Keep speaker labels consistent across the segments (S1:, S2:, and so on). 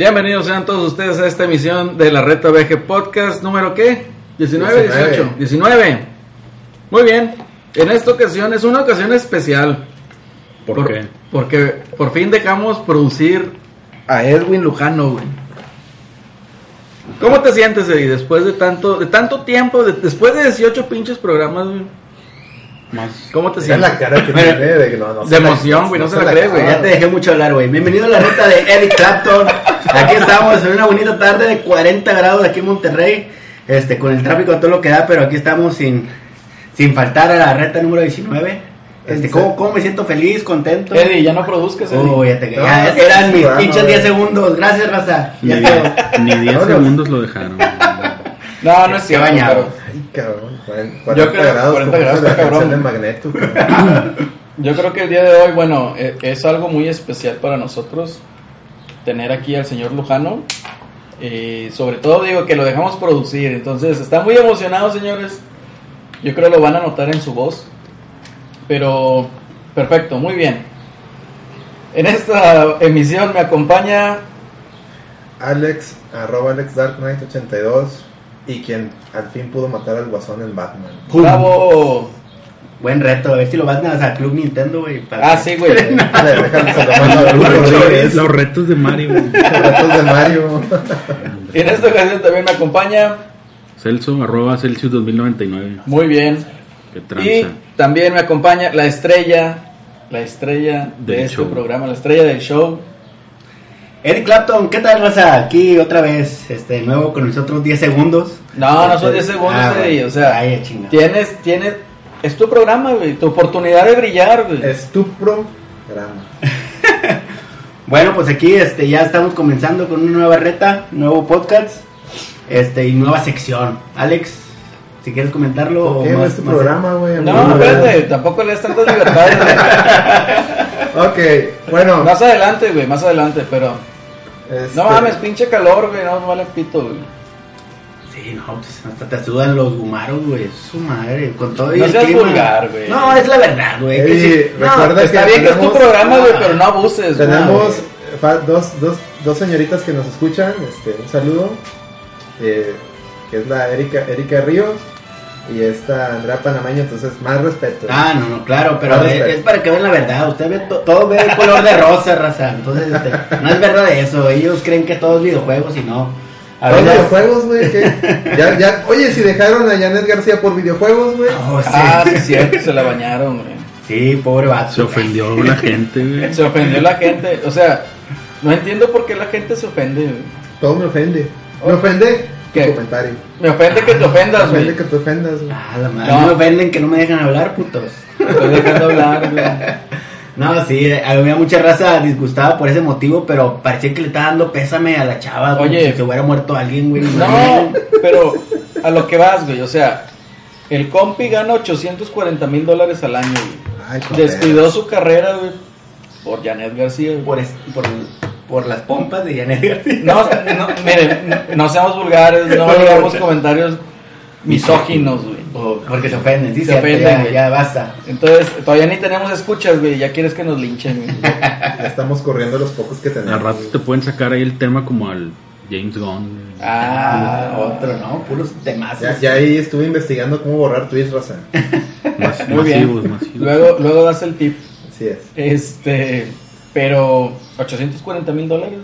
S1: Bienvenidos sean todos ustedes a esta emisión de la Reta VG Podcast número qué? 19, 18, 19. Muy bien. En esta ocasión es una ocasión especial.
S2: ¿Por, qué?
S1: Porque por fin dejamos producir a Edwin Lujano, güey. ¿Cómo te sientes, Eddie, después de tanto, de tanto tiempo, de- después de 18 pinches programas, güey?
S2: Más.
S1: ¿Cómo te sientes?
S3: la cara que tiene de que no, no
S1: De
S3: se la-
S1: emoción, güey, no se la cree, güey.
S4: Ya te dejé mucho hablar, güey. Bienvenido a la ruta de Eric Clapton. Aquí estamos en una bonita tarde de 40 grados aquí en Monterrey. Este, con el tráfico a todo lo que da, pero aquí estamos sin, sin faltar a la reta número 19. Este, ¿cómo, cómo me siento feliz, contento?
S1: Eddie, ya no produzcas, Eddie.
S4: Oh, ya te
S3: No,
S4: ya eran mis pinches
S3: güey.
S4: 10 segundos. Gracias, raza.
S2: Ni,
S4: Ya
S2: die-
S4: quedó.
S2: ni 10
S3: No, no.
S2: segundos lo dejaron.
S1: No, no es cierto,
S4: bañado.
S3: Ay, cabrón. 40,
S1: Yo creo- 40
S3: como
S1: grados está cabrón.
S3: de Magneto. cabrón.
S1: Yo creo que el día de hoy, bueno, eh, es algo muy especial para nosotros tener aquí al señor Lujano. Eh, sobre todo digo que lo dejamos producir, entonces está muy emocionado, señores. Yo creo lo van a notar en su voz. Pero perfecto, muy bien. En esta emisión me acompaña
S3: Alex, arroba Alex Dark Knight 82 y quien al fin pudo matar al guasón en Batman.
S1: Bravo.
S4: Buen reto. A ver si lo van a Club Nintendo, güey.
S1: Ah, sí, güey.
S2: Los retos,
S3: Rodríguez.
S2: los retos de Mario.
S3: Los retos de Mario.
S1: En esta ocasión también me acompaña.
S2: Celso, arroba Celsius 2099.
S1: Muy bien.
S2: Qué
S1: Y
S2: tranza.
S1: también me acompaña la estrella, la estrella de
S2: Del
S1: este
S2: show.
S1: programa, la estrella del show.
S4: Eric Clapton, ¿qué tal, raza? Aquí otra vez, este, de nuevo con nosotros 10 segundos.
S1: No, no son 10 segundos,
S4: Ah,
S1: Eddie,
S4: bueno.
S1: o sea,
S4: Ay,
S1: tienes, tienes, es tu programa, güey, tu oportunidad de brillar, güey.
S3: Es tu programa.
S4: Bueno, pues aquí este, ya estamos comenzando con una nueva reta, nuevo podcast este, y nueva sección. Alex, si quieres comentarlo. o
S3: ¿Por qué no
S4: más-
S3: es tu
S4: más-
S3: programa, güey?
S1: No,
S3: amigo?
S1: espérate, tampoco le das tantas libertades. güey.
S3: Ok, bueno.
S1: más adelante, güey, más adelante, pero
S3: este,
S1: no mames, pinche calor, güey, no vale pito, güey.
S4: Sí, no, pues hasta te sudan los gumaros, güey. Su madre, con todo y
S1: No
S4: el
S1: seas
S4: clima.
S1: vulgar, güey.
S4: No, es la verdad, güey. que
S3: Ey,
S4: sí- no,
S3: recuerda
S1: Está
S3: que
S1: bien que es tu programa, güey, pero no abuses, güey.
S3: Tenemos fa- dos, dos, dos señoritas que nos escuchan. Este, un saludo. eh, que es la Erika, Erika Ríos y esta Andrea Panamaño. Entonces, más respeto.
S4: Ah, no, no, claro, pero es, para que vean la verdad. Usted ve to- todo ve el color de rosa, raza. Entonces, este, no es verdad eso. Ellos creen que todo es videojuegos y no. A veces-
S3: videojuegos, güey. Ya, ya, oye, si dejaron a Janet García por videojuegos, güey.
S4: Oh, sí.
S1: Ah, sí, es cierto, se la bañaron, güey.
S4: Sí, pobre vato.
S2: Se ofendió la gente, güey.
S1: Se ofendió la gente, o sea, no entiendo por qué la gente se ofende, güey.
S3: Todo me ofende. Me ofende
S1: ¿Qué?
S3: tu comentario.
S1: Me ofende que te
S3: Me
S1: ofendas,
S3: ofende
S1: güey.
S3: que te ofendas, güey.
S4: Ah, la madre.
S1: No.
S4: Me venden que no me dejan hablar, putos.
S1: Estoy dejando hablar, güey.
S4: No, sí, había mucha raza disgustada por ese motivo, pero parecía que le estaba dando pésame a la chava. como
S1: Oye.
S4: si se hubiera muerto alguien, güey.
S1: No, pero a lo que vas, güey, o sea, el compi gana 840 mil dólares al año, güey.
S3: Ay,
S1: Descuidó su carrera, güey, por Janet García, güey.
S4: Por, es- por, por las pompas de Janet García.
S1: No, no, miren, no seamos vulgares, no digamos comentarios misóginos, güey.
S4: O- porque se ofenden, sí,
S1: Se
S4: cierto,
S1: ofenden,
S4: ya,
S1: güey.
S4: ya basta.
S1: Entonces, todavía ni tenemos escuchas, güey, ya quieres que nos linchen, güey.
S3: Ya estamos corriendo los pocos que tenemos.
S2: Al rato te pueden sacar ahí el tema como al James Gunn.
S1: Ah,
S4: otro, ¿no? Puros temas.
S3: Ya, ya ahí estuve investigando cómo borrar tweets, raza.
S2: Más,
S1: Muy bien.
S2: masivos.
S1: Luego, luego das el tip.
S3: Así es.
S1: Este, pero 840 mil dólares.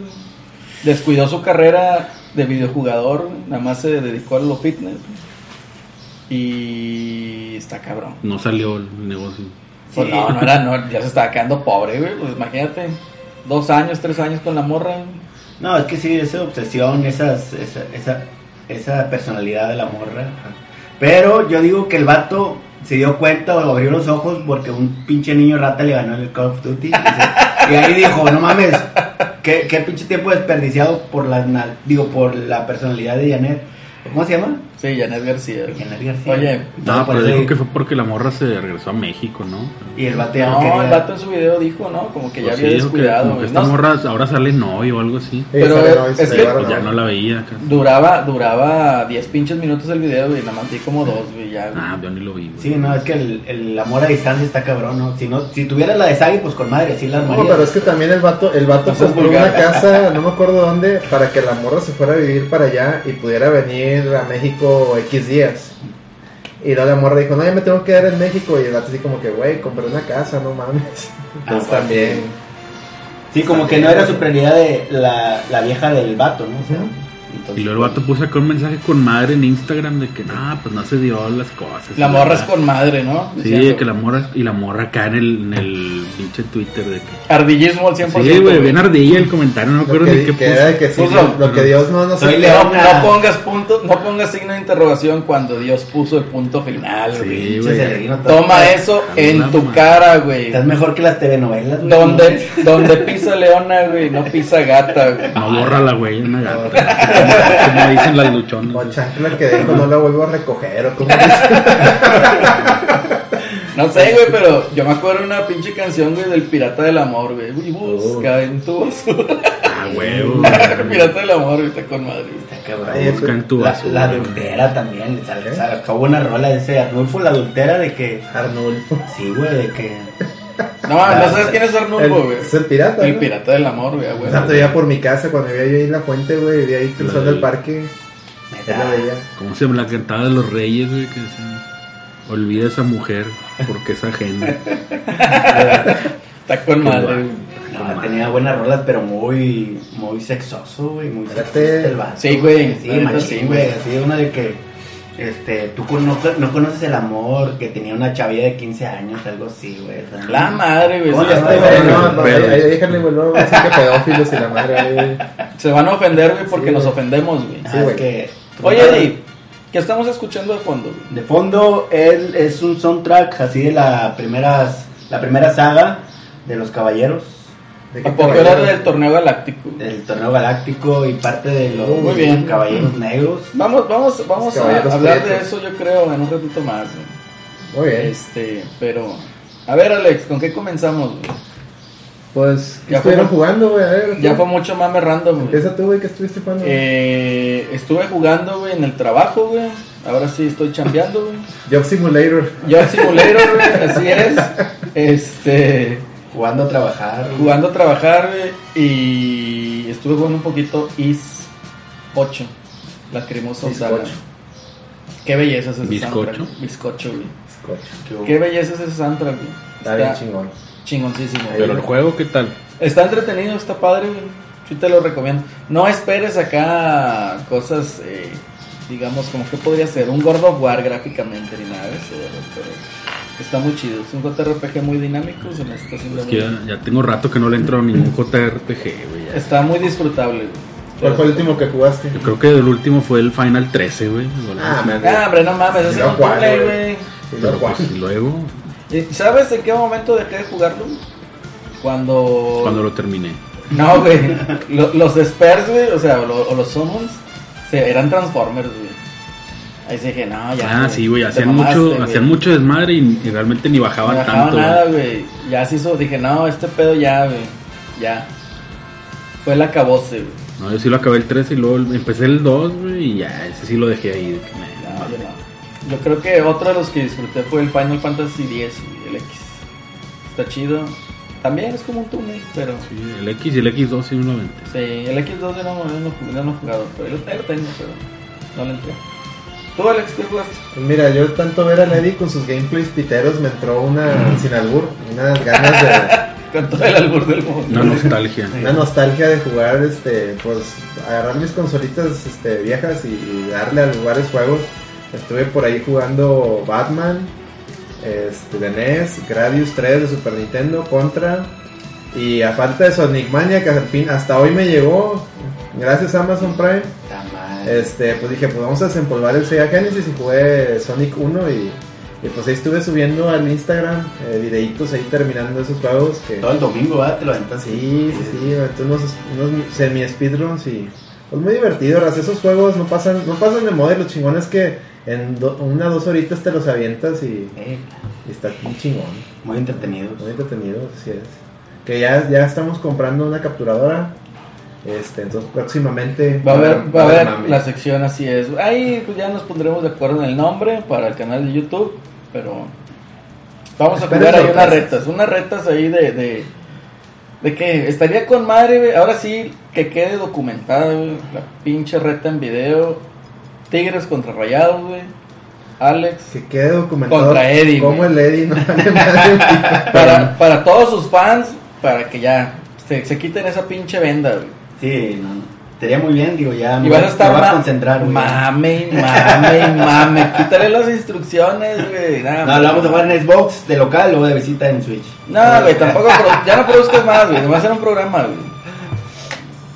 S1: Descuidó su carrera de videojugador, nada más se dedicó a lo fitness. Y está cabrón.
S2: No salió el negocio.
S1: Pues
S4: Sí.
S1: no, no era, no, ya se estaba quedando pobre, güey. Pues imagínate, dos años, tres años con la morra.
S4: No, es que sí, esa obsesión, esas, esa, esa, esa personalidad de la morra. Pero yo digo que el vato se dio cuenta o abrió los ojos porque un pinche niño rata le ganó en el Call of Duty. Y, ahí dijo, no mames, ¿qué, qué pinche tiempo desperdiciado por la, digo, por la personalidad de Janet. ¿Cómo se llama?
S1: Sí, Janet García.
S4: Janet García.
S1: Oye,
S2: No, pero
S4: eso-
S2: dijo que fue porque la morra se regresó a México, ¿no?
S4: Y el vato no, quería.
S1: el vato en su video dijo, ¿no? Como que ya
S2: Pues
S1: había
S2: sí,
S1: descuidado.
S2: que esta
S1: No,
S2: morra ahora sale novio o algo así.
S3: Sí,
S1: Pero
S3: no,
S1: es
S3: se
S1: que-
S2: Pues ya no la veía. acá.
S1: Duraba, duraba 10 pinches minutos el video, güey. Nada más como dos, güey. Ya, güey.
S2: Ah, yo ni lo vi. güey.
S4: Sí, no, es que el, el amor a distancia está cabrón, ¿no? Si, no, si tuviera la de Sagi, pues con madre, sí la armaría.
S3: No, pero es que también el vato, el vato
S1: No
S3: compró una casa, no me acuerdo dónde, para que la morra se fuera a vivir para allá y pudiera venir a México X días. Y luego la morra dijo, no, ya me tengo que quedar en México. Y el vato así como que, güey, compré una casa, no mames. Entonces
S4: Ah,
S3: también...
S4: Sí, como que no era su prioridad de la, la vieja del vato, ¿no? O sea, entonces,
S2: Y luego el vato puso acá un mensaje con madre en Instagram de que, no, pues no se dio las cosas.
S1: La morra es con madre, ¿no?
S2: Sí, que la morra, y la morra acá en el, en el pinche Twitter de que...
S1: Ardillismo al 100%.
S2: Sí, güey, bien ardilla el comentario, no me acuerdo
S3: que,
S2: ni qué
S3: era
S2: puso.
S3: que sí,
S1: Puso,
S3: lo, lo que Dios no nos
S4: león.
S1: No, no pongas punto, no pongas signo de interrogación cuando Dios puso el punto final,
S2: Sí,
S1: güey. Toma eso en tu cara, güey.
S4: Estás mejor que las telenovelas, güey.
S1: Donde, donde pisa leona, güey, no pisa gata, güey.
S2: No borra la güey, una gata. Como dicen las luchonas.
S3: O chancla que dejo, no la vuelvo a recoger. O como dice.
S1: No sé, güey, pero yo me acuerdo de una pinche canción, güey, del Pirata del Amor, güey. Y busca en tu basura.
S2: Ah, huevo.
S1: Pirata del Amor, güey, está con madre.
S4: Está cabrón.
S2: Busca en tu
S4: La,
S2: basura,
S4: la
S2: güey.
S4: adultera también.
S3: ¿Eh?
S4: acabó una rola de ese Arnulfo, la adultera de que.
S3: Arnulfo.
S4: Sí, güey, de que.
S1: No, no sabes quién es
S3: El-
S1: Arnulfo, güey.
S3: es el pirata.
S1: El
S3: ¿no?
S1: Pirata del Amor, güey, güey.
S3: O sea, todavía por mi casa, cuando vivía yo ahí en la fuente, güey, vivía ahí cruzando el parque. Ya la veía.
S2: ¿Cómo se llama la cantada de los reyes, güey? Que decían, olvida esa mujer porque es ajena.
S1: Está con madre, güey.
S4: No, tenía buenas rolas, pero muy, muy sexoso, güey, muy sexoso el vato,
S1: Sí, güey,
S4: Sí,
S1: sí,
S4: güey.
S1: güey.
S4: Así una de que, este, tú no, no conoces el amor, que tenía una chavilla de 15 años, algo así, güey.
S1: La madre, güey.
S3: No, no, déjale, güey, a decir que pedófilos y la madre, güey.
S1: Se van a ofender, güey, porque
S3: Sí,
S1: nos ofendemos, güey.
S4: ah,
S3: sí,
S4: es
S3: güey.
S4: que-
S1: Oye, Eddie, ¿qué estamos escuchando de fondo, güey?
S4: De fondo, él es un soundtrack así de la primeras, la primera saga de los caballeros,
S3: ¿De qué
S1: ¿A poco
S3: caballero?
S1: era del torneo galáctico?
S4: del torneo galáctico y parte de los
S1: Muy bien.
S4: caballeros negros.
S1: Vamos, vamos, vamos a hablar de eso, yo creo, en un ratito más, güey.
S3: Muy bien.
S1: Este, pero... A ver, Alex, ¿con qué comenzamos, güey?
S3: Pues, ¿qué
S1: Ya
S3: estuvieron jugando, güey? A ver.
S1: Ya fue mucho mame random, güey.
S3: Empieza tú, güey, ¿qué estuviste jugando?
S1: Eh, estuve jugando, güey, en el trabajo, güey. Ahora sí estoy chambeando, güey.
S3: Job Simulator.
S1: Yo Simulator, güey, así es. Este,
S4: Jugando a trabajar.
S1: jugando a trabajar, güey, y estuve jugando un poquito Is 8, la cremosa.
S3: 8.
S1: Qué belleza es ese
S2: ¿Bizcocho?
S1: soundtrack. Bizcocho, güey. Qué belleza es ese soundtrack, güey.
S3: Está bien chingón.
S1: chingoncísimo.
S2: Pero el juego, ¿qué tal?
S1: Está entretenido, está padre, güey. Sí te lo recomiendo. No esperes acá cosas, eh, digamos, como que podría ser un God of War gráficamente ni nada de eso, pero está muy chido. Es un JRPG muy dinámico, se me está haciendo
S2: Es que ya, tengo rato que no le entro a ningún JRPG, güey. ya.
S1: Está muy disfrutable, güey.
S3: ¿Cuál fue el último que jugaste?
S2: Yo creo que el último fue el Final 13, güey.
S3: Ah.
S1: Ah, hombre, no mames, ese
S3: juego,
S1: cumple,
S3: güey.
S2: Pero pues, y luego,
S1: ¿Y ¿Sabes en qué momento dejé de jugarlo? Cuando...
S2: cuando lo terminé.
S1: No, güey. Lo- Los Spurs, güey, o sea, o, lo- o los Summons, se- eran Transformers, güey. Ahí sí dije, no, ya.
S2: Ah, sí, güey. Hacían
S1: mamaste,
S2: mucho, hacían mucho desmadre y, y realmente ni bajaban
S1: No bajaba
S2: tanto.
S1: nada,
S2: güey.
S1: Ya se hizo, dije, no, este pedo ya, güey. Ya. Fue el acabose, güey.
S2: No, yo sí lo acabé el 13 y luego empecé el 2, güey, y ya, ese sí lo dejé ahí. de que me-
S1: No, yo no. Yo creo que otro de los que disfruté fue el Final Fantasy X, el X. Está chido. También es como un túnel, pero.
S2: Sí, el X y el X2 sí lo aventé.
S1: Sí, el X2 yo no, no, no he jugado, pero yo lo tengo, pero no le entré. ¿Tú, Alex, qué jugaste?
S3: Mira, yo tanto ver a Lady con sus gameplays piteros me entró una, sin albur, unas ganas de,
S1: Con todo el albur del mundo.
S2: Una nostalgia.
S3: una nostalgia de jugar, este, pues, agarrar mis consolitas, este, viejas y, y darle a varios juegos. Estuve por ahí jugando Batman, este, de NES, Gradius 3 de Super Nintendo, Contra, y a falta de Sonic Mania, que al fin, hasta hoy me llegó, gracias a Amazon Prime. Este, pues dije, pues vamos a desempolvar el Sega Genesis y jugué Sonic 1 y, y pues ahí estuve subiendo al Instagram eh, videitos ahí terminando esos juegos que...
S4: Todo el domingo, ¿verdad? Te lo aventas.
S3: Sí, sí, sí, aventé unos, unos semi speedruns y pues muy divertido, Ras. Esos juegos no pasan, no pasan de moda y lo chingón es que en do- una dos horitas te los avientas y,
S4: Eh,
S3: y está bien chingón.
S4: muy entretenidos.
S3: Muy entretenido, así es. Que ya, ya estamos comprando una capturadora. Este, entonces próximamente
S1: Va a haber, va a haber la sección así es. Ahí pues ya nos pondremos de acuerdo en el nombre para el canal de YouTube, pero vamos a jugar ahí unas retas, unas retas ahí de, de, de que estaría con madre, ahora sí que quede documentada, la pinche reta en video, Tigres contra Rayados, güey, Alex,
S3: Que quede documentado
S1: Contra Eddie, güey.
S3: el Eddie no vale madre.
S1: para, para todos sus fans, para que ya se, se quiten esa pinche venda, güey.
S4: Sí, no, no. Estaría muy bien, digo, ya
S1: Y
S4: me
S1: vas a estar
S4: me voy a
S1: ma-
S4: concentrar, güey.
S1: mame, y mame, y mame. Quítale las instrucciones, güey. Nada,
S4: No, lo vamos a jugar en Xbox de local o de visita en Switch.
S1: No, güey, tampoco. Ya no produzcas más, güey. Nomás era un programa, güey.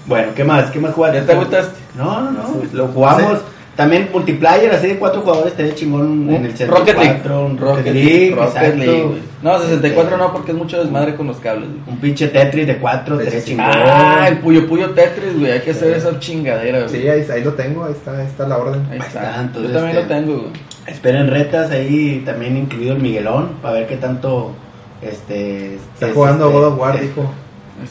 S4: Bueno, ¿qué más? ¿Qué más jugaste?
S1: ¿Ya te agüitaste?
S4: No, no, no. Lo jugamos. También multiplayer, así de cuatro jugadores, estaría chingón en el 64.
S1: Rocket League.
S4: un
S1: Rocket League. Rocket. League, güey. No, 64
S4: Este,
S1: no, porque es mucho desmadre con los cables, güey.
S4: Un pinche Tetris de cuatro,
S3: Sí,
S4: estaría
S3: sí.
S4: chingón.
S1: Ah, el Puyo Puyo Tetris, güey. Hay que hacer esa chingadera, güey.
S3: Sí, ahí, ahí lo tengo, ahí está, ahí está la orden.
S1: Ahí
S4: Ahí
S1: está.
S4: está,
S1: Yo
S4: entonces,
S1: también
S4: este,
S1: lo tengo, güey.
S4: Esperen retas ahí, también incluido el Miguelón, para ver qué tanto. Este.
S3: Está
S4: es,
S3: jugando
S4: este,
S3: God of War, dijo.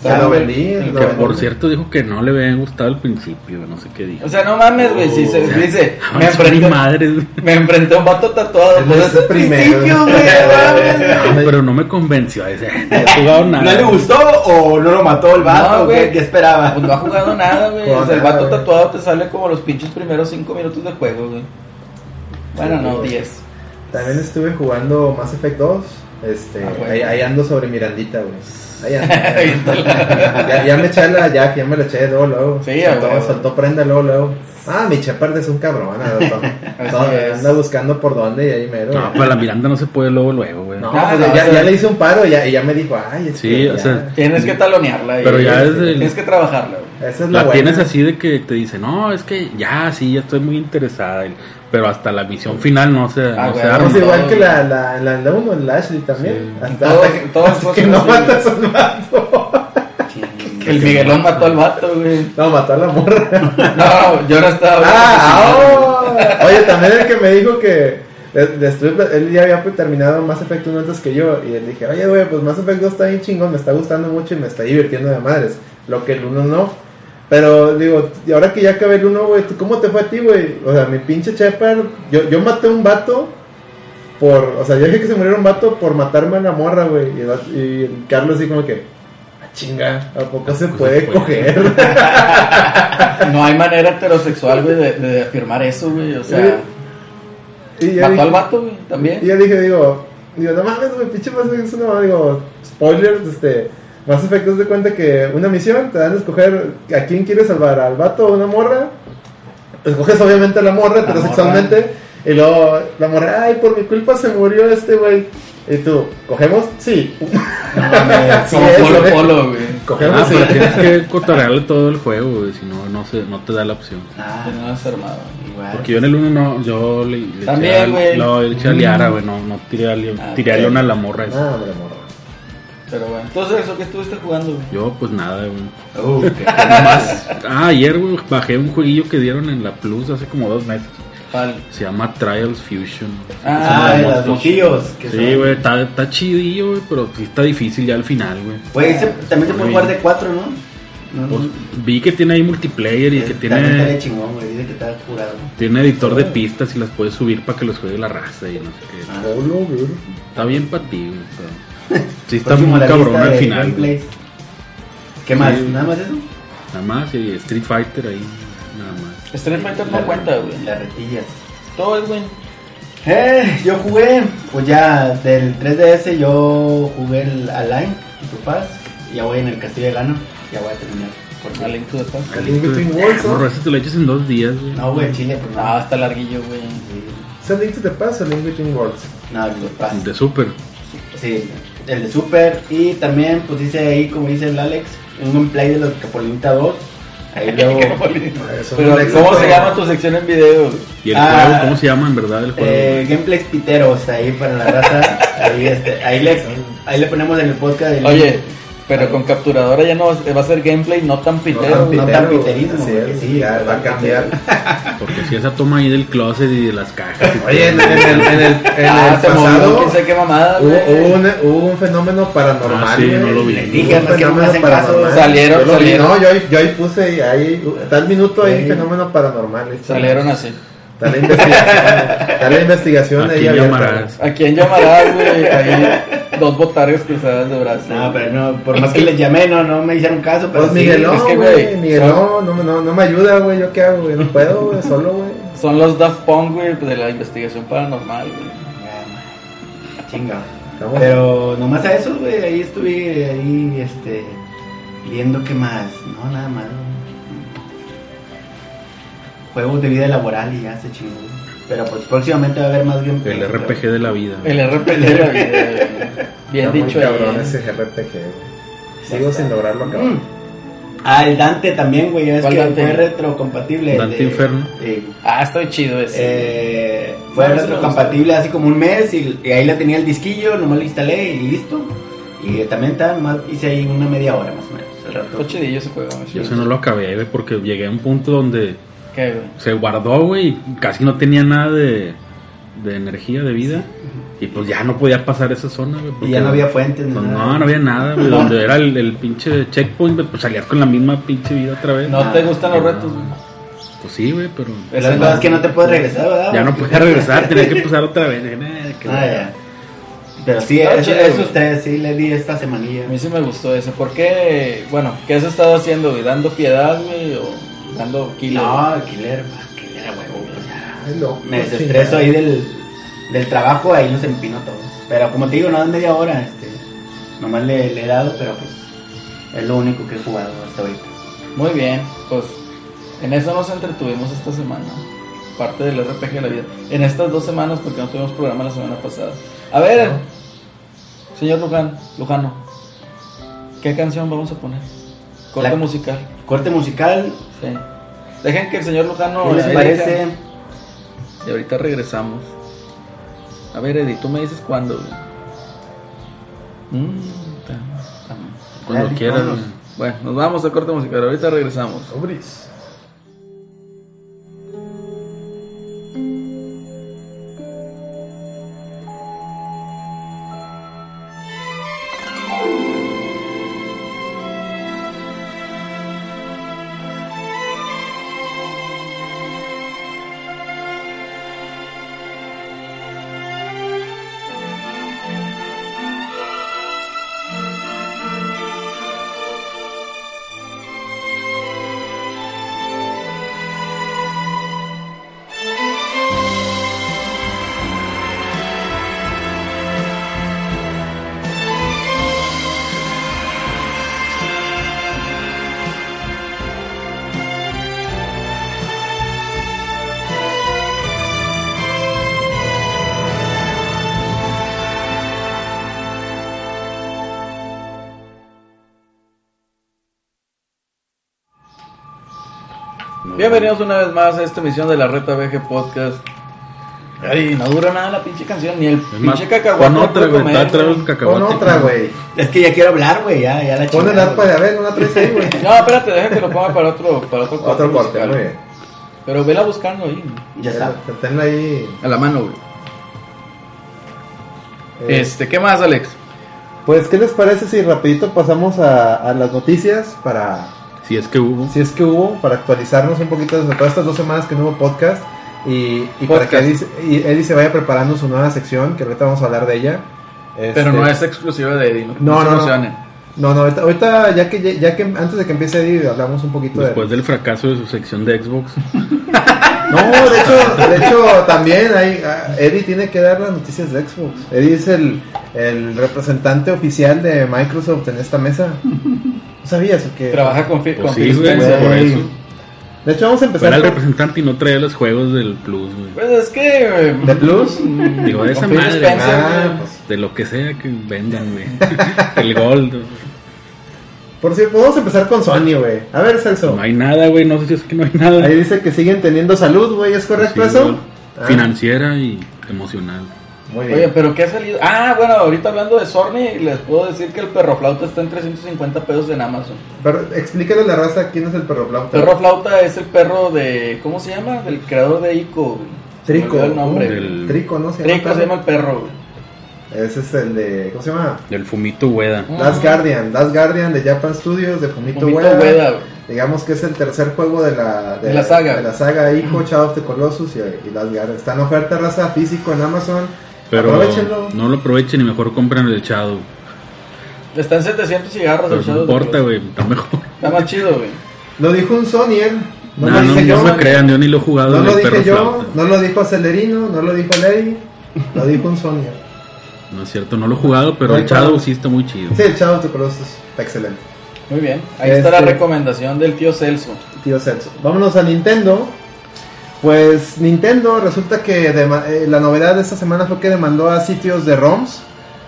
S3: Ya lo vendí,
S1: El
S3: lo
S2: Que por cierto dijo que no le había gustado al principio, no sé qué dijo.
S1: O sea, no mames, güey. Si se dice, me enfrenté,
S2: madre, güey.
S1: me enfrenté a un vato tatuado. Pues
S3: es
S1: es el
S3: primero.
S1: principio, güey.
S2: No, pero no me convenció. Ese, no he jugado nada.
S4: ¿No le gustó o no lo mató el vato?
S1: No,
S4: ¿o ¿Qué,
S1: güey.
S4: qué esperaba?
S1: Pues no ha jugado nada, güey. O sea, el vato tatuado te sale como los pinches primeros 5 minutos de juego, güey. Bueno,
S3: Sí,
S1: no,
S3: güey.
S1: 10.
S3: También estuve jugando Mass Effect 2. Este,
S1: Ah,
S3: ahí, ahí ando sobre Mirandita, güey. Ahí ya, ya me eché la Jack, ya me la eché luego, luego.
S1: Sí,
S3: soltó,
S1: huevo.
S3: soltó prenda luego, luego. Ah, mi Shepard es un cabrón. Anda buscando por dónde y ahí mero.
S2: No, para la Miranda no se puede luego, luego, güey.
S3: No,
S1: Ah,
S3: pues
S1: no,
S3: ya,
S1: o sea-
S3: ya le hice un paro y ya, y ya me dijo, ay, es
S2: Sí,
S3: que
S2: o sea,
S1: Tienes que talonearla. y-
S2: Pero ya es el-
S1: Tienes que trabajarla, güey.
S3: Esa es la,
S2: La
S3: buena.
S2: tienes así de que te dice, no, es que ya, sí, ya estoy muy interesada. Pero hasta la misión final no se,
S1: Ah,
S2: no
S1: güey,
S2: se arma.
S3: es igual
S1: todo,
S3: que la, la, la, la uno, la Ashley también.
S2: Sí.
S3: Hasta,
S1: Todo-
S3: hasta que-
S1: todo
S3: hasta
S1: fue
S3: que no matas a un vato.
S1: El Miguelón mató al vato, güey.
S3: No, mató a la morra.
S1: No, yo no estaba.
S3: Ah, oh. Oye, también el que me dijo que él ya había terminado Mass Effect 1 antes que yo. Y le dije, oye, güey, pues Mass Effect 2 está bien chingón, me está gustando mucho y me está divirtiendo de madres. Lo que el 1 no. Pero digo, y ahora que ya acabé el 1, güey, ¿tú ¿cómo te fue a ti, güey? O sea, mi pinche Shepard, yo, yo maté a un vato por. O sea, yo dije que se muriera un vato por matarme a la morra, güey. Y, Carlos, así como que. "Ah, Chinga, ¿a poco se
S2: poco
S3: puede
S2: se puede?"
S3: coger?
S1: No hay manera heterosexual, güey, de, de afirmar eso, güey. O sea,
S3: Y
S1: mató
S3: dije-
S1: al vato, güey, también.
S3: Y yo dije, digo, digo, no mames, güey, pinche Effect es una mamada", digo, spoilers, este, Mass Effect te das cuenta que una misión te dan a escoger a quién quieres salvar, al vato o una morra. Escoges obviamente a la morra,
S1: La
S3: heterosexualmente, y luego la morra, ay, por mi culpa se murió este güey. Y tú, ¿cogemos? Sí.
S1: No mames,
S3: Sí
S1: como
S3: es,
S1: polo polo, güey.
S3: Cogemos,
S2: Ah,
S3: sí.
S2: tienes que cotorrearle todo el juego, güey, si no, no, se, no te da la opción.
S4: Ah,
S1: no es armado.
S4: igual.
S2: Porque yo en el 1 no, yo le, le
S1: También,
S2: eché,
S1: güey.
S2: a, no, le eché a Liara, güey, no, no tiré a, Li-
S1: Ah,
S2: tiré a
S1: ok.
S2: Leona a la morra. esa.
S3: Ah, hombre, morra.
S1: Pero bueno, entonces, ¿eso qué estuviste jugando, güey?
S2: Yo, pues nada, güey.
S4: Uh, qué-
S2: Nomás, ah, ayer, güey, bajé un jueguillo que dieron en la Plus hace como dos meses.
S1: ¿Cuál?
S2: Se llama Trials Fusion.
S4: Ah, de mojillos. que
S2: Sí,
S4: son-
S2: güey, está, está chidillo, güey, pero sí está difícil ya al final, güey.
S4: Güey, ese también se puede jugar de cuatro, ¿no? No, no.
S2: Pues, vi que tiene ahí multiplayer y que tiene,
S4: chingón, güey. Dice que está curado.
S2: tiene editor de pistas y las puedes subir para que los juegue la raza y no sé qué.
S4: Ah.
S2: Está bien para ti, güey. pero- Sí, está muy cabrón al final.
S4: gameplays. ¿Qué más?
S2: Sí.
S4: ¿Nada más eso?
S2: Nada más, y Street Fighter ahí, nada más.
S1: Street Fighter no
S4: La-
S1: cuenta, güey.
S4: Las retillas.
S1: Todo es, güey.
S4: Eh, yo jugué, pues ya del 3DS yo jugué el Align, tu paz. Ya voy en el Castillo de Gano. Ya voy a terminar. Por
S1: A Link to the Past.
S3: A Link Between Worlds, ¿no?
S2: Ese te lo echas en dos días, güey.
S4: No, güey, Chile, pues no.
S1: Ah, está larguillo, güey.
S4: Sí.
S3: ¿Es Link to the Past o Link Between Worlds?
S4: No, el de paz.
S2: De Super.
S4: Sí, el de Super. Y también, pues dice ahí, como dice el Alex, un gameplay de los Capolinita 2. Ahí luego.
S1: Pero, ¿cómo se llama tu sección en video?
S2: ¿Y el
S4: Ah.
S2: juego cómo se llama en verdad el juego?
S4: Eh, gameplays piteros ahí para la raza. Ahí, este, ahí, le, ahí le ponemos en el podcast. el-
S1: Oye, Pero con capturadora ya no va a ser gameplay no tan pitero.
S4: tan
S3: pitero,
S4: piterismo,
S3: así
S4: porque
S3: es,
S4: sí,
S3: ya
S4: no
S3: va a
S4: tan
S3: cambiar.
S2: Porque si esa toma ahí del closet y de las cajas. y
S3: Oye, en, en el, en el, en
S1: ah,
S3: el
S1: movió,
S3: pasado
S1: qué mamada,
S3: hubo, hubo un, hubo un fenómeno paranormal.
S2: Ah, sí, no lo vi.
S4: Les dije,
S3: un
S4: no me
S3: fenómeno
S4: hacen caso.
S3: paranormal.
S1: Salieron,
S3: Yo lo vi,
S1: salieron.
S3: No, yo ahí, yo ahí puse, ahí, tal minuto hay
S4: Sí.
S3: fenómeno paranormal. ahí está.
S1: Salieron así.
S3: Está la investigación, está la investigación
S2: ¿A
S3: ahí
S2: quién llamarás?
S1: ¿A quién llamarás, güey? Ahí dos botargas cruzadas de brazos.
S4: No, pero no, por más que les llamé, no, no me hicieron caso, pero
S3: Pues
S4: sí,
S3: Miguel, no,
S1: es que,
S3: güey,
S1: güey,
S3: Miguel,
S1: son-
S3: no, no, no, no me ayuda, güey, ¿yo qué hago, güey? No puedo, güey, solo, güey.
S1: Son los Daft Punk, güey, de la investigación paranormal, güey.
S4: Chinga. Pero nomás a eso, güey, ahí estuve ahí, este, viendo qué más, no, nada más. güey. Juegos de vida laboral y ya se chingó. Pero pues próximamente va a haber más bien.
S2: El RPG de la vida.
S1: El RPG de la vida. Bien
S3: está muy
S1: dicho
S3: cabrón
S1: ahí.
S3: ese RPG, güey. Sigo sin lograrlo acabar.
S4: Mm. Ah, el Dante también, güey, ya es
S1: ¿Cuál
S4: que
S1: Dante?
S4: fue retrocompatible.
S2: Dante
S4: de-
S2: Inferno.
S4: eh,
S1: Ah, estoy chido ese.
S4: eh, fue
S1: No,
S4: retrocompatible hace como un mes y, y ahí la tenía el disquillo, nomás lo instalé y listo. Y también está, más, hice ahí una media hora más o menos. El rato.
S1: chidillo ese juego. güey.
S2: Yo ese no lo acabé, güey, porque llegué a un punto donde
S1: ¿Qué, güey?
S2: se guardó, güey, y casi no tenía nada de, de energía, de vida. Y pues ya no podía pasar esa zona, güey.
S4: Y ya no había fuentes ni
S2: Pues
S4: nada.
S2: no, no había nada, güey. Donde era el, el pinche checkpoint, güey, pues salías con la misma pinche vida otra vez.
S1: ¿No te gustan los retos, güey?
S2: Pues sí, güey, pero
S4: La verdad es que no te puedes regresar, ¿verdad?
S2: ya no podía regresar, tenía que empezar otra vez. Dije, "Nah, qué
S4: Ah,
S2: hueva".
S4: ya. Pero sí, eso, eso ustedes sí le di esta semanilla.
S1: A mí sí me gustó ese. ¿Por qué? Bueno, ¿qué has estado haciendo, güey? ¿Dando piedad, güey? ¿O kilo?
S4: No, killer, pues, killer a huevo, pues ya.
S3: Loco,
S4: Me desestreso
S3: chingada.
S4: ahí del, del trabajo, ahí los empino todos. Pero como te digo, no es media hora, este, nomás le, le he dado, pero pues es lo único que he jugado hasta ahorita.
S1: Muy bien, pues en eso nos entretuvimos esta semana. Parte del RPG de la vida. En estas dos semanas, porque no tuvimos programa la semana pasada. A ver, señor Luján, Lujano, ¿qué canción vamos a poner? Corte
S4: La-
S1: musical.
S4: Corte musical,
S1: Sí. Dejen que el señor Lujano
S4: ¿qué les parece?
S1: Y ahorita regresamos. A ver, Eddie, tú me dices cuándo. güey? Mm,
S2: Cuando quieras.
S1: Bueno, nos vamos a corte musical. Ahorita regresamos.
S3: Sobres.
S1: Bienvenidos una vez más a esta emisión de la Reta VG Podcast. Ay, no dura nada la pinche canción, ni el
S2: Es
S1: pinche cacahuate.
S2: Pon otra, güey. otra vez
S1: güey.
S2: el cacahuate.
S3: Pon otra, güey.
S4: Es que ya quiero hablar, güey, ya, ya la
S3: Pon el arpa de a ver, una traes ahí, güey.
S1: No, espérate, deja que lo ponga para otro, para otro corte.
S3: Otro corte, bien.
S1: Pero vela buscando ahí,
S4: Ya está.
S3: Tenla ahí.
S1: a la mano, güey.
S3: eh,
S1: Este, ¿qué más, Alex?
S3: Pues, ¿qué les parece si rapidito pasamos a, a las noticias para,
S2: Si es que hubo.
S3: si es que hubo, para actualizarnos un poquito de todas estas dos semanas que no hubo podcast y, y para que Eddie, se- y Eddie se vaya preparando su nueva sección, que ahorita vamos a hablar de ella.
S1: Pero
S3: Este,
S1: no es exclusiva de Eddie, ¿no?
S3: No, no, no. No, no, ahorita, ahorita ya que ya que antes de que empiece Eddie hablamos un poquito
S2: Después
S3: de
S2: del fracaso de su sección de Xbox.
S3: No, de hecho, de hecho también hay ah, Eddie tiene que dar las noticias de Xbox. Eddie es el, el representante oficial de Microsoft en esta mesa. ¿No sabías o qué?
S1: Trabaja con, Fi-
S2: Pues
S1: con
S2: sí,
S1: Phil
S2: güey,
S1: Spencer.
S2: por
S3: güey.
S2: eso.
S3: De hecho vamos a empezar
S2: Fuera el
S3: con-
S2: representante y no traía los juegos del Plus, güey.
S1: Pues es que. eh,
S3: ¿De Plus?
S1: mm,
S2: Digo, de esa
S1: con Phil
S2: madre,
S1: Spencer,
S3: Ah,
S1: güey.
S3: pues,
S2: De lo que sea que vendan, güey. El Gold.
S3: por cierto, vamos a empezar con Sony, güey. A ver, Celso.
S2: No hay nada, güey. No sé si es que no hay nada.
S3: Ahí dice que siguen teniendo salud, güey. ¿Es correcto
S2: Sí,
S3: eso?
S2: güey.
S3: Ah.
S2: Financiera y emocional.
S3: Muy bien.
S1: Oye, pero ¿qué ha salido? Ah, bueno, ahorita hablando de Sony, les puedo decir que el perro flauta está en 350 pesos en Amazon.
S3: Pero explícale a la raza quién es el perro flauta.
S1: Perro flauta es el perro de. ¿Cómo se llama? Del creador de Ico. güey. Se me
S3: Trico.
S1: el nombre.
S2: Uh, del-
S3: Trico, ¿no? Se
S1: Trico se
S3: perro?
S1: llama el perro, güey.
S3: Ese es el de. ¿Cómo se llama?
S2: Del Fumito Ueda.
S1: Ah.
S3: Last Guardian. Last Guardian de Japan Studios, de Fumito,
S1: Fumito
S3: Ueda. Digamos que es el tercer juego de la,
S1: De la saga.
S3: De la saga Ico, Shadow of the Colossus y, y Last Guardian. Está en oferta raza físico en Amazon.
S2: Pero
S3: Aprovechenlo.
S2: no lo aprovechen y mejor compren el Shadow.
S1: Está en 700 cigarros
S2: Pero
S1: el
S2: no
S1: Shadow the
S2: importa, güey. Está mejor.
S1: Está más chido, güey.
S3: Lo dijo un Sonyer. No
S2: No,
S3: lo
S2: no, no
S3: yo.
S2: me crean, yo ni lo he jugado
S3: No lo dije yo,
S2: flauta.
S3: no lo dijo Celerino, no lo dijo Ley, lo dijo un Sonyer.
S2: No es cierto, no lo he jugado, pero
S3: No
S2: el Shadow sí está muy chido.
S3: Sí, el Shadow the Colossus está excelente.
S1: Muy bien. Ahí está la
S3: Este-
S1: recomendación del tío Celso.
S3: Tío Celso. Vámonos a Nintendo. Pues Nintendo resulta que dema- eh, la novedad de esta semana fue que demandó a sitios de ROMs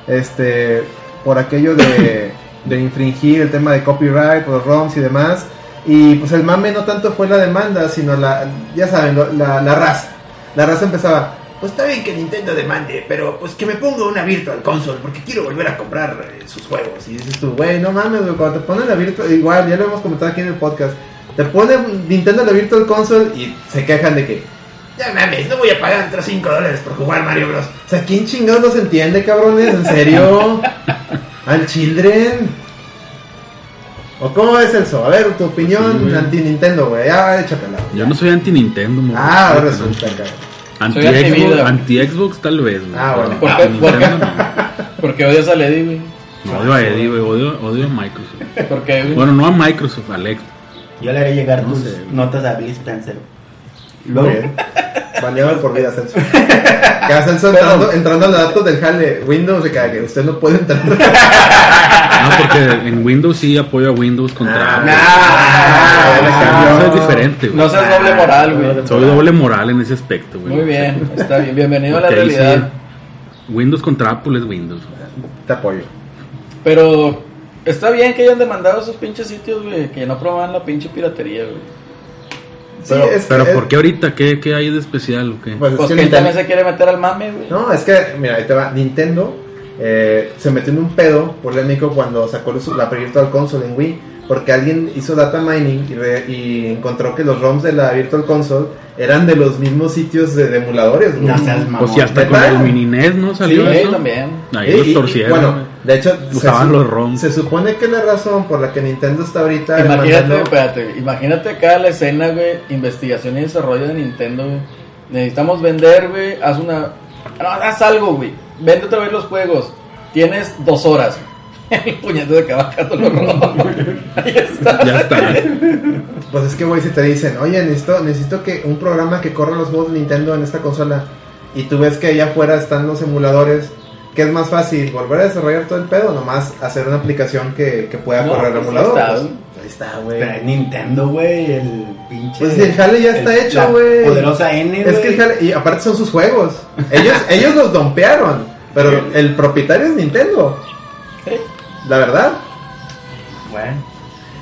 S3: este, por aquello de, de infringir el tema de copyright por ROMs y demás. Y pues el mame no tanto fue la demanda, sino la, ya saben, lo- la, la raza. La raza empezaba, pues está bien que Nintendo demande, pero pues que me ponga una Virtual Console porque quiero volver a comprar eh, sus juegos. Y dices tú, güey, no mames, güey, cuando te ponen la Virtual, igual, ya lo hemos comentado aquí en el podcast, te ponen Nintendo la Virtual Console y se quejan de que, ya mames, no voy a pagar otros 5 dólares por jugar Mario Bros. O sea, ¿quién chingados los entiende, cabrones? ¿En serio? ¿Al Children? ¿O cómo es eso? A ver, tu opinión
S2: Sí, güey.
S3: anti-Nintendo, güey. Ya, échatela.
S2: Yo no soy anti-Nintendo, mo.
S3: Ah, ahora resulta, cabrón.
S2: Anti-Xbox,
S1: güey.
S2: anti-Xbox tal vez, güey.
S3: Ah, bueno.
S1: ¿Por qué? ¿Por qué?
S2: Nintendo
S1: Porque odias a Lady, güey.
S2: No, no odio a Eddie, güey. Odio, odio a Microsoft.
S1: Porque, güey,
S2: Bueno, no a Microsoft, a Alex.
S4: Yo le haré llegar
S2: No
S4: tus
S2: sé.
S4: notas a Bill Spencer.
S3: Muy bien. Baneado por vida, Celso. Cada Celso entrando, entrando a los datos del jale. Windows, de que usted no puede entrar.
S2: No, porque en Windows sí apoyo a Windows contra.
S3: Ah,
S1: Ah,
S3: ya le
S2: Eso es diferente, güey.
S1: no seas doble moral, güey.
S2: Soy doble moral en ese aspecto, güey.
S1: Muy bien, está bien. Bienvenido a la
S2: ahí sí,
S1: realidad.
S2: Windows contra Apple es Windows.
S3: Te apoyo.
S1: Pero está bien que hayan demandado esos pinches sitios, güey, que no promuevan la pinche piratería, güey.
S3: Sí,
S1: Pero-
S3: es que-
S2: Pero
S3: es-
S2: ¿por qué ahorita? ¿Qué, qué hay de especial o qué?
S3: Pues, es
S1: Pues
S3: que
S1: que él
S3: Nintendo-
S1: también se quiere meter al mame, güey.
S3: No, es que, mira, ahí te va. Nintendo eh, se metió en un pedo polémico cuando sacó la Virtual Console en Wii. Porque alguien hizo data mining y, re- y encontró que los ROMs de la Virtual Console eran de los mismos sitios de, de emuladores.
S4: No seas mamón.
S2: Pues si hasta con el mini NES, ¿no? Salió
S1: Sí,
S2: eso.
S1: también.
S2: Ahí
S3: Y-
S2: los
S3: y,
S2: torcieron.
S3: bueno. De hecho, se
S2: Usaban
S3: su-
S2: los ROMs.
S3: Se supone que la razón por la que Nintendo está ahorita
S1: Imagínate, espérate, imagínate acá la escena, güey, investigación y desarrollo de Nintendo, güey. Necesitamos vender, güey, haz una... No, haz algo, güey. Vende otra vez los juegos. Tienes dos horas. El puñete de cabacando los robos. Ahí está.
S2: Ya está.
S3: Pues es que, güey, si te dicen, oye, necesito, necesito que un programa que corra los juegos de Nintendo en esta consola y tú ves que allá afuera están los emuladores, ¿qué es más fácil? ¿Volver a desarrollar todo el pedo o nomás hacer una aplicación que, que pueda
S1: No,
S3: correr el
S1: pues
S3: emulador?
S1: ahí está,
S3: Pues,
S1: güey.
S3: ahí está, güey.
S4: Pero es Nintendo, güey, el pinche.
S3: Pues el jale ya está hecho, güey.
S4: Poderosa N, güey.
S3: Es que el jale, y aparte son sus juegos. Ellos, ellos los dompearon, pero el propietario es Nintendo,
S1: Sí.
S3: la verdad.
S4: Bueno,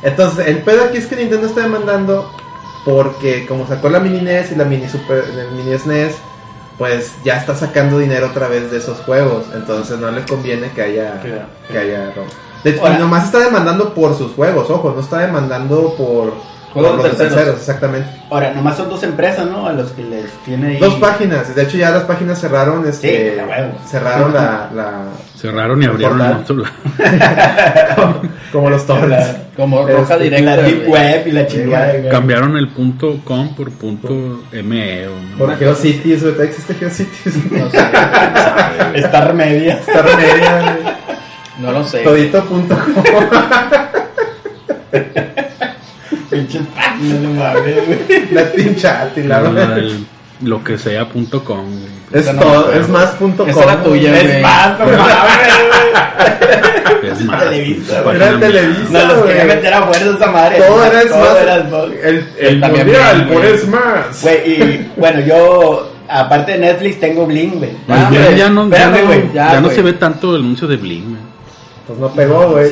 S3: Entonces, el pedo aquí es que Nintendo está demandando porque como sacó la mini NES y la mini Super, el mini SNES, pues ya está sacando dinero otra vez de esos juegos. Entonces no le conviene que haya
S4: Claro.
S3: que haya. De y nomás está demandando por sus juegos, ojo, no está demandando por
S1: Juegos
S3: los
S1: de terceros.
S3: terceros, exactamente.
S4: ahora, nomás son dos empresas, ¿no? A los que les tiene ahí.
S3: Dos páginas, de hecho ya las páginas cerraron, este,
S4: Sí, a huevo.
S3: cerraron la, la
S2: Cerraron y abrieron otro lado.
S3: como los torrents.
S1: Como roja
S3: Este,
S1: directa.
S4: la Deep. Web y la chingada.
S2: Cambiaron el punto com por punto ME. o no
S3: Por. GeoCities, ahorita existe GeoCities.
S1: No sé.
S4: Star Media.
S3: Está remedia.
S1: No lo sé.
S3: Todito.com.
S4: Páginas, no mames, güey.
S3: La pincha y la
S2: No, el- lo que sea punto com. güey.
S3: Es
S1: no
S3: todo, es más punto
S1: Esa
S3: com.
S1: era tuya, güey.
S4: Es más, no mames, güey.
S2: Es más.
S4: Televisa,
S2: su
S4: güey.
S3: Era
S2: página-
S3: Televisa,
S4: Nos los quería meter a fuerza esa madre.
S3: Todo era
S4: Todo
S3: más.
S4: era.
S3: El, el
S1: También
S3: mundial, por es más.
S4: Güey, y bueno, yo, aparte de Netflix, tengo Bling, güey.
S1: Ya,
S2: Ya,
S1: güey,
S2: ya no, ya no-
S1: ya,
S2: no se ve tanto el anuncio de Bling. güey.
S3: Pues no pegó, güey.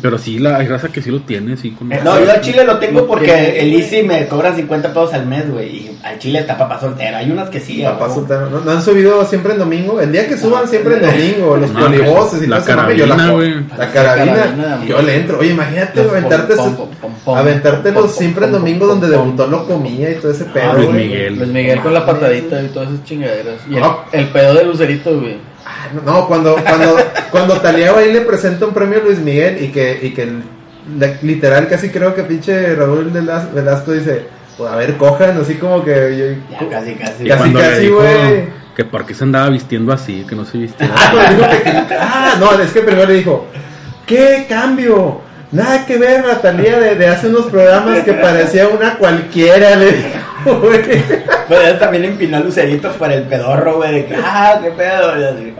S2: Pero sí, la, hay raza que sí lo tiene, sí. Con...
S4: No, yo al chile lo tengo porque el Easy me cobra 50 pesos al mes, güey. Y al chile está papá soltero. Hay unas que sí.
S3: Papá soltero. ¿No, no han subido siempre en domingo? El día que suban siempre en domingo, los
S2: No,
S3: polivoces y
S2: la carabina, güey.
S3: La
S1: La
S3: carabina,
S1: carabina,
S3: yo le entro. Oye, imagínate
S1: Los
S3: aventarte,
S1: pom,
S3: ese-
S1: pom, pom, pom,
S3: aventártelos
S1: pom, pom,
S3: siempre en domingo
S1: pom,
S3: donde debutó lo comía y todo ese pedo.
S2: Luis. Miguel.
S1: Luis Miguel con la patadita y todas esas chingaderas. Y el,
S3: Ah.
S1: el pedo de Lucerito, güey.
S3: Ah, No, cuando, cuando, cuando Talía va y le presenta un premio a Luis Miguel y que, y que literal casi creo que pinche Raúl Velas- Velasco dice, pues a ver, cojan, así como que yo-
S4: Ya casi, casi.
S2: Y
S3: Casi, casi, güey.
S2: que por qué se andaba vistiendo así, que no se vistía.
S3: Ah, no, dijo que- ah, no, es que primero le dijo, ¿qué cambio? Nada que ver, Natalia, de, de hace unos programas que parecía una cualquiera, le dijo, güey.
S4: Pero él también empinó a Lucerito por el pedorro, güey. De que, ah, qué pedo.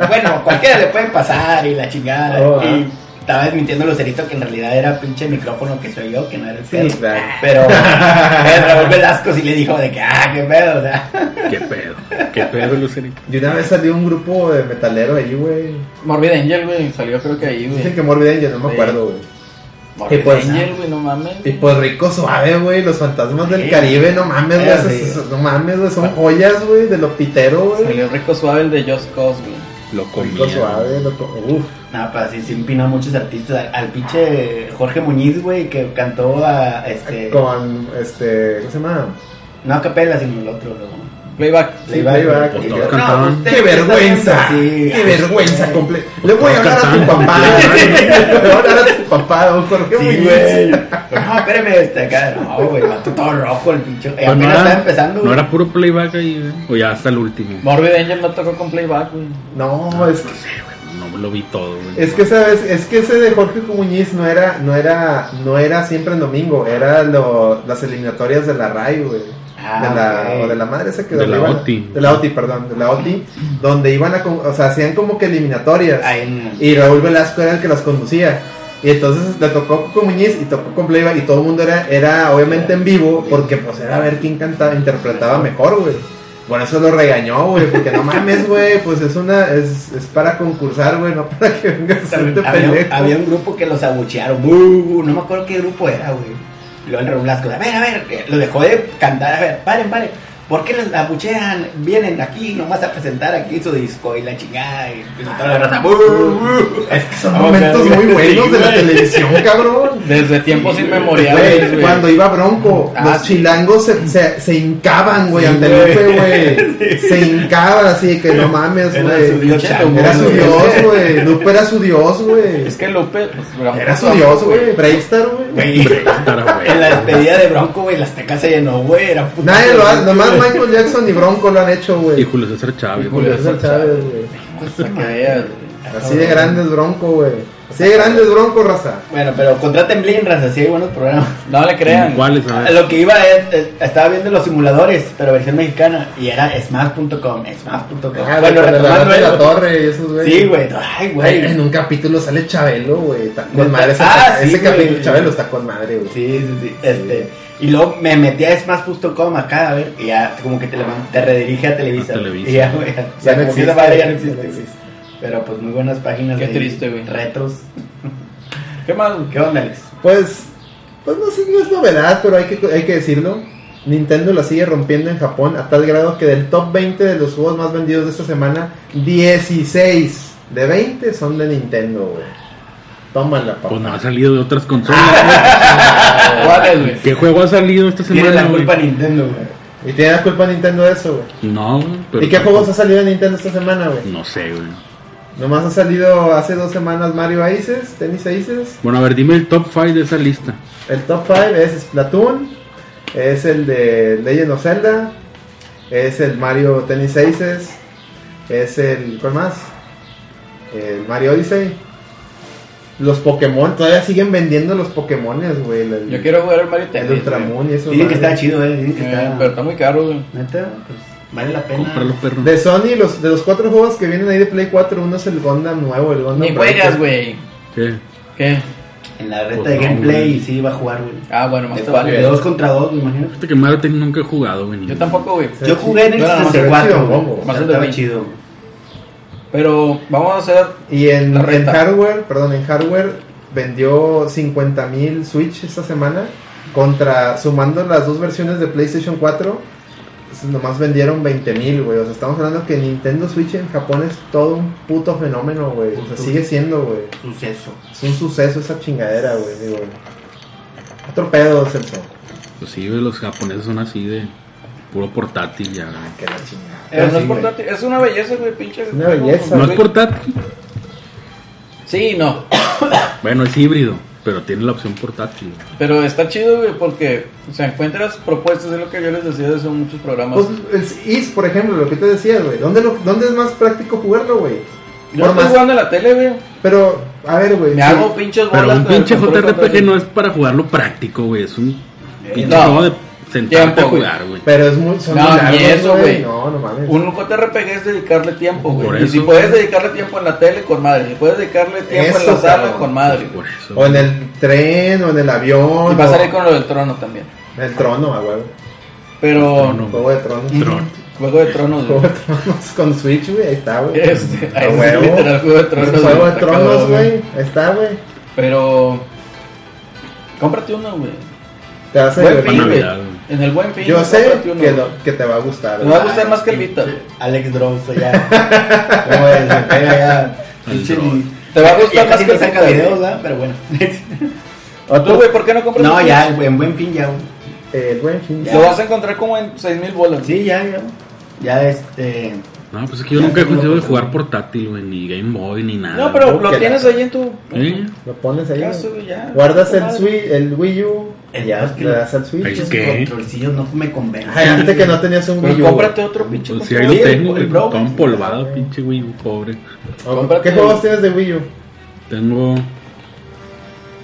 S4: Bueno, cualquiera le puede pasar y la chingada.
S3: Oh, ah.
S4: y estaba desmintiendo a Lucerito que en realidad era pinche micrófono que soy yo, que no era el
S3: Sí,
S4: pedo.
S3: claro.
S4: Pero el Raúl Velasco sí le dijo de que, ah, qué pedo. O sea,
S2: qué pedo, qué pedo, Lucerito.
S3: Y una vez salió un grupo de metalero ahí, güey.
S1: Morbid Angel, güey. Salió creo que ahí,
S3: Dicen
S1: güey.
S3: que Morbid Angel, no me
S1: Sí.
S3: acuerdo, güey.
S1: Morbid
S3: Y pues,
S1: Angel, güey, no mames.
S3: Y pues rico suave, güey, los fantasmas del. Caribe, no mames, güey, no mames, güey, son joyas, güey, de lo pitero, güey.
S1: Salió rico suave el de Just Cause, güey.
S2: Lo
S3: Rico
S2: comía.
S3: suave, loco. Uf.
S4: nada, pues sí, sí empinó a muchos artistas. Al, al pinche Jorge Muñiz, güey, que cantó a este.
S3: Con, este, ¿cómo se llama?
S4: No a capela, sino el otro. ¿no?
S1: Playback.
S3: Sí, playback.
S2: Pues todos cantaban.
S3: ¡Qué
S4: que está
S3: vergüenza! ¡Qué vergüenza comple Le voy a
S2: Todos
S3: hablar a tu papá. Le voy a hablar a tu papá, don Jorge
S4: Sí, güey. No, espérame, este acá. No, güey, mató todo rojo el pinche. Y
S2: Pues
S4: apenas
S2: no,
S4: estaba
S2: era,
S4: empezando,
S2: no
S4: güey.
S2: era puro playback ahí, güey. O ya hasta el último.
S1: Morbid Angel no tocó con Playback, güey.
S3: No, es que,
S2: No lo vi todo, güey.
S3: es que sabes, es que ese de Jorge Muñiz no era, no era, no era siempre en domingo, era lo, las eliminatorias de la RAI, güey.
S4: Ah,
S3: de la, o de la madre esa que
S2: De la
S3: iban-
S2: OTI.
S3: de la OTI, perdón, de la OTI, donde iban a, con- o sea, hacían como que eliminatorias.
S4: En-
S3: Y Raúl Velasco era el que las conducía. Y entonces le tocó con Muñiz y tocó con Playback y todo el mundo era, era obviamente en vivo porque pues era a ver quién cantaba, interpretaba mejor, güey. Por eso lo regañó, güey, porque no mames, güey, pues es una, es, es para concursar, güey, no para que vengas a hacerte
S4: había,
S3: pendejo.
S4: había un grupo que los abuchearon. ¡Bu! No me acuerdo qué grupo era, güey. Luego el Raúl Blasco, a ver, a ver, lo dejó de cantar, a ver, paren, paren. ¿Por qué les abuchean? Vienen aquí nomás a presentar aquí su disco y la chingada. Y la raza.
S3: Es que son momentos muy buenos de la televisión, cabrón.
S1: Desde tiempos inmemoriales, güey.
S3: cuando iba Bronco,
S1: Ah,
S3: los
S1: sí.
S3: chilangos se, se, se hincaban, güey,
S4: Sí,
S3: ante. Lupe, güey. Se hincaban así que no mames,
S4: Era
S3: güey.
S4: su dios chango,
S3: Era su
S4: güey.
S3: dios, güey. Lupe era su dios, güey.
S1: Es que Lupe, pues,
S3: Era su dios, güey. Bravestar, güey.
S4: En la despedida de Bronco, güey, las tecas se llenó, güey. Era puta-
S3: Nadie lo hace, nomás Michael Jackson y Bronco lo han hecho,
S2: Y
S3: güey.
S2: Julio César Chávez.
S3: Y Julio César Chávez, güey. Así de grande es Bronco, güey. Así de grande es Bronco, raza.
S4: Bueno, pero contraten Blin, raza, sí hay buenos programas.
S1: No le crean.
S2: ¿Cuáles?
S4: A
S2: ver.
S4: Lo que iba es, es- estaba viendo los simuladores, pero versión mexicana, y era smash.com, smash.com.
S3: Ah,
S4: bueno, retomando
S3: la. Torre y esos, güey.
S4: Sí, güey, ay, güey.
S3: En un capítulo sale Chabelo, güey. Con madre. Ese,
S4: Ah, sí,
S3: ese capítulo Chabelo está con madre, güey.
S4: Sí, sí, sí, este, y luego me metí a smash.com acá, a ver, y ya como que te, te redirige a Televisa.
S2: A Televisa.
S4: Y ya, güey, o sea,
S3: Ya no
S4: como que
S3: existe.
S4: esa madre ya no existe,
S3: ya no
S4: güey.
S3: existe.
S4: Pero pues muy buenas páginas.
S1: Qué
S4: ahí,
S1: triste, güey.
S4: Retros.
S1: ¿Qué más?
S4: ¿Qué onda, Alex?
S3: Pues, pues no sé, no es novedad, pero hay que, hay que decirlo. Nintendo la sigue rompiendo en Japón a tal grado que del top 20 de los juegos más vendidos de esta semana, 16 de 20 son de Nintendo, güey. Tómala, papá.
S2: Pues no ha salido de otras consolas.
S1: ¿Cuáles, güey?
S2: ¿Qué juego ha salido esta
S4: Tiene
S2: semana?
S4: la
S2: güey?
S4: culpa Nintendo, güey.
S3: Y tiene la culpa Nintendo de eso, güey.
S2: No, güey, pero
S3: ¿Y qué juegos ha salido de Nintendo esta semana, güey?
S2: No sé, güey.
S3: Nomás ha salido hace dos semanas Mario Aces, Tennis Aces.
S2: Bueno, a ver, dime el top 5 de esa lista.
S3: El top 5 es Splatoon, es el de Legend of Zelda, es el Mario Tennis Aces, es el. ¿Cuál más? El Mario Odyssey. Los Pokémon, todavía siguen vendiendo los Pokémones, güey. El,
S1: Yo quiero jugar el Mario
S3: el
S1: Tennis. güey.
S3: Ultramoon y eso.
S4: Dicen que está chido, eh. Dicen que
S1: Eh,
S4: está.
S1: Pero está muy caro, güey.
S4: Neta, pues vale la pena.
S2: Cómpralo, perro.
S3: De Sony, los, de los cuatro juegos que vienen ahí de Play 4, uno es el Gundam nuevo, el Gundam
S1: Ni juegas, güey.
S2: ¿Qué?
S1: ¿Qué?
S4: En la reta
S2: Pues
S4: de
S2: no,
S4: gameplay
S2: güey.
S4: sí iba a jugar, güey.
S1: Ah, bueno, más vale.
S4: de dos contra dos, me imagino.
S2: Fíjate que Mario Tennis nunca he jugado, güey.
S1: Yo tampoco, güey.
S4: Yo jugué en el
S3: Bueno, no, se ve
S4: 64.
S3: chido,
S4: güey.
S1: Más el
S4: chido. güey.
S1: Pero vamos a hacer.
S3: Y en,
S1: La
S3: en
S1: reta.
S3: hardware, perdón, en hardware vendió 50 mil Switch esta semana. Contra, sumando las dos versiones de PlayStation 4, pues, nomás vendieron 20 mil, güey. O sea, estamos hablando que Nintendo Switch en Japón es todo un puto fenómeno, güey. O sea, sigue siendo, güey.
S4: Suceso.
S3: Es un suceso esa chingadera, güey. Digo, otro pedo, Celso.
S2: Pues sí, güey, los japoneses son así de puro portátil ya. güey.
S3: Que la chingada.
S1: Pero no es portátil, es una belleza, güey, pinche.
S3: Es una belleza.
S2: No es portátil.
S1: Sí, no.
S2: Bueno, es híbrido, pero tiene la opción portátil. güey.
S1: Pero está chido, güey, porque o sea, encuentras propuestas, es lo que yo les decía desde muchos programas.
S3: Pues el Is, por ejemplo, lo que te decías, güey. ¿Dónde, lo- ¿Dónde es más práctico jugarlo, güey?
S1: yo
S3: por
S1: estoy
S3: más-
S1: jugando en la tele, güey.
S3: Pero, a ver, güey.
S1: Me
S3: sí.
S1: hago pinches bolas.
S2: Pero un pinche JRPG no es para jugarlo práctico, güey. Es un pinche
S1: no.
S2: juego de sentarte
S1: Tiempo,
S2: a
S1: güey.
S2: jugar, güey.
S3: Pero es muy. Son
S1: No,
S3: muy
S1: ni
S3: largos,
S1: eso, güey.
S3: No, no mames.
S1: Un JRPG es dedicarle tiempo, güey. Y si puedes dedicarle tiempo en la tele, con madre. Si puedes dedicarle tiempo en la sala, con madre.
S2: Por eso.
S3: O en el tren, o en el avión.
S1: Y a salir con lo del trono también.
S3: El trono, a huevo.
S1: Pero.
S2: Trono.
S3: Juego de tronos.
S2: Tron.
S1: Juego de tronos,
S3: Juego de tronos con Switch, güey. Ahí está, güey.
S1: Este,
S3: A
S1: ahí es
S3: huevo.
S1: literal juego de tronos.
S3: Juego de
S1: está
S3: tronos, güey. Ahí está, güey.
S1: Pero. Cómprate uno, güey.
S3: Te a
S1: Buen fin,
S3: güey.
S1: En el buen fin.
S3: Yo sé que, que te va a gustar.
S1: Te
S3: güey.
S1: va a gustar más que el Vita.
S4: Alex Drosso ya. ¿Cómo es? Ya.
S2: Dross.
S1: Te va a gustar
S4: Ya
S1: más que el
S4: saca videos. ¿verdad? Pero bueno.
S1: ¿Tú, güey, por qué no compras
S4: No, ya, en buen fin ya.
S3: buen fin.
S1: Lo vas a encontrar como en 6000 bolas.
S4: Sí, ya, ya. Ya este.
S2: No, pues es que yo nunca he conseguido de jugar portátil, güey. Ni Game Boy, ni nada.
S1: No, pero
S3: ¿Cómo
S1: lo
S3: que
S1: tienes ahí en tu.
S2: ¿Eh?
S3: Lo pones ahí.
S1: Ya.
S3: Guardas el. Switch, el Wii U. Ya
S4: es que
S3: le
S4: lo-
S3: das al Switch.
S4: Esos
S2: ¿Qué?
S4: controlcillos no me convencen.
S3: Ay, antes que no tenías un Wii U.
S1: cómprate otro pinche.
S2: Pues sí, ahí lo tengo,
S4: el
S2: güey. Todo empolvado, pinche Wii U, pobre.
S1: cómprate
S3: ¿Qué juegos tienes de Wii U?
S2: Tengo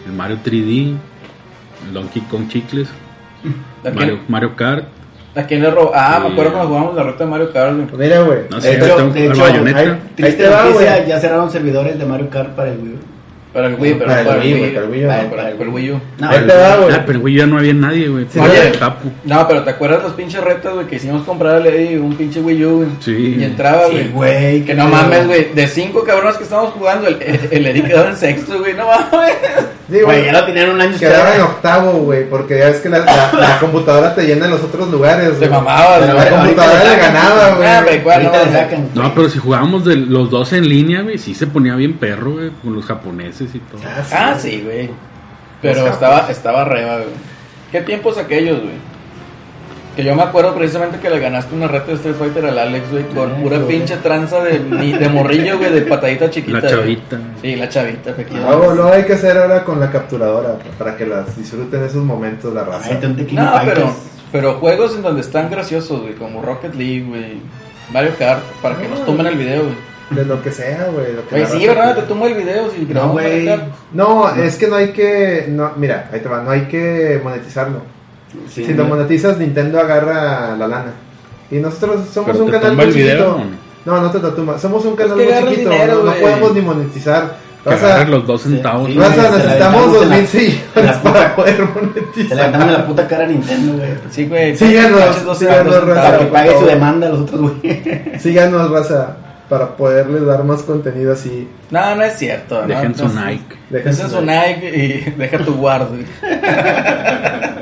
S2: el Mario 3D, el Donkey Kong Chicles,
S1: ¿A
S2: Mario,
S1: quién,
S2: Mario Kart.
S1: ¿A quién le robó? Ah, me
S2: Sí.
S1: acuerdo cuando jugamos la reta de Mario Kart.
S3: Pues mira, güey.
S2: No
S4: De
S2: sé,
S4: hecho- de hecho,
S3: Ahí
S4: Triste
S3: te va,
S4: noticia,
S3: güey.
S4: ya cerraron servidores de Mario Kart para el Wii.
S1: Para el Wii, pero
S3: Para el
S1: para el
S3: Wii,
S1: Wii.
S3: para el Wii U.
S1: Para, el Wii U.
S4: No,
S3: güey.
S2: Ah, pero güey, ya no había nadie, güey.
S3: Sí,
S2: Oye,
S1: oye.
S2: capo.
S1: No, pero ¿te acuerdas los pinches retas, güey? Que hicimos comprarle ahí un pinche Wii U, güey.
S2: Sí.
S1: Y entraba,
S4: Sí,
S1: güey. Que no mames, güey. De cinco cabrones que estábamos jugando, el, el, el Eric quedaba en sexto, güey. No mames.
S3: Digo,
S4: Güey, ya lo tenían un año
S3: Quedaba en octavo, güey, porque ya ves que la, la- la computadora te llena en los otros lugares.
S1: Te
S3: güey.
S1: mamabas,
S3: Pero
S1: güey.
S3: la computadora le ganaba,
S1: Ah, güey,
S4: sacan.
S2: No, pero si jugábamos de los dos en línea, güey, sí se ponía bien perro, güey, con los japoneses y todo.
S3: Ah, sí,
S1: Ah,
S3: güey.
S1: sí, güey. Pero estaba,
S3: capos.
S1: estaba reba, güey. ¿Qué tiempos aquellos, güey? Que yo me acuerdo precisamente que le ganaste una reta de Street Fighter al Alex, güey, con pura
S4: güey.
S1: pinche tranza de, de morrillo, güey, de patadita chiquita.
S2: La
S1: güey.
S2: chavita.
S1: Sí, la chavita, efectivamente.
S3: Luego, luego hay que hacer ahora con la capturadora para que las disfruten esos momentos la raza.
S4: Ay,
S1: No, pero, pero juegos en donde están graciosos, güey, como Rocket League, güey, Mario Kart, para que nos tomen el video, güey.
S3: De lo que sea, güey.
S1: sí, ¿verdad? Te tomo el video si
S4: No, güey.
S3: No, es que no hay que. No, mira, ahí te va. No hay que monetizarlo.
S4: Sí,
S3: si lo monetizas, Nintendo agarra la lana. Y nosotros somos
S2: Pero
S3: un
S2: te
S3: canal muy
S2: el video,
S3: chiquito.
S2: ¿o no?
S3: No, no te lo tumba. Somos un canal muy chiquito.
S1: dinero,
S3: no, podemos ni monetizar.
S2: Que
S3: Vas a-
S2: agarren los dos centavos.
S4: Sí,
S2: güey.
S3: Raza,
S4: se la
S3: necesitamos dos mil
S4: la
S3: para poder
S4: Se le
S3: monetizar.
S4: la puta cara a Nintendo, güey.
S1: Sí, güey.
S3: Síganos, síganos,
S1: centavos,
S3: raza.
S4: Para que pague su demanda a los otros, güey.
S3: Síganos, raza, para poderles dar más contenido así.
S1: No, no es cierto.
S2: Dejen
S1: no,
S2: su
S1: no,
S2: Nike.
S1: Dejen su Nike y deja tu guard, güey.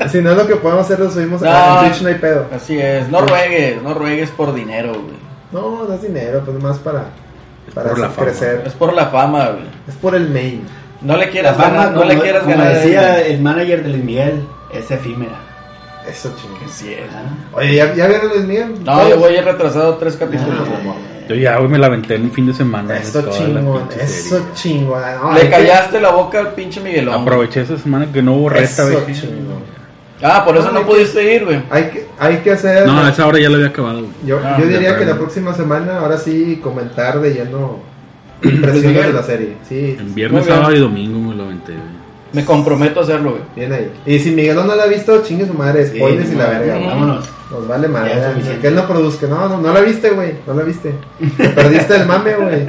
S3: Si no es lo que podemos hacer, lo subimos
S1: No.
S3: a Twitch, no hay pedo.
S1: Así es. No ruegues, no ruegues por dinero, güey.
S3: No, no es dinero, pues más para, para
S2: por la
S3: hacer
S2: fama.
S3: crecer.
S1: Es por la fama, güey.
S3: Es por el main.
S1: No le quieras
S4: fama,
S1: ganar, no
S4: como,
S1: le quieras
S4: como
S1: ganar.
S4: decía el manager de Luis Miguel, es efímera.
S3: Eso chingón.
S1: Sí es.
S4: Ah.
S3: Oye, ¿ya, ya vieron Luis Miguel?
S1: No, yo voy a ir retrasado tres capítulos,
S4: Ah.
S2: Yo ya, güey, me la aventé en un fin de semana.
S3: Eso chingón, eso chingón. No,
S1: Le
S3: que-
S1: callaste la boca al pinche Miguelón.
S2: Aproveché esa semana que no hubo
S3: Eso
S2: güey.
S1: Ah, por eso
S3: No,
S1: pudiste ir, güey.
S3: Hay que, hay que hacer.
S2: No, a esa hora ya la había acabado. güey.
S3: Yo,
S1: Ah,
S3: yo diría que la próxima semana, ahora sí, comentar de lleno impresiones de la serie. Sí,
S2: En viernes, sábado y domingo me
S1: comprometo a hacerlo, güey.
S3: bien ahí. Y si Miguelón no la ha visto, chingue su madre, spoilers
S4: Sí,
S3: y la verga. güey.
S4: Vámonos.
S3: Nos vale madre. Que él no produzca. No, no, no la viste, güey. No la viste. Te perdiste el mame, güey.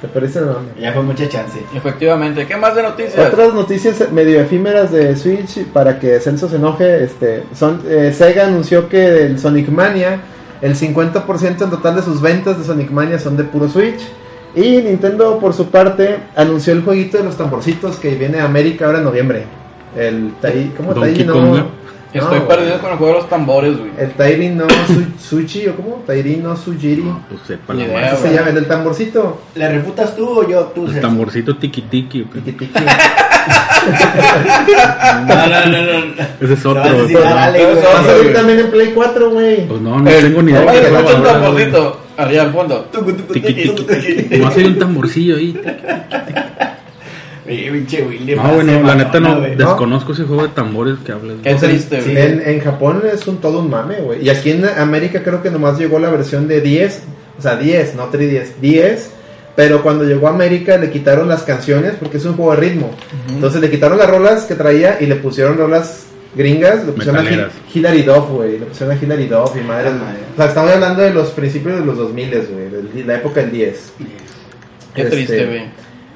S3: Te perdiste el mame.
S4: Ya fue mucha chance.
S1: Efectivamente. ¿Qué más de noticias?
S3: Otras noticias medio efímeras de Switch para que Celso se enoje, este, son eh, Sega anunció que el Sonic Mania El 50% en total de sus ventas de Sonic Mania son de puro Switch. Y Nintendo, por su parte, anunció el jueguito de los tamborcitos que viene a América ahora en noviembre. El Tai, ¿Cómo
S2: Donkey
S3: Tai no?
S2: Kong, ¿no?
S1: Estoy
S3: No,
S1: perdido con el juego de los tambores, güey.
S3: El Tairi no Su- Suchi, ¿o cómo? Tairi no Sujiri.
S2: Pues sepa
S1: Ni
S2: la
S1: idea,
S3: se llama, el del tamborcito.
S4: ¿Le refutas tú o yo? Tú,
S2: El tamborcito tiki tiki. ¿o qué?
S3: Tiki, tiki.
S4: No, no, no, no.
S2: Ese es
S4: vas a
S2: otro.
S4: decir, dale,
S1: Pero
S4: güey.
S1: eso-
S3: Va a salir también en Play 4, güey.
S2: Pues no, no
S1: Eh,
S2: tengo ni idea.
S1: Oye, escucha un
S2: va a
S1: tamborcito. Allá al fondo.
S4: Tucu.
S2: Nomás hay un tamborcillo ahí. No, güey, no, la neta no. Desconozco ese juego de tambores que hablas.
S1: Qué triste,
S4: Sí.
S1: güey.
S3: En, en Japón es un todo un mame, güey. Y aquí en América creo que nomás llegó la versión de 10. O sea, 10, no 310. 10. Pero cuando llegó a América le quitaron las canciones porque es un juego de ritmo. Entonces le quitaron las rolas que traía y le pusieron rolas gringas. Le pusieron a. Hilary Duff, güey. Le pusieron a Hilary Duff y madre.
S4: Ah, madre.
S3: O sea, estamos hablando de los principios de los 2000, güey. la época del 10.
S1: Qué
S3: Este,
S1: triste, güey.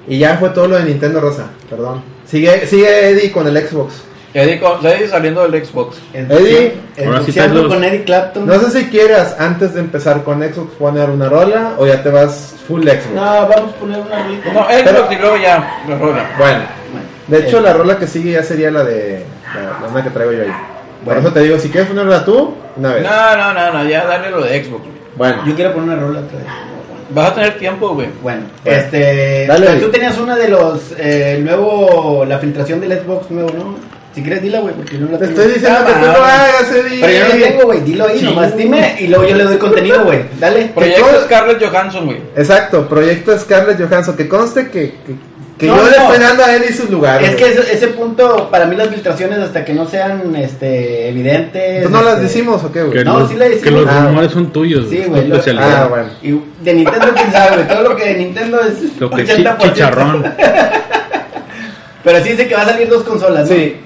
S3: Y ya fue todo lo de Nintendo Rosa. Perdón. Sigue, sigue Eddie con el Xbox.
S1: Eddie, con- Eddie saliendo del Xbox.
S3: Eddie.
S2: Ahora sí
S4: con Eric Clapton.
S3: No sé si quieras, antes de empezar con Xbox, poner una rola o ya te vas full Xbox.
S4: No, vamos a poner una rolita.
S1: No, Xbox
S3: Pero-
S1: y luego ya, la rola.
S3: Bueno,
S4: Bueno,
S3: de hecho,
S4: eh,
S3: la rola que sigue ya sería la de la, que traigo yo ahí. Por eso te digo, si quieres ponerla tú, una vez.
S1: No, no, no, no, ya dale lo de Xbox, güey.
S3: Bueno,
S4: Yo quiero poner una rola otra vez.
S1: Vas a tener tiempo, güey.
S4: Bueno,
S3: Bueno.
S4: este.
S3: Dale,
S4: tú
S3: Eddie.
S4: tenías una de los. Eh, nuevo. La filtración del Xbox nuevo, ¿no? Si quieres, dila, güey, porque no la
S3: te
S4: tengo.
S3: estoy diciendo que tú lo hagas, Eddie.
S4: Pero yo no tengo, güey. Dilo ahí,
S3: Sí.
S4: nomás dime y luego yo le doy contenido, güey. Dale.
S1: Proyecto
S3: todo-
S1: Scarlett Johansson, güey.
S3: Exacto, proyecto Scarlett Johansson. Que conste que, que, que
S4: No,
S3: yo le
S4: no.
S3: estoy dando a Eddie sus lugares.
S4: Es que ese, ese punto, para mí las filtraciones, hasta que no sean este, evidentes.
S3: ¿Tú no las
S4: este,
S3: decimos o qué, güey?
S2: Que,
S4: No,
S2: los,
S4: sí le
S2: que
S4: decimos.
S2: los
S3: Ah,
S2: rumores son tuyos.
S4: Sí, güey, lo-.
S3: Ah, bueno.
S4: Y de Nintendo, quién sabe, güey. Todo lo que de Nintendo es.
S2: Lo que chi-
S4: 80%.
S2: chicharrón.
S4: Pero sí dice que va a salir dos consolas, ¿no?
S3: Sí.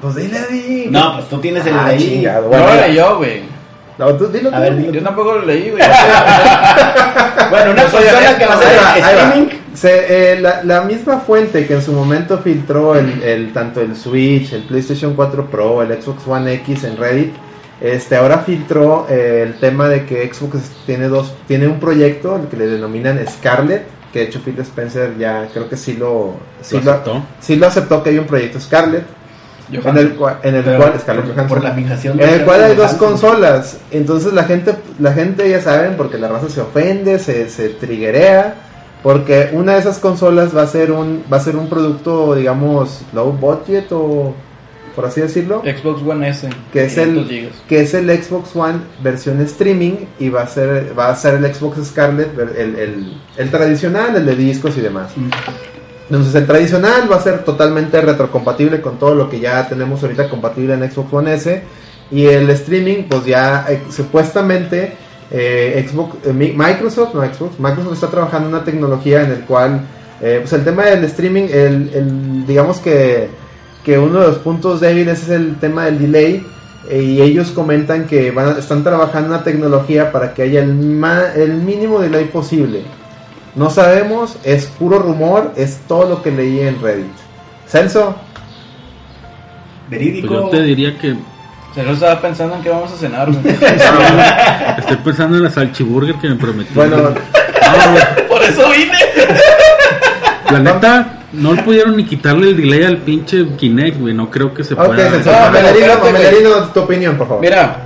S3: Pues dile, Eddie.
S4: No, pues tú tienes el de
S3: Ah,
S4: ahí.
S3: chingado.
S1: No
S3: Bueno,
S1: lo leyó, güey.
S3: No, tú dilo.
S4: A ver.
S1: Yo tampoco lo leí, güey.
S4: Bueno, una
S1: honesto,
S4: que va a
S3: va.
S4: streaming.
S3: Se, eh, la, la misma fuente que en su momento filtró el, el- tanto el Switch, el PlayStation 4 Pro, el Xbox One X en Reddit, este ahora filtró eh, el tema de que Xbox tiene dos, tiene un proyecto el que le denominan Scarlet, que de hecho Phil Spencer ya creo que sí lo, sí
S2: ¿Lo
S3: lo,
S2: aceptó?
S3: sí lo aceptó que hay un proyecto Scarlet, en el, cua- en el
S4: Pero
S3: cual Scarlett
S4: por-
S3: Johansson.
S4: por la fijación
S3: en el
S4: Scarlett
S3: cual hay dos consolas. Entonces la gente la gente ya saben porque la raza se ofende se, se triguea porque una de esas consolas va a ser un va a ser un producto digamos low budget o por así decirlo.
S1: Xbox One S.
S3: que es
S1: 500
S3: el que es el Xbox One versión streaming y va a ser va a ser el Xbox Scarlet ver- el, el, el tradicional el de discos y demás entonces el tradicional va a ser totalmente retrocompatible con todo lo que ya tenemos ahorita compatible en Xbox One S. Y el streaming pues ya eh, supuestamente eh, Xbox eh, Mi- Microsoft no Xbox Microsoft está trabajando una tecnología en el cual eh, pues el tema del streaming el, digamos que que uno de los puntos débiles es el tema del delay y ellos comentan que van están trabajando una tecnología para que haya el, ma- el mínimo delay posible no sabemos, es puro rumor, es todo lo que leí en Reddit. Celso,
S4: Verídico.
S2: Pues yo te diría que
S1: Se lo estaba pensando en qué vamos a cenar, güey.
S2: estoy pensando en la salchiburger que me prometí.
S3: bueno,
S2: No, güey,
S1: Por eso vine.
S2: la neta, no le pudieron ni quitarle el delay al pinche Kinect, güey. No creo que se
S3: ok,
S2: pueda.
S3: Celso,
S1: No, güey.
S3: Mamelerino, tu opinión, por favor.
S1: Mira,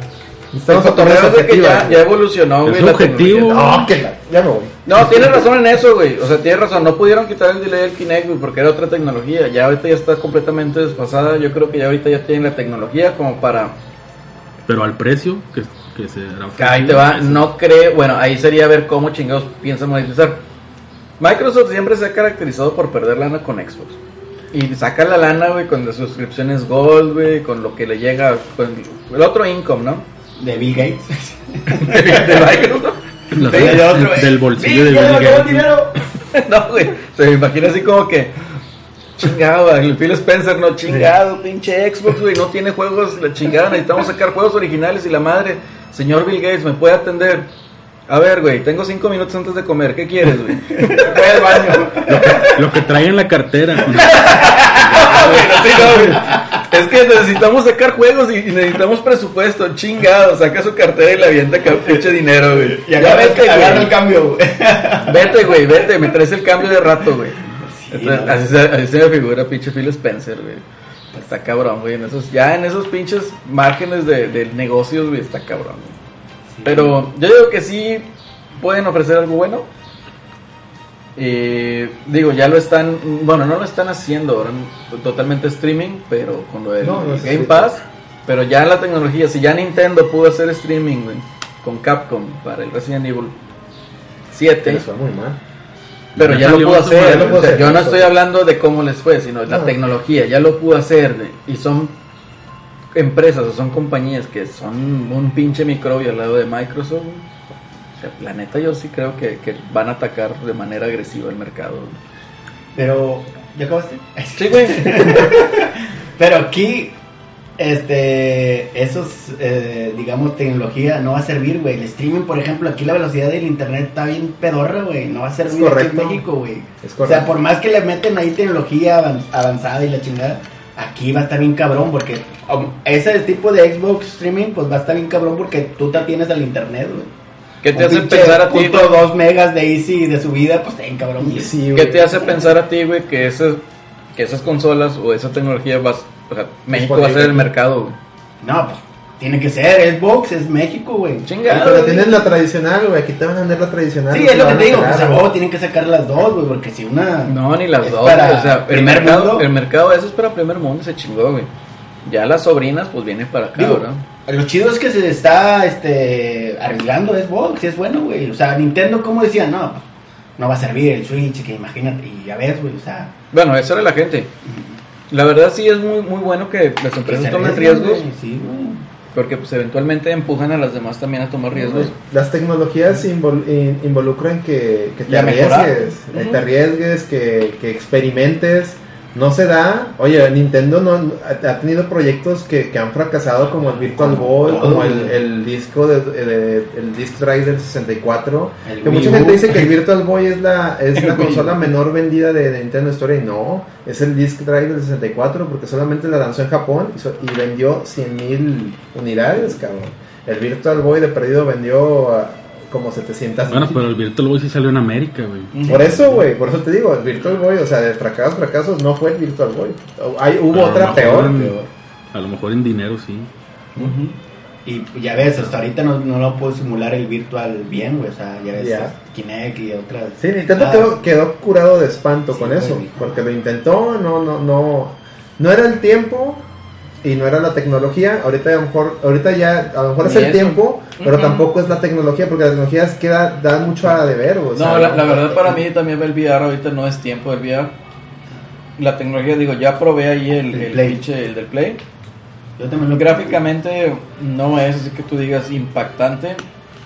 S3: Estamos
S1: cotorreo es de que ya, ya evolucionó,
S2: Es
S1: güey. la
S2: objetivo.
S1: tecnología.
S3: No, que la- ya me voy.
S1: No, tienes razón en eso, güey. O sea, tienes razón. No pudieron quitar el delay del Kinect, güey, porque era otra tecnología. Ya ahorita ya está completamente desfasada. Yo creo que ya ahorita ya tienen la tecnología como para.
S2: Pero al precio que, que se
S1: ahí te va. No creo. Bueno, ahí sería ver cómo chingados piensan monetizar. Microsoft siempre se ha caracterizado por perder lana con Xbox. Y saca la lana, güey, con las suscripciones Gold, güey, con lo que le llega. Con el otro income, ¿no?
S4: De Bill Gates.
S1: de Microsoft.
S4: Otro, güey.
S2: del bolsillo de
S4: ya
S2: Bill
S4: le acabó el
S2: Gates.
S4: dinero.
S1: No, güey. Se me imagina así como que. Chingado, el Phil Spencer, no chingado, pinche Xbox, güey, no tiene juegos, la chingada, necesitamos sacar juegos originales y la madre, señor Bill Gates, ¿me puede atender? A ver, güey, tengo cinco minutos antes de comer. ¿Qué quieres, güey?
S4: Voy al baño.
S2: Lo que trae en la cartera.
S1: Sí, no, güey. Es que necesitamos sacar juegos y necesitamos presupuesto. Chingado, saca su cartera y la avienta pinche dinero, güey.
S4: Y agarra,
S1: vete,
S4: agarra
S1: güey.
S4: el cambio, güey.
S1: Vete, güey, vete. Me traes el cambio de rato, güey. Entonces, así, se, así se me figura pinche Phil Spencer, güey. Está cabrón, güey. En esos, ya en esos pinches márgenes de, de negocios, güey, está cabrón. güey. Pero yo digo que sí pueden ofrecer algo bueno. Eh, digo, ya lo están, bueno, no lo están haciendo ahora totalmente streaming, pero con lo del
S3: No, no
S1: Game Pass. Pero ya la tecnología, si ya Nintendo pudo hacer streaming, güey, con Capcom para el Resident Evil 7,
S3: Que les fue muy mal.
S1: pero
S2: Ya
S1: ya lo pudo hacer.
S3: ya lo pudo
S1: o sea,
S3: hacer,
S1: yo no
S3: eso.
S1: estoy hablando de cómo les fue, sino de la
S3: No.
S1: tecnología. Ya lo pudo hacer. Y son empresas o son compañías que son un pinche microbio al lado de Microsoft. O sea, la neta, yo sí creo que, que van a atacar de manera agresiva el mercado.
S4: Pero, ¿ya acabaste?
S1: Sí, güey.
S4: Pero aquí, este, esos, eh, digamos, tecnología no va a servir, güey. El streaming, por ejemplo, aquí la velocidad del internet está bien pedorra, güey. No va a servir aquí en. México, güey. O sea, por más que le meten ahí tecnología avan- avanzada y la chingada, aquí va a estar bien cabrón porque um, ese tipo de Xbox streaming, pues va a estar bien cabrón porque tú te atienes al internet, güey.
S1: ¿Qué te
S4: Un
S1: hace pensar a ti?
S4: punto
S1: güey?
S4: dos megas de easy de subida, pues está bien cabrón.
S3: Y
S4: güey.
S3: sí,
S1: ¿Qué
S3: güey.
S1: te hace pensar a ti, güey, que, esas que esas consolas o esa tecnología vas, o sea, México va a ser el mercado, güey?
S4: No, pues tiene que ser Xbox, es México, güey.
S1: Chingado.
S3: Pero tienes la tradicional, güey. Aquí te van a vender la tradicional.
S4: Sí, es lo que te digo, pues a huevo tienen que sacar las dos, güey, porque si una...
S1: No, ni las
S4: Es
S1: dos.
S4: para
S1: o sea, el mercado,
S4: mundo.
S1: el mercado, eso es para primer mundo, se chingó, güey. Ya las sobrinas, pues vienen para acá,
S4: Digo,
S1: ¿verdad?
S4: Lo chido es que se está este, arreglando Xbox, y es bueno, güey. O sea, Nintendo, como decía, no, pues, no va a servir el Switch, que imagínate, y ya ves, güey, o sea...
S1: Bueno, eso era la gente. La verdad sí es muy muy bueno que las empresas tomen riesgos,
S4: güey, Sí, güey.
S1: Porque pues eventualmente empujan a las demás también a tomar riesgos.
S3: Las tecnologías invol- in- involucran que, que te arriesgues, eh, te arriesgues, que, que experimentes. No se da. Oye, Nintendo no ha ha tenido proyectos que, que han fracasado como el Virtual Boy, como el, disco de, de- el disc drive del 64.
S4: El
S3: que mucha gente dice que el Virtual Boy es la es la consola menor vendida de, de Nintendo Historia y no, es el disc drive del 64 porque solamente la lanzó en Japón y, so- y vendió 100.000 unidades, cabrón. El Virtual Boy de perdido vendió como 700
S2: Bueno, pero el Virtual Boy sí salió en América, güey.
S3: Por eso, güey, por eso te digo, el Virtual Boy, o sea, de fracasos, fracasos, no fue el Virtual Boy. Hay, hubo
S2: A
S3: otra peor.
S2: en-
S3: peor.
S2: A lo mejor en dinero sí.
S4: Y ya ves, hasta ahorita no, no lo puedo simular el virtual bien, güey, o sea, ya ves,
S3: Ya.
S4: Kinect y otras...
S3: Sí, Nintendo
S4: Ah,
S3: quedó, quedó curado de espanto
S4: Sí,
S3: con eso, porque lo intentó, no, no, no, no era el tiempo y no era la tecnología. Ahorita a lo mejor, ahorita ya, a lo mejor es el
S1: eso.
S3: tiempo, pero tampoco es la tecnología, porque la tecnología queda, da mucho a deber. O sea,
S1: No, la, la verdad para mí también el VR ahorita no es tiempo del VR. La tecnología, digo, ya probé ahí el,
S4: El
S1: el,
S4: Play.
S1: pinche, el del Play.
S4: Yo también lo
S1: Gráficamente no es así que tú digas impactante.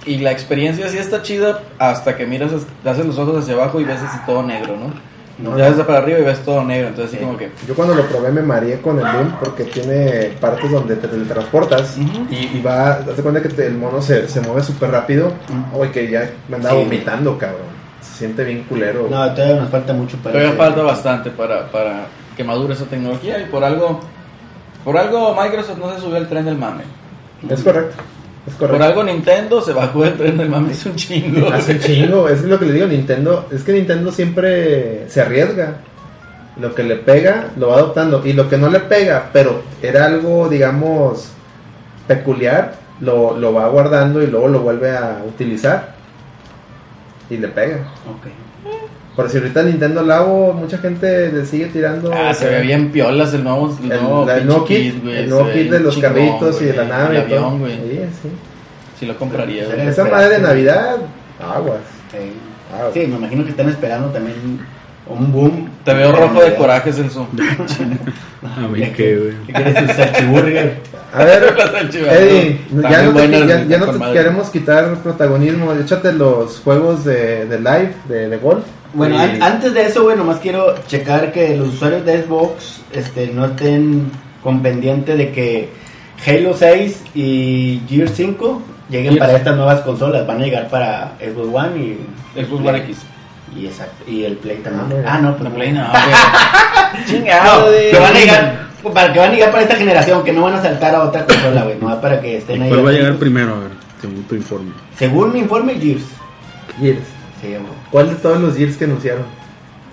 S1: Y la experiencia sí está chida hasta que miras, haces los ojos hacia abajo y ves así todo negro, ¿no?
S3: No,
S1: ya ves para arriba y ves todo negro, entonces así
S4: Sí.
S1: como que...
S3: Yo cuando lo probé me mareé con el Doom porque tiene partes donde te teletransportas y, y va, te das cuenta que te- el mono se, se mueve súper rápido.
S4: Ujú.
S3: Oye, que ya me andaba
S4: Sí.
S3: vomitando, cabrón. Se siente bien culero.
S4: No, todavía nos falta mucho para...
S1: Todavía
S4: que-
S1: falta bastante para, para que madure esa tecnología y por algo... Por algo Microsoft no se subió al tren del mame.
S3: Es correcto. Es correcto.
S1: Por algo Nintendo se bajó del tren del mame, es un chingo.
S3: Hace un chingo, es lo que le digo, Nintendo, es que Nintendo siempre se arriesga. Lo que le pega, lo va adoptando. Y lo que no le pega, pero era algo, digamos, peculiar, lo, lo va guardando y luego lo vuelve a utilizar. Y le pega.
S4: Ok.
S3: Por si ahorita Nintendo Labo, mucha gente le sigue tirando.
S1: Ah, se ve bien piolas el nuevo, el
S3: El,
S1: nuevo,
S3: la- el nuevo
S1: pinche
S3: kit,
S1: güey,
S3: el nuevo kit de los
S1: chingón,
S3: carritos y de la nave.
S1: El
S3: y todo.
S1: avión, güey.
S3: Sí, sí.
S1: Sí lo compraría,
S4: Pero-
S1: güey.
S3: Esa madre de Navidad, aguas.
S4: Sí.
S3: aguas.
S4: Sí, me imagino que están esperando también un boom.
S1: Te veo rojo de coraje, Celso.
S2: A mí qué, güey.
S4: ¿Qué quieres tu salchiburger?
S3: A ver, Eddie, ya no, te, ya, ya no te queremos quitar protagonismo. Échate los juegos de, de live, de, de golf.
S4: Bueno, an- antes de eso, güey, nomás quiero checar que los usuarios de Xbox este, no estén con pendiente de que Halo 6 y Gear 5 lleguen
S2: Gears.
S4: para estas nuevas consolas. Van a llegar para Xbox One y
S1: Xbox One X.
S4: Y, exacto, y el Play también.
S3: Ah.
S4: Ah, no, pues
S1: La Play
S4: no.
S1: Chingado,
S4: No, que van a llegar, para que van a llegar para esta generación, que no van a saltar a otra consola, güey, no para que estén ahí.
S2: ¿Cuál va a llegar primero? A ver, según tu informe.
S4: Según mi informe, Gears.
S3: Gears.
S4: Se llama.
S3: ¿Cuál de todos los Gears que anunciaron?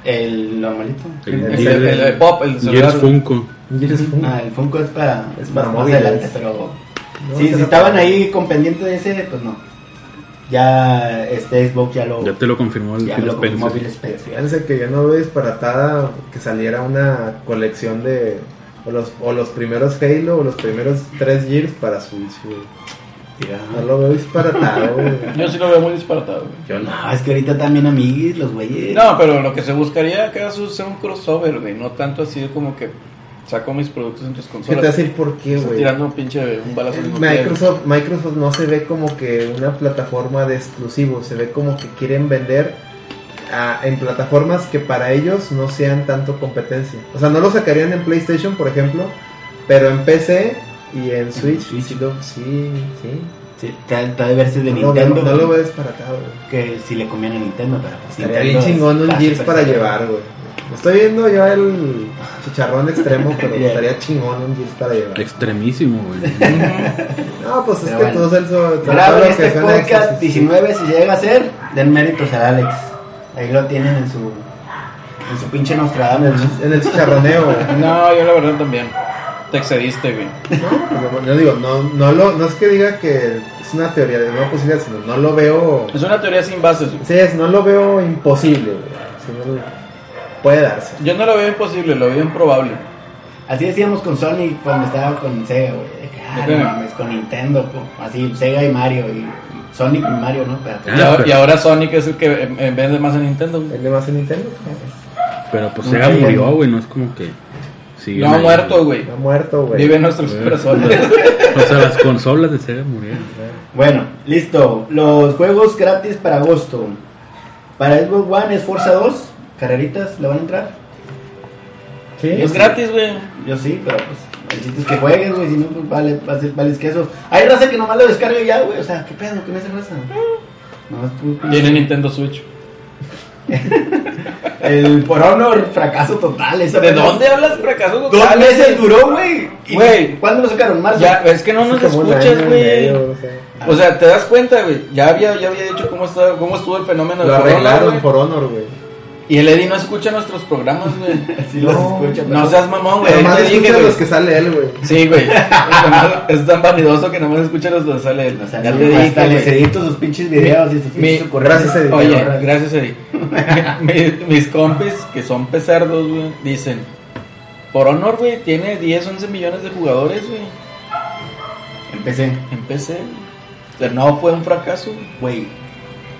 S4: El normalito.
S2: El,
S1: El- el- el Pop, el celular.
S2: Gears Funko.
S3: Gears Funko.
S4: Ah, el Funko es para,
S3: Es para
S4: más
S3: móviles.
S4: adelante, pero
S3: No,
S4: si, estaban
S3: para-
S4: ahí con pendiente de ese, pues no. Ya este Xbox ya lo,
S2: Ya te lo confirmó el
S4: ya
S2: Phil
S4: lo confirmó
S2: Spencer.
S4: Phil Spencer.
S3: Fíjense que yo no veo disparatada que saliera una colección de o los, o los primeros Halo o los primeros tres Gears para Switch, güey. No lo veo disparatado, güey.
S1: Yo sí lo veo muy disparatado, güey.
S4: Yo no, es que ahorita también amiguis, los güeyes.
S1: No, pero lo que se buscaría acá es hacer un crossover, güey. No tanto así como que saco mis productos en tus
S3: ¿Qué te
S1: consolas.
S3: a decir por qué,
S1: Estás
S3: güey?
S1: tirando un pinche un balazo mismo tiempo.
S3: Microsoft, Microsoft no se ve como que una plataforma de exclusivos, se ve como que quieren vender a- en plataformas que para ellos no sean tanto competencia. O sea, no lo sacarían en PlayStation, por ejemplo, pero en PC y en Switch,
S4: Switch.
S3: sí, lo- sí, sí.
S4: Sí, te ha de verse de
S3: No, lo veo-
S4: Nintendo.
S3: no lo veo disparatado, güey.
S4: Que si le conviene a Nintendo, pero pues
S3: Estaría
S4: Nintendo
S3: bien chingón un Gears
S4: súper
S3: para llevar, güey. Estoy viendo ya el chicharrón extremo, pero
S4: Yeah.
S3: estaría chingón un Gears para llevar.
S2: Extremísimo, güey.
S3: No, pues es
S4: Pero
S3: que
S4: bueno.
S3: todo Celso,
S4: Graben
S3: lo
S4: este
S3: que
S4: podcast
S3: Xbox, sí.
S4: 19, si llega a ser, den méritos a Alex. Ahí lo tienen en su, en su pinche
S3: En
S4: Nostradamus.
S3: el, en el chicharroneo, güey.
S1: No, yo la verdad también. Te excediste, güey.
S3: No, pues, yo digo, no, no, lo, no es que diga que es una teoría de una posibilidad, sino no lo veo.
S1: Es una teoría sin bases, güey.
S3: Sí, es, no lo veo imposible, güey. Sí, no puede darse.
S1: Yo no lo veo imposible, lo veo improbable.
S4: Así decíamos con Sony cuando estaba con Sega, güey. Ah, no mames, con Nintendo, así Sega y Mario. Y Sonic y Mario, ¿no? Pero,
S2: Ah,
S1: y, ahora,
S2: pero-
S1: y ahora Sonic es el que vende más en Nintendo. güey.
S3: ¿El de más en Nintendo?
S2: Pero pues Sega murió, güey. No es como que.
S1: No ha muerto, güey.
S3: Ha muerto, güey.
S1: Vive en nuestros corazones.
S2: O sea, las consolas de Sega murieron.
S4: Bueno, listo. Los juegos gratis para agosto. Para Xbox One es Forza 2. Carreritas, ¿le van a entrar?
S3: Sí,
S1: es
S3: sí.
S1: gratis, güey.
S4: Yo sí, pero pues necesitas que juegues, güey. Si no, pues vale, vale, vales que eso. Hay raza que nomás lo descarga ya, güey. O sea, ¿qué pedo con esa raza? No, es
S1: Tiene Nintendo Switch.
S4: El For Honor, fracaso total. esa
S1: ¿De dónde hablas fracaso
S4: Dos
S1: total,
S4: meses
S1: güey?
S4: duró, güey. ¿Y
S1: Güey.
S4: ¿Cuándo lo sacaron? ¿Marzo?
S1: Ya, es que no nos escuchas, güey.
S3: o sea.
S1: O sea, te das cuenta, güey. Ya había, ya había dicho cómo, está, cómo estuvo el fenómeno
S3: Lo
S1: de Corona,
S3: arreglaron
S1: güey.
S3: por Honor, güey.
S1: Y el Eddie no escucha nuestros programas, güey.
S4: Sí los
S3: No,
S4: escucha,
S1: No seas mamón, güey.
S3: Pero más
S1: Ahí te dije,
S3: escucha
S1: güey.
S3: los que sale él, güey.
S1: Sí, güey. Nomás- Es tan vanidoso que nomás escucha los donde sale él.
S4: O sea,
S1: ya
S4: no,
S1: te dije,
S4: hasta les edito sus pinches videos y sus
S1: Mi-
S4: pinches correos.
S3: gracias, Eddie.
S1: Oye,
S3: Ahorras.
S1: gracias, Eddie. Mi- mis compis, que son pesardos, güey, dicen: Por Honor, güey, tiene 10, 11 millones de jugadores, güey.
S4: Empecé,
S1: En PC. O sea, no fue un fracaso. güey.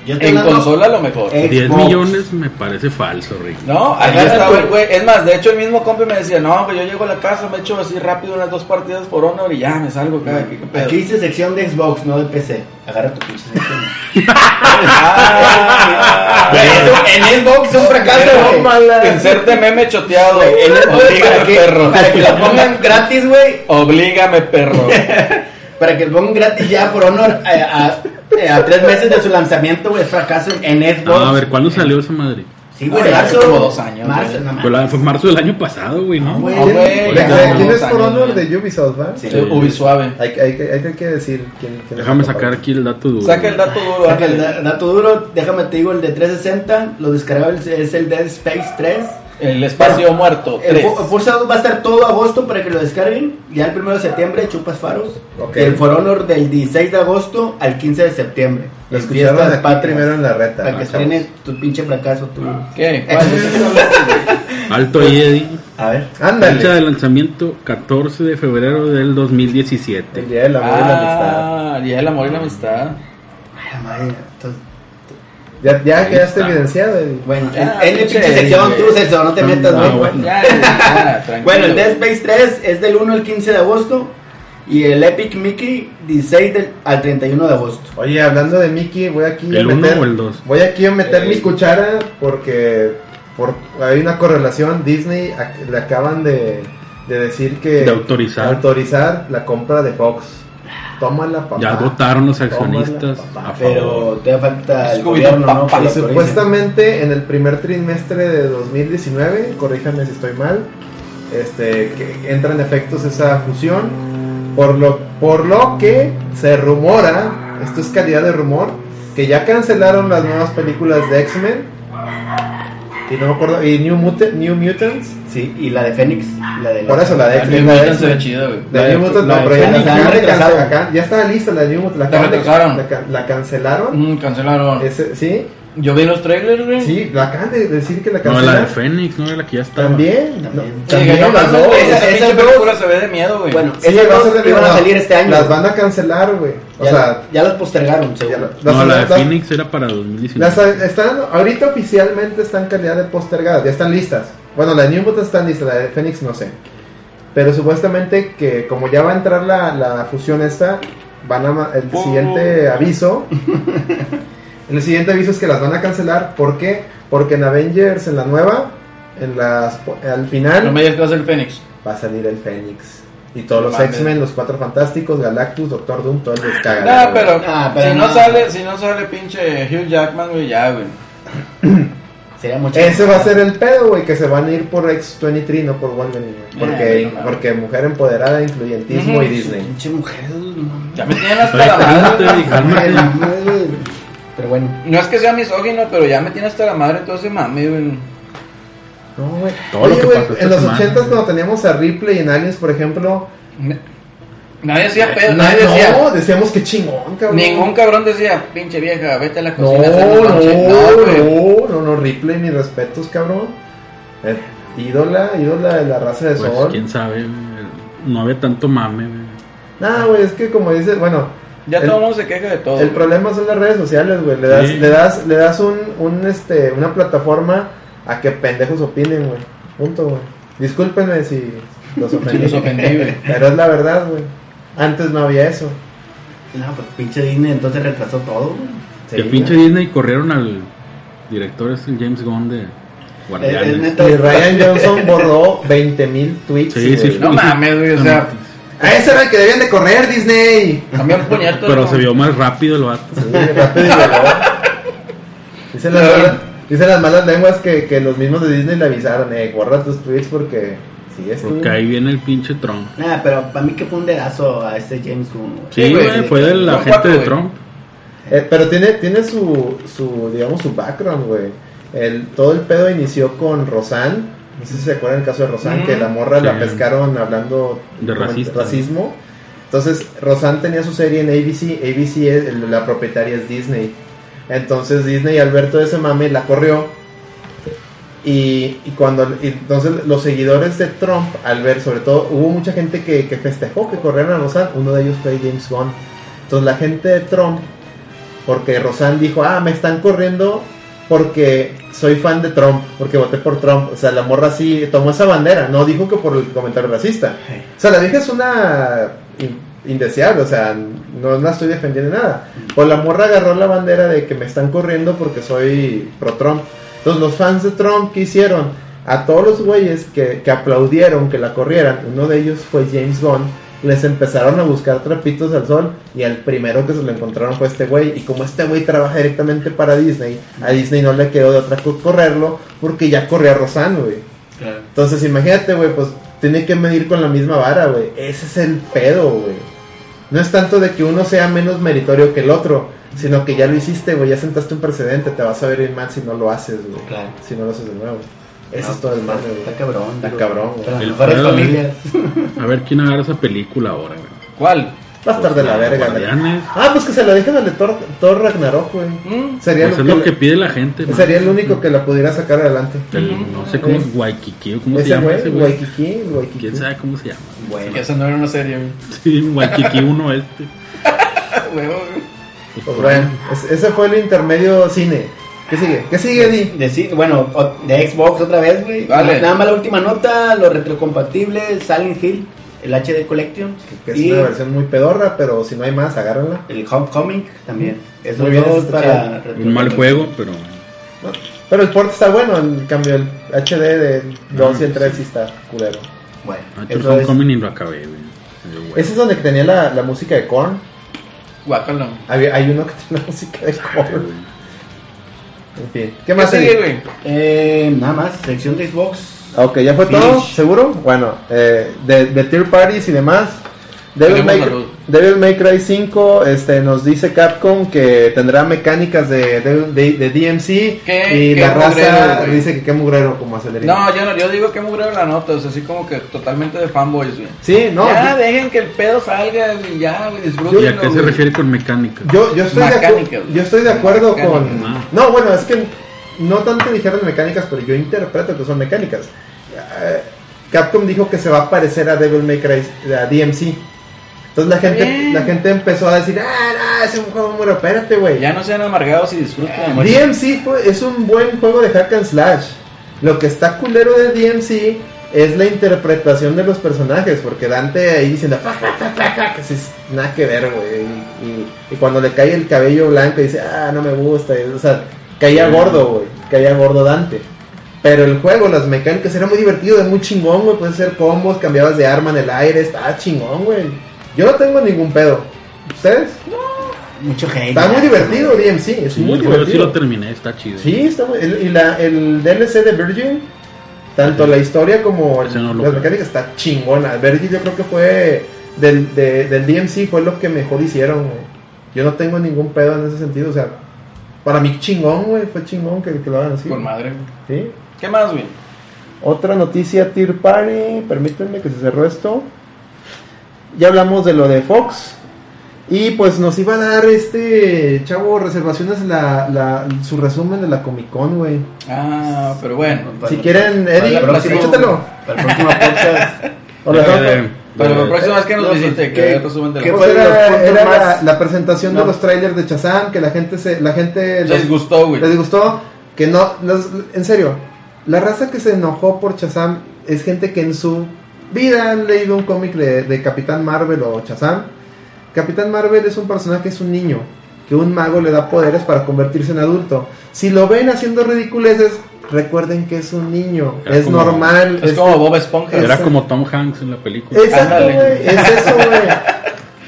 S1: En
S4: hablando-
S1: consola, a lo mejor.
S4: Eh,
S2: 10
S4: Xbox.
S2: millones me parece falso, Rick.
S1: No, ahí
S4: Agarra
S1: estaba
S4: tu-
S1: el güey. Es más, de hecho, el mismo compi me decía: No, pues yo llego a la casa, me echo así rápido unas dos partidas por Honor y ya me salgo acá. ¿qué- qué pedo?
S4: Aquí dice sección de Xbox, no de PC. Agarra tu pinche sección.
S1: Ah,
S4: en Xbox es un fracaso, güey.
S1: Inserte meme choteado.
S4: En Xbox
S1: Oblígame,
S4: para que,
S1: perro.
S4: para que lo pongan gratis, güey.
S1: Oblígame, perro.
S4: Para que lo pongan gratis ya por honor a, a- a tres meses de su lanzamiento, güey. Fracaso en Xbox.
S2: Ah, a ver, ¿cuándo salió esa madre?
S4: Sí, güey,
S1: Ay,
S4: marzo.
S1: como dos años,
S4: Marzo, no mames.
S2: Fue, la- fue marzo del año pasado, güey, ¿no?
S4: Güey.
S1: No, güey,
S3: ¿De-
S1: ya
S3: de
S1: como
S3: ¿Quién es por
S1: años,
S3: Honor?
S1: güey.
S3: De Ubisoft, ¿va?
S4: Sí.
S1: Sí, Ubisuave.
S3: Hay, hay, hay, hay que decir quién, quién es
S2: Déjame sacar aquí el dato duro.
S1: Saca el dato duro.
S4: Saca el dato duro, déjame te digo el de 360, lo descargable es el Dead Space 3.
S1: El espacio muerto.
S4: El Forza 2 va a estar todo agosto para que lo descarguen. Ya el 1 de septiembre chupas faros.
S3: Ok.
S4: El For Honor del 16 de agosto al 15 de septiembre.
S3: Lo escucharon aquí
S4: patrias.
S3: primero en la reta.
S4: Para
S3: ¿no,
S4: que estrene tu pinche fracaso. Tu...
S1: ¿Qué?
S2: Alto y Eddie.
S4: A ver.
S2: Fecha
S3: Ándale.
S2: de lanzamiento 14 de febrero del 2017.
S3: El día del amor y la amistad.
S1: Ah, Día del amor y la amistad.
S4: Ay, la madre. entonces-
S3: Ya, ya quedaste
S2: está.
S3: evidenciado. Eddie.
S4: Bueno,
S1: Ya,
S4: en, en mi
S1: pinche
S4: sección, tú, Celso, no te metas, güey.
S2: bueno.
S1: Ya, ya, tranquilo.
S4: Bueno, el Dead Space 3 es del 1 al 15 de agosto. Y el Epic Mickey 16 del- al 31 de agosto.
S3: Oye, hablando de Mickey, voy aquí
S2: ¿El
S3: a
S2: uno
S3: meter.
S2: o el dos?
S3: Voy aquí a meter
S1: Eh.
S3: mi cuchara porque por, hay una correlación. Disney ac- le acaban de, de decir que.
S2: De autorizar.
S3: autorizar la compra de Fox. Tómala, papá.
S2: Ya votaron los
S3: Tómala,
S2: accionistas
S3: papá.
S2: a.
S4: Pero todavía falta el gobierno, ¿no?
S1: papá.
S3: Y supuestamente en el primer trimestre de 2019, corríjame si estoy mal, este, que entra en efectos esa fusión, por lo, por lo que se rumora, esto es calidad de rumor, que ya cancelaron las nuevas películas de X-Men. Y no me acuerdo, y New, Muta- New Mutants.
S4: Sí, y la de Fénix. La de
S3: Por eso la de.
S1: New
S3: la de
S1: Mutants se ve chida, güey.
S3: La
S1: La
S3: New
S1: de-
S3: Mutants, no,
S1: de
S3: pero ya, la de ya estaba lista la New Mutants. La, de-
S1: retrasaron.
S3: la ca- la cancelaron.
S1: Mm, cancelaron.
S3: ¿Sí?
S1: Yo vi los trailers, güey.
S3: Sí, la acaban de decir que la
S2: No,
S3: cancelaron.
S2: la de Fénix, no la que ya estaba.
S3: También,
S4: También.
S3: no,
S1: Sí,
S3: también
S1: que no
S3: las dos.
S1: Esa
S4: dos-
S1: película se ve de miedo, güey.
S4: Bueno,
S3: Sí,
S4: esas dos
S3: de
S4: iban a salir este año.
S3: Las van a cancelar, güey. O
S4: ya,
S3: sea,
S4: ya las postergaron, seguro.
S3: la-
S2: No,
S3: las-
S2: la de
S3: las-
S2: Phoenix era para 2019.
S3: las están, ahorita oficialmente están calidad de postergadas, ya están listas. Bueno, la de New Mutants están listas, la de Phoenix no sé. Pero supuestamente que como ya va a entrar la, la fusión esta, van a el
S1: Oh.
S3: siguiente aviso. el siguiente aviso es que las van a cancelar. ¿Por qué? Porque en Avengers, en la nueva, en las, al final
S1: No me digas que va a ser el Fénix.
S3: va a salir el Fénix. Y todos los. X-Men, los cuatro fantásticos, Galactus, Doctor Doom, todo el descaga.
S1: No, pero,
S4: pero
S1: si no,
S4: no.
S1: sale, si no sale pinche Hugh Jackman, güey, ya, güey.
S4: Sería mucho.
S3: Ese va a ser el pedo, güey, que se van a ir por X-23, no por Wolverine, güey. Porque, porque mujer empoderada, influyentismo y Disney.
S4: Pinche mujer. no.
S1: Ya me tienen hasta la madre.
S4: Pero bueno.
S1: No es que sea misógino, pero ya me tiene hasta la madre todo ese mame, güey.
S3: No, güey.
S2: Todo lo
S3: Oye,
S2: que
S3: güey,
S2: pasó esta
S3: en los. 80 cuando teníamos a Ripley en Aliens, por ejemplo,
S1: Nadie decía pedo,
S3: na-
S1: nadie decía.
S3: no, decíamos que chingón, cabrón.
S1: Ningún cabrón decía, pinche vieja, vete a la
S3: No,
S1: cocina.
S3: no,
S1: un lonche". No, güey.
S3: no, no, no, Ripley, mis respetos, cabrón. Eh, ídola, ídola de la raza de
S2: Pues
S3: sol.
S2: quién sabe, güey. no había tanto mame. güey.
S3: Nah, güey, es que como dices, bueno,
S1: Ya
S3: El-
S1: todo el mundo se queja de todo.
S3: El problema son las redes sociales, güey. Le das,
S2: Sí.
S3: le das, le das un, un, este, una plataforma a que pendejos opinen, güey. Punto, güey. Discúlpenme si los ofendí.
S1: los ofendí, güey.
S3: Pero es la verdad, güey. Antes no había eso.
S4: No, pues pinche Disney entonces retrasó todo. güey.
S3: Sí,
S2: que pinche. Disney corrieron al director este James Gunn de Guardianes.
S4: Es- es.
S3: Y Ryan Johnson borró 20 mil tweets.
S2: Sí, sí,
S3: güey.
S1: No mames, güey, o sea,
S3: A ese era el que debían de correr, Disney.
S1: cambió un puñeto.
S2: Pero se vio más rápido el vato.
S3: Sí, rápido y veloz. Dicen las, malas, dicen las malas lenguas que, que los mismos de Disney le avisaron, eh, borra tus tweets porque si es
S2: Porque ahí viene el pinche Trump.
S4: Nah, pero para mí que fue un dedazo a este James Gunn.
S2: Sí,
S1: Sí, güey, sí,
S2: fue de la gente de. Trump.
S3: Eh, pero tiene, tiene su, su, digamos, su background, güey. El, todo el pedo inició con Rosanne. No sé si se acuerdan el caso de Rosanne,
S1: Mm.
S3: que la morra la pescaron hablando
S2: De racista.
S3: racismo. Entonces, Rosanne tenía su serie en ABC. ABC, es, la propietaria es Disney. Entonces, Disney, al ver todo ese mame, la corrió. Y, y cuando y entonces los seguidores de Trump, al ver, sobre todo, hubo mucha gente que, que festejó que corrieron a Rosanne. Uno de ellos fue James Gunn. Entonces, la gente de Trump porque Rosanne dijo, ah, me están corriendo porque soy fan de Trump, porque voté por Trump. O sea, la morra sí tomó esa bandera, no dijo que por el comentario racista. O sea, la vieja es una in- indeseable, o sea, no la estoy defendiendo en nada. Pues la morra agarró la bandera de que me están corriendo porque soy pro Trump. Entonces los fans de Trump, ¿qué hicieron? A todos los güeyes que, que aplaudieron que la corrieran, uno de ellos fue James Gunn, les empezaron a buscar trapitos al sol y al primero que se lo encontraron fue este güey. Y como este güey trabaja directamente para Disney, a Disney no le quedó de otra que correrlo porque ya corría Rosanne, güey.
S4: Claro.
S3: Entonces imagínate, güey, pues tiene que medir con la misma vara, güey. Ese es el pedo, güey. No es tanto de que uno sea menos meritorio que el otro, sino que ya lo hiciste, güey, ya sentaste un precedente, te vas a ver bien mal si no lo haces, güey.
S4: Claro.
S3: Si no lo haces de nuevo. Ese
S4: No,
S3: es todo el mal, güey.
S4: Está cabrón.
S3: Está cabrón, güey.
S4: Para las
S2: El
S4: familias.
S2: A ver quién agarra esa película ahora, güey.
S1: ¿Cuál?
S3: Va a estar de la verga, güey.
S2: Guardianes.
S3: Ah, pues que se lo dejen al de Thor, Thor Ragnarok, güey.
S1: Mm.
S3: Sería,
S2: Pues
S3: lo
S2: es
S3: que,
S2: lo que pide la gente, ¿no?
S3: sería el único que la pudiera sacar adelante.
S2: El- no sé cómo es Waikiki, ¿cómo se
S3: Ese
S2: llama
S3: güey,
S2: ese güey?
S3: Waikiki, Waikiki.
S2: ¿Quién sabe cómo se llama?
S4: Bueno.
S1: Esa no era una serie, güey.
S2: Sí, Waikiki 1 este.
S1: Huevo, güey.
S2: Pues,
S3: bueno, es- ese fue el intermedio cine. ¿Qué sigue? ¿Qué sigue, Di?
S4: De, bueno, de Xbox otra vez, güey.
S1: Vale.
S4: Nada más la última nota, los retrocompatibles, Silent Hill, el HD Collection
S3: Que es
S4: y
S3: una versión muy pedorra, pero si no hay más, agárrenla.
S4: el Homecoming también. Esos
S3: Muy bien,
S4: para
S2: Un mal juego, pero
S3: ¿no? Pero el port está bueno, en cambio el HD del 2 y el 3 sí está culero.
S4: Bueno,
S2: Ah, el
S4: eso es-
S2: Homecoming ni lo acabé, güey. Hueva.
S3: Ese es donde tenía la, la música de Korn.
S1: Guácala.
S3: Había- hay uno que tiene música de Korn. En fin, ¿qué
S1: ¿Qué
S3: más
S1: sigue, güey?
S4: Eh, nada más, sección de Xbox.
S3: Ok, ¿ya fue todo? ¿Seguro? Bueno, eh, de, de tier parties y demás. Devil May. Devil May Cry 5 este, nos dice Capcom que tendrá mecánicas de, de, de- de DMC
S1: Qué-
S3: y
S1: qué
S3: la raza
S1: güey.
S3: dice que qué mugrero como acelerino.
S1: No, yo no, yo digo que mugrero la nota, o sea, así como que totalmente de fanboys, güey.
S3: Sí, no.
S1: ya,
S3: yo-
S1: dejen que el pedo salga y ya, güey, disfruten.
S2: ¿Y a qué se refiere con mecánica?
S3: Yo, yo, estoy, de acu-
S1: Mecánicas.
S3: yo estoy de acuerdo
S1: Mecánicas.
S3: con...
S2: Ah.
S3: No, bueno, es que no tanto dijeron mecánicas, pero yo interpreto que son mecánicas. Eh, Capcom dijo que se va a parecer a Devil May Cry, a DMC. Entonces la gente,
S1: bien.
S3: la gente empezó a decir, ah, no, es un juego muy... Espérate, güey.
S1: Ya no sean amargados y disfruten.
S3: DMC fue- es un buen juego de hack and slash. Lo que está culero de DMC es la interpretación de los personajes, porque Dante ahí diciendo, "Fa, fa, fa, fa, fa", que es nada que ver, güey. Y, y- y cuando le cae el cabello blanco dice, ah, no me gusta. y, o sea, caía gordo, güey. Caía gordo Dante. Pero el juego, las mecánicas, era muy divertido, era muy chingón, güey. Puedes hacer combos, cambiabas de arma en el aire, estaba chingón, güey. Yo no tengo ningún pedo. ¿Ustedes?
S4: Mucho hate.
S3: Está muy divertido DMC, es
S2: Sí,
S3: muy
S2: el juego sí
S3: divertido.
S2: lo terminé, está chido.
S3: Sí, está muy, el, y la, el DLC de Virgin, tanto la historia como
S2: Ese no
S3: las mecánicas está chingona. Virgin yo creo que fue del, de- del DMC fue lo que mejor hicieron, güey. Yo no tengo ningún pedo en ese sentido, o sea, para mí chingón, güey, fue chingón que, que lo hagan así.
S1: Con madre. güey.
S3: ¿Sí?
S1: ¿Qué más, güey?
S3: Otra noticia, Tier Party, permítanme que se cerró esto. Ya hablamos de lo de Fox. Y pues nos iba a dar este chavo reservaciones la, la, su resumen de la Comic Con, güey.
S1: Ah, pero bueno.
S3: Si quieren,
S4: para
S3: Eddie, échatelo.
S4: Para el próximo podcast.
S2: De- de-
S1: Pero la próxima vez que nos
S4: no, pues,
S1: visite, que
S4: ¿qué-
S1: vea el resumen de
S3: Pues
S4: fue
S3: era, la,
S4: más-
S3: la presentación de los trailers de Chazam, que la gente se, la gente
S1: Les
S3: los-
S1: gustó, güey.
S3: les gustó, que no, los- en serio, la raza que se enojó por Chazam es gente que en su vida han leído un cómic de, de Capitán Marvel o Chazam. Capitán Marvel es un personaje, es un niño, que un mago le da poderes para convertirse en adulto. Si lo ven haciendo ridiculeces, recuerden que es un niño,
S2: Era
S3: es
S2: como-
S3: normal.
S1: Es como Bob Esponja.
S3: es-
S2: Era como Tom Hanks en la película.
S3: Exacto, güey, es eso, güey.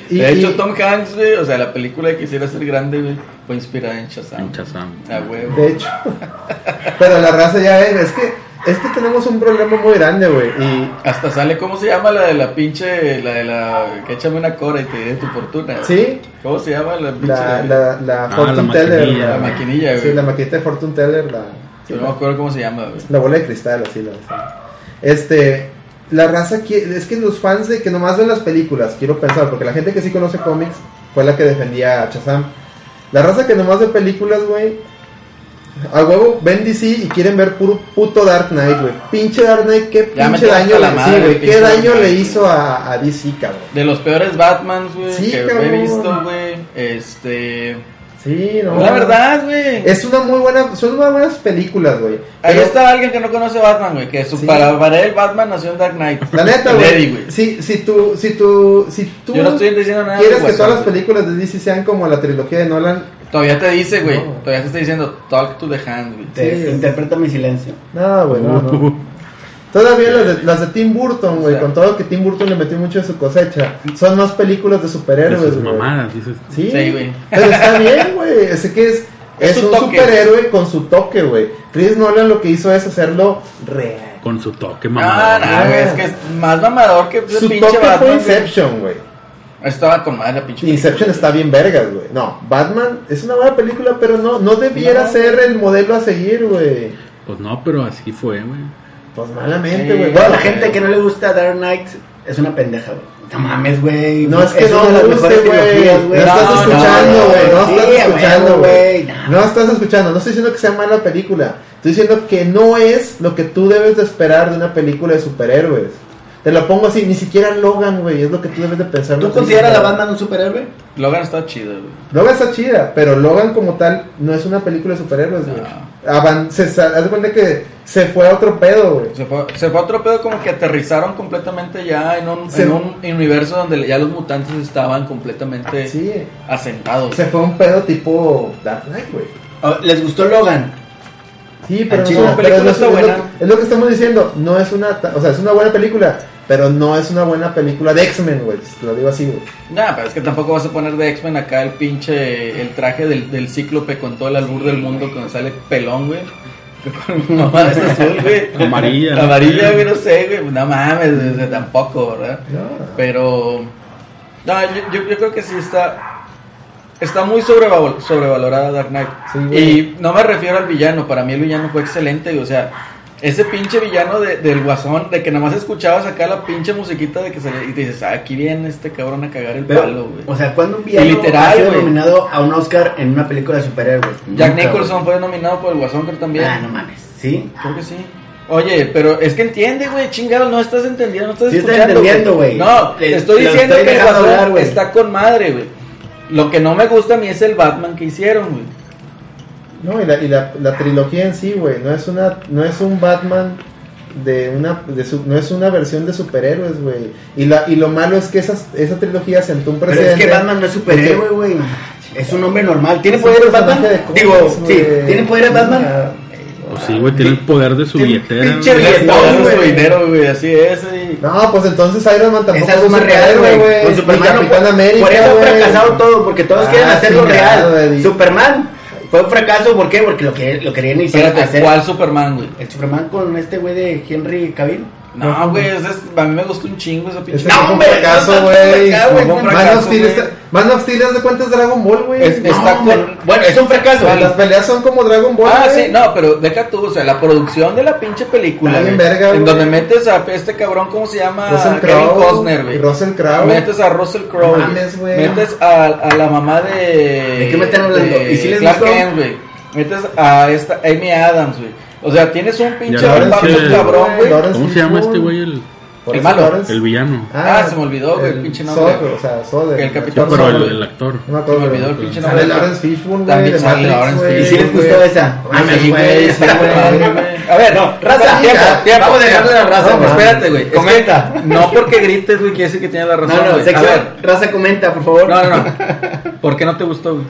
S3: Y-
S1: de hecho,
S3: y-
S1: Tom Hanks, güey, o sea, la película de Quisiera ser grande, güey, fue inspirada en Shazam.
S2: En Shazam.
S1: Ah, huevo.
S3: De hecho. Pero la raza ya ven, es que, es que tenemos un problema muy grande, güey. Y
S1: Hasta sale, ¿cómo se llama la de la pinche, la de la, que échame una cora y te diré tu fortuna?
S3: sí,
S1: ¿Cómo se llama la pinche?
S3: la, la, la
S2: Ah,
S3: Fortune
S2: la
S3: Teller.
S2: maquinilla.
S1: La maquinilla, güey.
S3: Sí, la maquinita de Fortune Teller, la, sí,
S1: no me acuerdo cómo se llama, güey.
S3: la bola de cristal, así la sí. Este, la raza quiere, es que los fans de que nomás ven las películas, quiero pensar, porque la gente que sí conoce cómics fue la que defendía a Chazam. La raza que nomás ve películas, güey, a huevo ven DC y quieren ver puro puto Dark Knight, güey. Pinche Dark Knight, qué pinche daño
S1: la
S3: le,
S1: madre,
S3: sí,
S1: pinche
S3: qué daño le hizo a, a DC, cabrón.
S1: De los peores Batmans, güey,
S3: Sí,
S1: que
S3: cabrón.
S1: he visto, güey. Este.
S3: Sí, no.
S1: La verdad, güey.
S3: Es una muy buena, son unas buenas películas, güey.
S1: Ahí
S3: Pero-
S1: está alguien que no conoce Batman, güey. Que su,
S3: Sí.
S1: para, para él Batman nació en Dark Knight.
S3: La neta, güey. Si, si tú, si tú, si tú
S1: Yo no estoy diciendo nada.
S3: quieres que todas las películas de DC sean como la trilogía de Nolan,
S1: Todavía te dice, güey.
S3: No.
S1: Todavía te está diciendo talk to the hand, güey.
S3: Sí.
S4: Interpreta mi silencio.
S3: no, güey, no, no. Todavía las de, las de Tim Burton, güey,
S1: O sea.
S3: con todo que Tim Burton le metió mucho de su cosecha, son más películas de superhéroes,
S2: sus
S3: güey.
S2: mamadas, dices.
S3: Sí,
S1: Sí, güey.
S3: Pero está bien, güey. Ese que es,
S1: Es
S3: un
S1: toque.
S3: superhéroe con su toque, güey. Chris Nolan lo que hizo es hacerlo real.
S2: Con su toque
S1: Ah,
S2: mamador.
S1: no, güey. Es que es más mamador que
S3: Su
S1: pinche
S3: toque
S1: Batman.
S3: fue. Inception, güey.
S1: Estaba con madre la pinche.
S3: Inception está bien vergas, güey. No, Batman es una buena película, pero no, no debiera
S1: No,
S3: ser el modelo a seguir, güey.
S2: Pues no, pero así fue, güey.
S3: Pues malamente,
S1: Sí.
S3: güey.
S4: Bueno,
S3: Bueno,
S4: la gente que no le gusta Dark Knight es una pendeja, güey. No mames, güey.
S3: no es que no
S4: una de las
S3: guste,
S4: mejores
S3: güey. No
S4: güey.
S3: estás
S1: No,
S3: escuchando,
S1: no,
S3: güey. No,
S4: sí,
S3: estás
S4: a
S3: escuchando, güey.
S4: güey. No.
S3: No estás escuchando. No estoy diciendo que sea mala película. Estoy diciendo que no es lo que tú debes de esperar de una película de superhéroes. Te lo pongo así, ni siquiera Logan, güey, es lo que tú debes de pensar. en
S4: ¿Tú consideras a la. Batman un superhéroe?
S1: Logan está chido, güey.
S3: Logan está chida, pero Logan como tal no es una película de superhéroes, güey.
S1: No.
S3: Avan- se haz de cuenta que se fue a otro pedo, güey.
S1: Se fue, se fue a otro pedo como que aterrizaron completamente ya en un,
S3: Se-
S1: en un universo donde ya los mutantes estaban completamente
S3: Sí,
S1: asentados.
S3: se fue a un pedo tipo Dark Knight, güey.
S4: Oh, ¿Les gustó Logan?
S3: Sí, pero,
S4: Ah,
S3: no pero
S1: película
S3: es, lo,
S1: buena.
S3: que- es lo que estamos diciendo. No es una, ta- o sea, es una buena película, pero no es una buena película de X-Men, güey. Te lo digo así, güey.
S1: Nah, pero es que tampoco vas a poner de X-Men acá el pinche, el traje del, del cíclope con todo el albur del mundo cuando sale pelón, güey. Con mamá es azul, güey.
S2: Amarilla.
S1: Amarilla, güey, no sé, güey. No mames, o sea, tampoco, ¿verdad?
S3: No.
S1: Pero. No, yo, yo, yo creo que sí está. Está muy sobreval- sobrevalorada Dark Knight.
S3: Sí,
S1: y no me refiero al villano. Para mí el villano fue excelente. güey, O sea, ese pinche villano de- del guasón, de que nada más escuchabas acá la pinche musiquita de que se y te dices, ah, aquí viene este cabrón a cagar el
S4: Pero,
S1: palo, güey.
S4: o sea, ¿cuándo un villano
S1: Y literal,
S4: ha sido nominado a un Oscar en una película de superhéroes?
S1: Jack Nicholson fue nominado por el guasón, creo también.
S4: Ah, no mames. ¿Sí?
S1: Creo que sí. Oye, pero es que entiende, güey, chingado, no estás entendiendo, no estás
S4: Sí
S1: escuchando.
S4: entendiendo, güey.
S1: No,
S4: Le-
S1: te estoy diciendo
S4: estoy
S1: que el guasón
S4: hablar,
S1: está con madre, güey. Lo que no me gusta a mí es el Batman que hicieron, güey.
S3: No, y la, y la, la trilogía en sí, güey, no es una no es un Batman de una de su- no es una versión de superhéroes, güey. Y la y lo malo es que esas, esa trilogía sentó un
S4: Pero
S3: precedente.
S4: es que Batman no es superhéroe, güey. Es un hombre normal. ¿Tiene
S3: Es
S4: poderes Batman?
S3: de
S4: Digo,
S3: cómics,
S4: sí. ¿Tiene poderes Batman?
S2: Pues sí, güey, tiene el poder de su billetera.
S4: pinche.
S1: Todo
S4: güey.
S1: su dinero, güey, así es. y-
S3: No, pues entonces Iron Man tampoco
S4: Es
S3: es
S4: algo
S3: un
S4: más real, güey. Con Superman
S3: Capitán América,
S4: Por eso ha fracasado todo, porque todos
S3: Ah,
S4: quieren hacerlo
S3: chingado,
S4: real. Superman fue un fracaso, ¿por qué? Porque lo, que, lo querían hacer.
S1: Espérate,
S4: hacer-
S1: ¿cuál Superman, güey?
S4: El Superman con este güey de Henry Cavill.
S1: No, güey, a mí me gustó un chingo ese pinche.
S4: No, hombre,
S3: fracaso, güey. Man of Steel está- Man of Steel, haz de cuenta es Dragon Ball, güey.
S1: Es-
S3: No,
S1: está
S4: hombre.
S1: con-
S4: Bueno, es un fracaso.
S3: Las peleas son como Dragon Ball,
S1: Ah, sí, no, pero deja tú, o sea, la producción de la pinche película, güey,
S3: verga,
S1: en donde metes a este cabrón, ¿cómo se llama?
S3: Russell
S1: Kevin
S3: Crowe.
S1: Costner, güey.
S3: Russell Crowe.
S1: Metes a Russell Crowe,
S3: mames, güey.
S1: metes a, a la mamá de...
S4: ¿De qué me están hablando?
S1: de
S4: ¿Y si les
S1: Clark. Metes a esta Amy Adams, güey. O sea, tienes un pinche
S2: Lawrence,
S1: cabrón, güey.
S2: ¿Cómo se llama
S3: Fishburne.
S2: este güey? El,
S1: El
S3: eso
S1: malo.
S3: Lawrence-
S2: el villano.
S1: Ah, se me olvidó, güey, el pinche nombre.
S3: Sod, o sea, Sod,
S1: El
S2: Sí,
S1: Capitán
S2: pero el, el actor.
S3: No me
S1: Se me olvidó el pinche
S3: Sale
S1: nombre.
S3: Lawrence Fishburne, güey,
S1: También sale Lawrence
S3: güey.
S4: ¿Y si les gustó esa?
S3: Ah,
S1: Sí,
S3: sí,
S1: güey. A ver,
S4: No, raza,
S1: tiempo, tiempo.
S4: vamos a dejarle la raza,
S1: espérate, güey.
S4: Comenta.
S1: No porque grites, güey, quiere decir que tienes la razón.
S4: No, no,
S1: ver,
S4: raza comenta, por favor.
S1: no, no, no. ¿Por qué no te gustó, güey?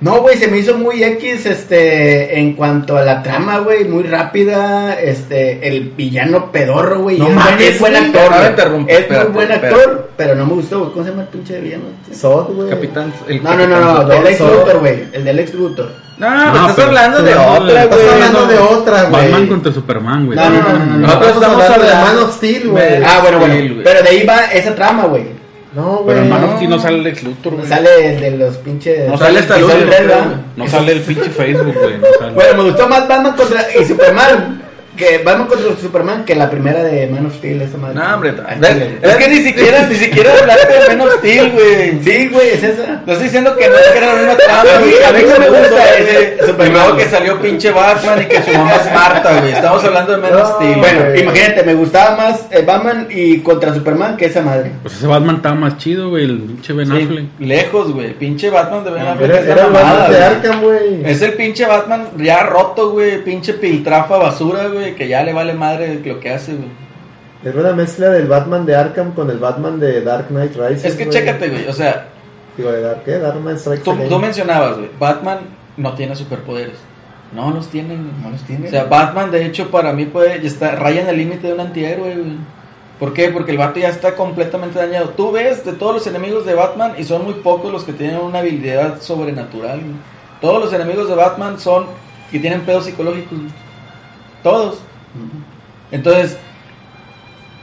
S4: No, güey, se me hizo muy X, este, en cuanto a la trama, güey, muy rápida, este, el villano pedorro, güey,
S3: No
S4: es,
S3: mames,
S4: es buen actor, es muy buen actor, pero no me gustó, güey, ¿cómo se llama el pinche villano?
S3: Sod, güey.
S1: Capitán. el
S4: No, no, no, no, del ex. Luthor, güey, el del ex Luthor.
S1: No,
S2: No,
S1: estás hablando de otra,
S3: Estás
S1: güey.
S3: hablando
S1: no.
S3: de otra, güey.
S2: Batman contra Superman, güey.
S4: No, no, no, no, no.
S1: Nosotros estamos
S3: hablando de
S1: hablando-
S3: Man of Steel, güey.
S4: Ah, bueno, bueno, pero de ahí va esa trama, güey.
S3: No, güey.
S2: Pero en Man
S1: no.
S2: of Steel no sale el ex Luthor, güey.
S4: Sale el de los pinches...
S2: No
S1: sale
S4: ¿verdad?
S1: güey.
S2: No sale el pinche Facebook, güey. No sale.
S4: Bueno, me gustó más Batman contra y Superman. Que Batman contra Superman que la primera de Man of Steel, esa madre.
S1: No, hombre. Es que ni siquiera, ni siquiera hablaste de Man of Steel, güey.
S4: Sí, güey, es esa.
S1: No estoy diciendo que no que era la misma trama,
S4: A mí-
S1: güey.
S4: a mí no me gusta ese Superman,
S1: luego que salió pinche Batman y que su mamá es Marta, güey. Estamos hablando de Man of Steel.
S4: Bueno, imagínate, me gustaba más eh, Batman y contra Superman que esa madre.
S2: Pues ese Batman estaba más chido, güey. El pinche Ben
S1: Sí,
S2: Affleck.
S1: lejos, güey. Pinche Batman de Ben Affleck
S3: Era,
S1: es
S3: era
S1: mamada,
S3: de. Arkham, güey.
S1: Es el pinche Batman ya roto, güey. Pinche piltrafa basura, güey. Que ya le vale madre lo que hace, güey.
S3: Es una mezcla del Batman de Arkham con el Batman de Dark Knight Rises.
S1: Es que
S3: güey.
S1: chécate, güey. O sea,
S3: Digo, ¿de Dark qué? Dark Knight Strikes
S1: tú, mencionabas, güey. Batman no tiene superpoderes. No los tiene, güey.
S4: No los tiene.
S1: O sea, Batman, de hecho, para mí puede estar raya en el límite de un antihéroe, güey. ¿Por qué? Porque el vato ya está completamente dañado. Tú ves de todos los enemigos de Batman y son muy pocos los que tienen una habilidad sobrenatural, güey. Todos los enemigos de Batman son que tienen pedos psicológicos, güey. Todos. Entonces,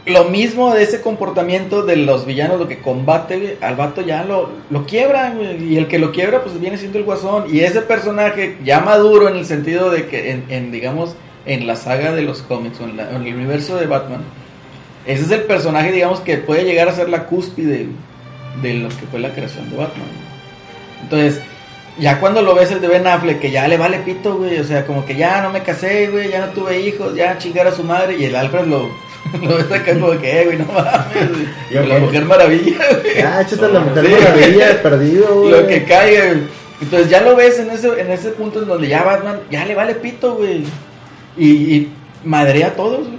S1: lo mismo de ese comportamiento de los villanos, lo que combate, al vato ya lo, lo y el que lo quiebra, pues viene siendo el guasón. Y ese personaje ya maduro en el sentido de que, en, digamos, en la saga de los cómics, o en, en el universo de Batman, ese es el personaje, digamos, que puede llegar a ser la cúspide de lo que fue la creación de Batman. Entonces, ya cuando lo ves el de Ben Affleck, que ya le vale pito, güey, o sea, como que ya no me casé, güey, ya no tuve hijos, ya chingar a su madre, y el Alfred lo, lo ves acá como que, eh, güey, no mames, güey,
S4: Yo
S1: la mujer maravilla, güey.
S3: Ah, échate la mujer
S1: Sí.
S3: maravilla, perdido, güey.
S1: Lo que caiga, güey. Entonces ya lo ves en ese, en ese punto en donde ya Batman, ya le vale pito, güey. Y, y madrea a todos, güey.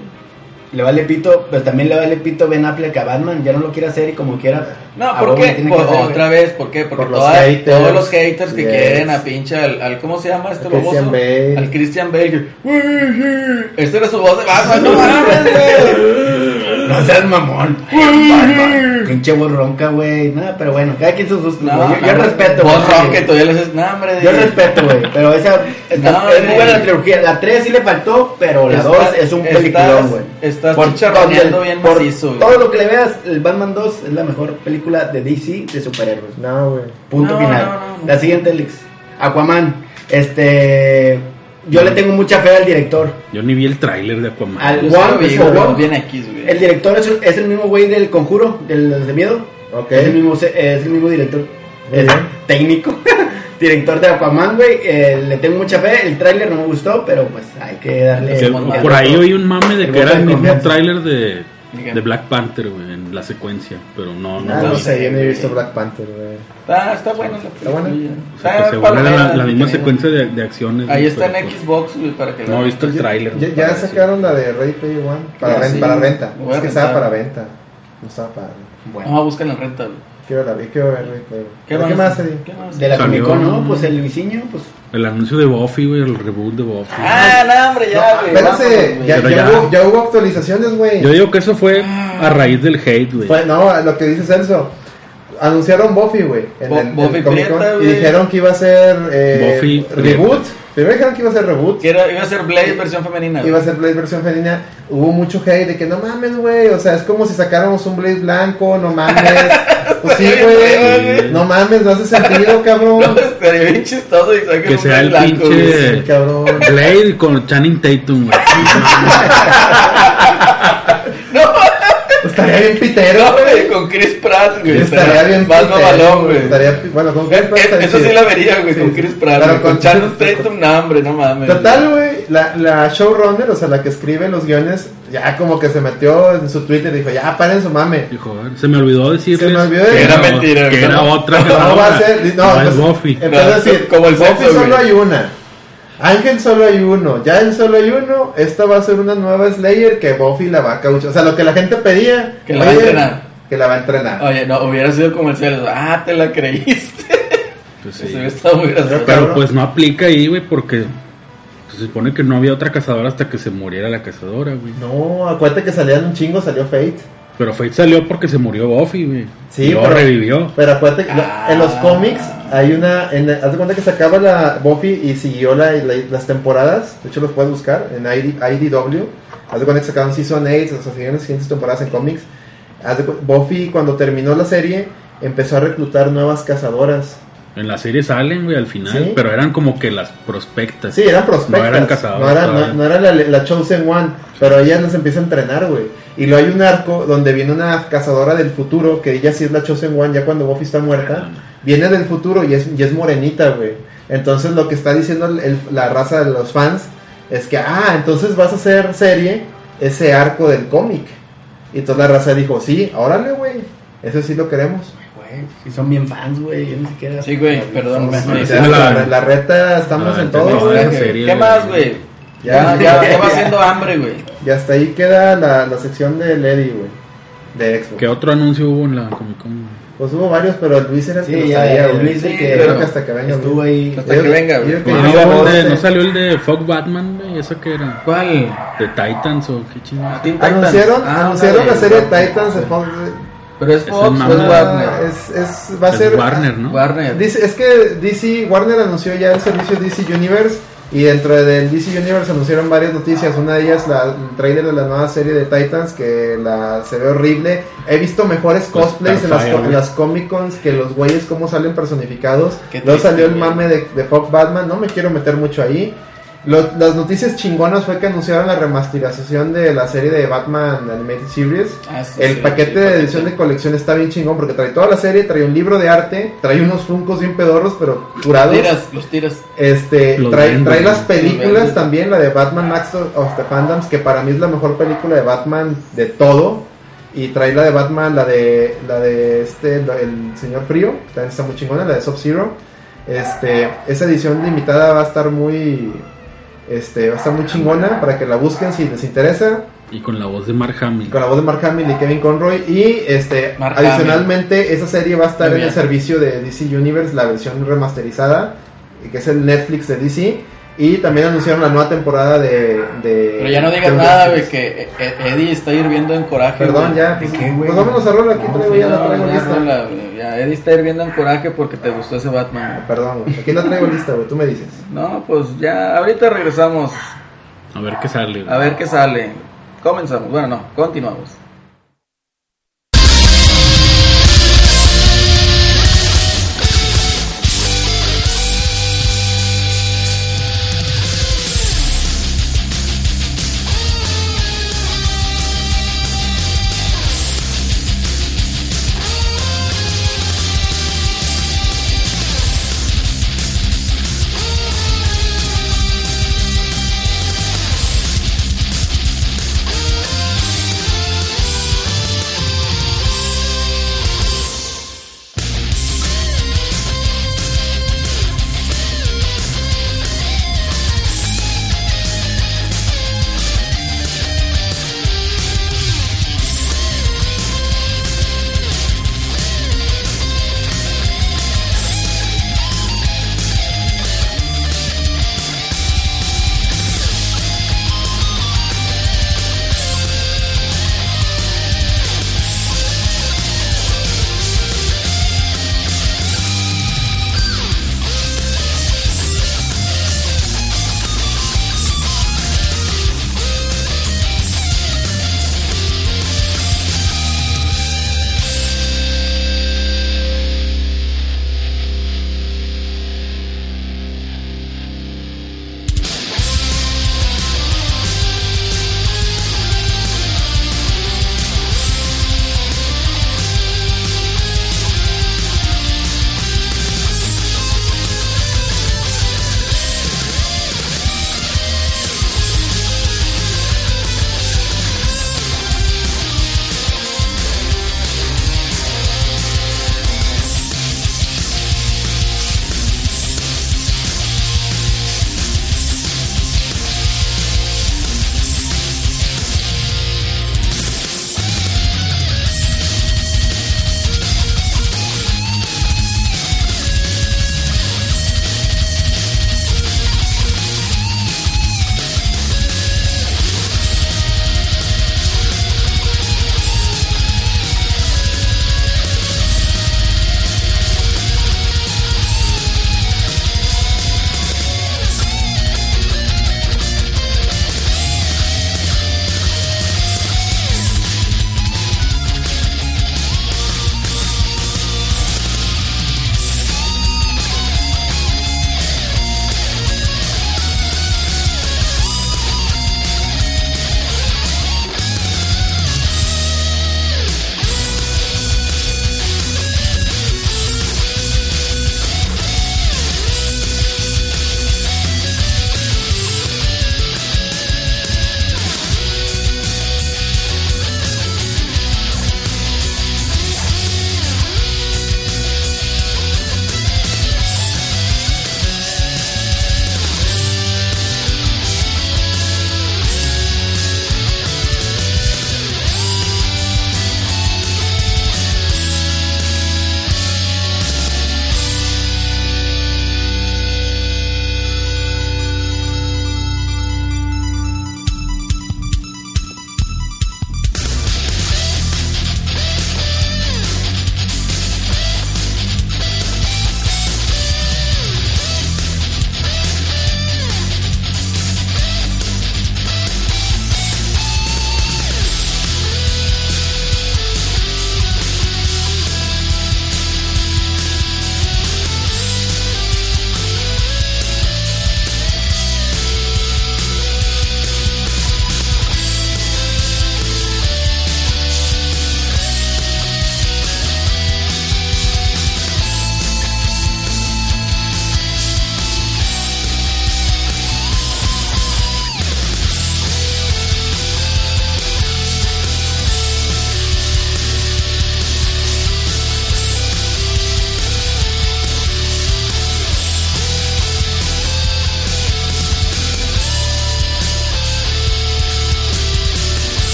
S4: Le vale pito, pero también le vale pito Ben Affleck a Batman, ya no lo quiere hacer y como quiera.
S1: No, ¿por qué? Por- otra vez, ¿por qué? Porque
S3: Por los
S1: todas-
S3: haters.
S1: todos los haters que
S3: Yes.
S1: quieren a pinche al, al- ¿cómo se llama este
S3: Christian? Bale.
S1: Al Christian Bale. Esta era su voz de Batman, no mames.
S4: No seas mamón. Pinche voz ronca, güey. Nada, pero bueno, cada quien sus gustos.
S1: No,
S4: güey. yo, yo respeto,
S1: Vos
S4: güey.
S1: ronca y todavía le dices, no, hombre.
S4: Yo
S1: de-
S4: respeto, güey. Pero esa. está-
S1: No,
S4: es muy buena la trilogía. La 3 sí le faltó, pero la
S1: Estás-
S4: 2 es un peliculón, güey.
S1: estás
S4: Por-
S1: chicharroneando
S4: por-
S1: bien
S4: por
S1: macizo, güey.
S4: Todo lo que le veas, el Batman 2 es la mejor película de DC de superhéroes.
S3: No, güey.
S4: Punto
S1: No,
S4: final.
S1: no, no, no.
S4: La siguiente, Alex. Aquaman. Este. Yo le tengo mucha fe al director.
S2: Yo ni vi el tráiler de Aquaman.
S4: Al- Juan,
S1: vi, güey.
S4: El director es, es el mismo güey del conjuro, del de miedo.
S3: Ok.
S4: Es el mismo, es el mismo director.
S3: Muy
S4: Es
S3: bien.
S4: técnico. director de Aquaman, güey. Eh, le tengo mucha fe. El tráiler no me gustó, pero pues hay que darle.
S1: El-
S4: el-
S2: por ahí oí un mame de
S4: el
S2: que era el mismo tráiler de. De Black Panther, güey, en la secuencia. Pero no, no.
S3: Ah,
S2: lo
S3: no sé, yo no he visto Black Panther, güey.
S1: Está, está buena la
S3: ¿Está buena?
S1: película.
S2: O sea, que
S1: Está
S2: según era la, la misma
S1: mi
S2: secuencia de, de acciones.
S1: Ahí está en
S2: Pero, pues,
S1: Xbox, güey, para que
S2: No he visto el tráiler.
S3: Ya, ya sacaron la de Ready Player One para,
S1: Ah,
S3: ren-
S1: sí.
S3: para renta. Es que estaba para venta. No estaba para.
S4: Bueno.
S1: No, buscan la renta, güey.
S3: Quiero, la, quiero ver.
S1: ¿Qué
S3: ¿Qué, más? Eddie?
S1: ¿Qué más?
S4: De la
S2: Salió-
S4: Comic Con, ¿no? Pues el Viciño, pues.
S2: El anuncio de Buffy, güey, el reboot de Buffy.
S1: Ah, no, hombre, ya, güey. Vámonos, güey.
S3: ya,
S2: Pero
S3: ya
S2: ya.
S3: hubo, ya hubo actualizaciones, güey.
S2: Yo digo que eso fue a raíz del hate, güey.
S3: Fue- no, lo que dice Celso. Anunciaron Buffy, güey. En
S1: Bo-
S3: el, en
S1: Buffy
S3: el Comic Con.
S1: Prieta,
S3: Y dijeron que iba a ser eh,
S2: Buffy
S3: reboot.
S2: Prieta.
S3: Primero dijeron que iba a ser reboot.
S1: Que era- iba a ser Blade versión femenina.
S3: Iba a ser Blade versión femenina. Hubo mucho hate de que no mames, güey. O sea, es como si sacáramos un Blade blanco, no mames. Pues sí, güey.
S1: Sí.
S3: No mames, no hace sentido, cabrón.
S1: No, estaría bien chistoso y saquen
S2: Que
S1: un
S2: sea el
S1: blanco,
S2: pinche-.
S3: Sí, cabrón.
S2: Blade con Channing Tatum, güey.
S3: Estaría bien pitero,
S1: No,
S3: güey.
S1: con Chris Pratt, güey.
S3: Estaría bien
S1: Más
S3: pitero,
S1: mamalón, güey.
S3: Estaría, bueno, con Chris Pratt estaría
S1: Eso sí la vería, güey,
S3: Sí,
S1: con. Chris Pratt.
S3: Pero.
S1: Con Channing Tatum, no, hombre, no mames.
S3: Total, güey, la, la showrunner, o sea, la que escribe los guiones, ya como que se metió en su Twitter y dijo, ya paren su mame.
S2: Dijo, se me olvidó decirles
S3: Se me olvidó
S2: que
S3: decir-
S1: Era mentira,
S2: que era otra. que
S3: No va a ser, no,
S2: no es
S3: pues,
S2: Buffy.
S3: A
S1: No,
S3: decir,
S1: como el
S3: Buffy solo hay una. Ángel solo hay uno, ya en solo hay uno, esta va a ser una nueva Slayer que Buffy la va a cauchar. O sea, lo que la gente pedía.
S1: Que la va a entrenar.
S3: Que la va a entrenar.
S1: Oye, no, hubiera sido comerciales. Ah, te la creíste.
S2: Pues sí.
S1: Eso hubiera estado muy gracioso.
S3: Pero-
S2: pues no aplica ahí, güey, porque se supone que no había otra cazadora hasta que se muriera la cazadora, güey.
S3: No, acuérdate que salían un chingo, salió Fate.
S2: Pero Fate salió porque se murió Buffy, güey.
S3: Sí,
S2: y luego
S3: pero-
S2: revivió.
S3: Pero acuérdate que
S1: Ah.
S3: en los cómics hay una. En, haz de cuenta que se acaba la Buffy y siguió la, la- las temporadas. De hecho, los puedes buscar en ID, IDW. Haz de cuenta que sacaron Season 8, o sea, siguieron las siguientes temporadas en cómics. Haz de cu- Buffy, cuando terminó la serie, empezó a reclutar nuevas cazadoras.
S2: En la serie salen, güey, al final.
S3: Sí.
S2: Pero eran como que las prospectas.
S3: Sí, eran prospectas.
S2: No eran cazadoras
S3: No era, no, no era la, la Chosen One, pero ella las empieza a entrenar, güey. Y luego hay un arco donde viene una cazadora del futuro, que ella sí es la Chosen One, ya cuando Buffy está muerta. Viene del futuro y es, y es morenita, güey. Entonces lo que está diciendo el- el- la raza de los fans es que, ah, entonces vas a hacer serie ese arco del cómic. Y entonces la raza dijo, sí, órale, güey. Eso sí lo queremos.
S4: Güey, si son bien fans, güey. Yo ni siquiera.
S1: Sí, güey, perdón, me- me-
S2: la-
S3: reta, estamos
S2: la-
S3: en todo, güey.
S1: ¿Qué más, güey?
S3: Ya,
S1: Ya, va haciendo hambre, güey.
S3: Y hasta ahí queda la, la sección de Lady, güey. De Xbox.
S2: ¿Qué otro anuncio hubo en la Comic Con?
S3: Pues hubo varios, pero Luis era el que
S4: Sí,
S3: sabía,
S4: el. Luis el que
S3: Creo que hasta que venga.
S4: estuvo
S3: güey.
S4: ahí.
S1: Hasta que venga, güey.
S2: ¿No, salió el de,
S3: sé.
S2: ¿No salió el de Fog Batman, güey? ¿Eso qué era?
S1: ¿Cuál?
S2: ¿De Titans o qué chingada?
S1: Titans.
S3: Anunciaron,
S1: Ah,
S3: anunciaron la serie de Titans de Fox.
S1: Pero es Fox o es
S2: mamá-
S1: Warner.
S3: Es, es, va a
S2: Es
S3: ser.
S2: Warner, ¿no?
S1: Warner.
S3: Dice, es que DC, Warner anunció ya el servicio DC Universe. Y dentro del DC Universe anunciaron varias noticias. Una de ellas, la, el trailer de la nueva serie de Titans, que la, se ve horrible. He visto mejores
S2: Pues,
S3: cosplays en las, en las Comic Cons que los güeyes, cómo salen personificados. Luego salió el mame de, de Fox Batman. No me quiero meter mucho ahí. Lo- las noticias chingonas fue que anunciaron la remasterización de la serie de Batman Animated Series.
S1: Ah, sí,
S3: El
S1: sí,
S3: paquete
S1: sí,
S3: de edición de colección está bien chingón porque trae toda la serie, trae un libro de arte, trae unos funcos bien pedorros pero curados.
S1: Tiras, los tiras.
S3: Este,
S2: Los
S3: trae, trae las películas también, la de Batman Max of the Fandoms, que para mí es la mejor película de Batman de todo. Y trae la de Batman, la de la de este, la- el señor Frío, también está muy chingona, la de Sub Zero. Este, esa edición limitada va a estar muy este, va a estar muy chingona para que la busquen si les interesa.
S2: Y con la voz de Mark Hamill.
S3: Con la voz de Mark Hamill y Kevin Conroy. Y este
S1: Mark
S3: adicionalmente, esa serie va a estar
S1: Muy
S3: en el servicio de DC Universe, la versión remasterizada, que es el Netflix de DC. Y también anunciaron la nueva temporada de. de
S1: Pero ya no digas nada, güey, que eh, Eddie está hirviendo en coraje.
S3: Perdón, ya.
S4: ¿De
S3: Pues,
S4: qué, güey?
S3: pues vámonos a rola, aquí
S4: No,
S3: traigo
S1: Sí,
S3: ya la traigo lista.
S1: rola, güey, ya, Eddie está hirviendo en coraje porque te gustó ese Batman. güey.
S3: Perdón, güey, aquí la traigo lista, güey, tú me dices.
S1: No, pues ya, ahorita regresamos
S2: A ver qué sale. güey.
S1: a ver qué sale. Comenzamos, bueno, no, continuamos.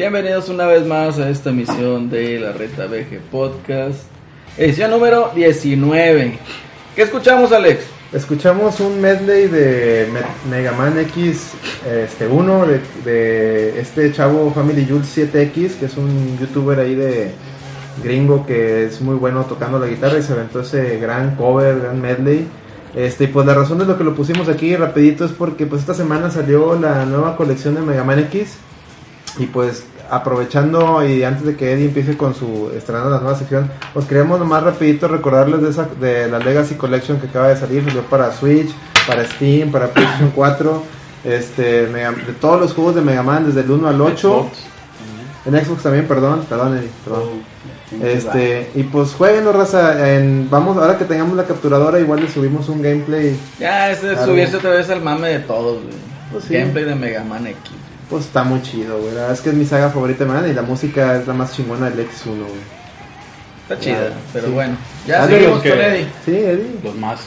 S1: Bienvenidos una vez más a esta emisión de la Reta VG Podcast, edición número 19. ¿Qué escuchamos, Alex?
S3: Escuchamos un medley de Me- Mega Man X este, 1 de, este chavo Family Jules 7X, que es un youtuber ahí de gringo que es muy bueno tocando la guitarra y se aventó ese gran cover, gran medley. Este, y pues la razón de lo que lo pusimos aquí rapidito es porque pues esta semana salió la nueva colección de Mega Man X y pues aprovechando y antes de que Eddie empiece con su estrenando la nueva sección, pues queríamos nomás rapidito recordarles de esa de la Legacy Collection que acaba de salir, salió para Switch, para Steam, para PlayStation 4, este Mega- de todos los juegos de Mega Man desde el 1 al 8, en Xbox también, perdón, perdón Eddie, perdón. Este, y pues jueguenlo, raza. En, vamos, ahora que tengamos la capturadora, igual le subimos un gameplay.
S1: Ya, ese es
S3: Algo.
S1: subirse otra vez al mame de todos, güey.
S3: Pues sí.
S1: Gameplay de Mega Man X.
S3: Pues está muy chido, güey. La verdad es que es mi saga favorita, man. Y la música es la más chingona del X1, güey.
S1: Está chida,
S3: Claro,
S1: pero
S3: sí.
S1: bueno. Ya
S3: Ah,
S1: seguimos
S2: que-
S1: con Eddie.
S3: Sí, Eddie.
S2: Los más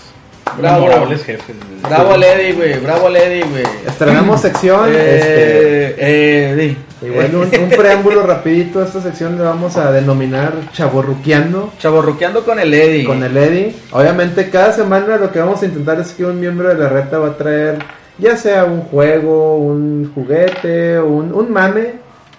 S1: Bravo.
S2: memorables jefes.
S1: Bravo al Eddie, güey. Bravo al Eddie, güey.
S3: Estrenamos sección. este,
S1: Eh, eh, Eddie.
S3: igual un, un preámbulo rapidito a esta sección le vamos a denominar Chaborruqueando
S1: Chaborruqueando con el Eddie.
S3: con el Eddie. Obviamente cada semana lo que vamos a intentar es que un miembro de la reta va a traer ya sea un juego, un juguete, un, un mame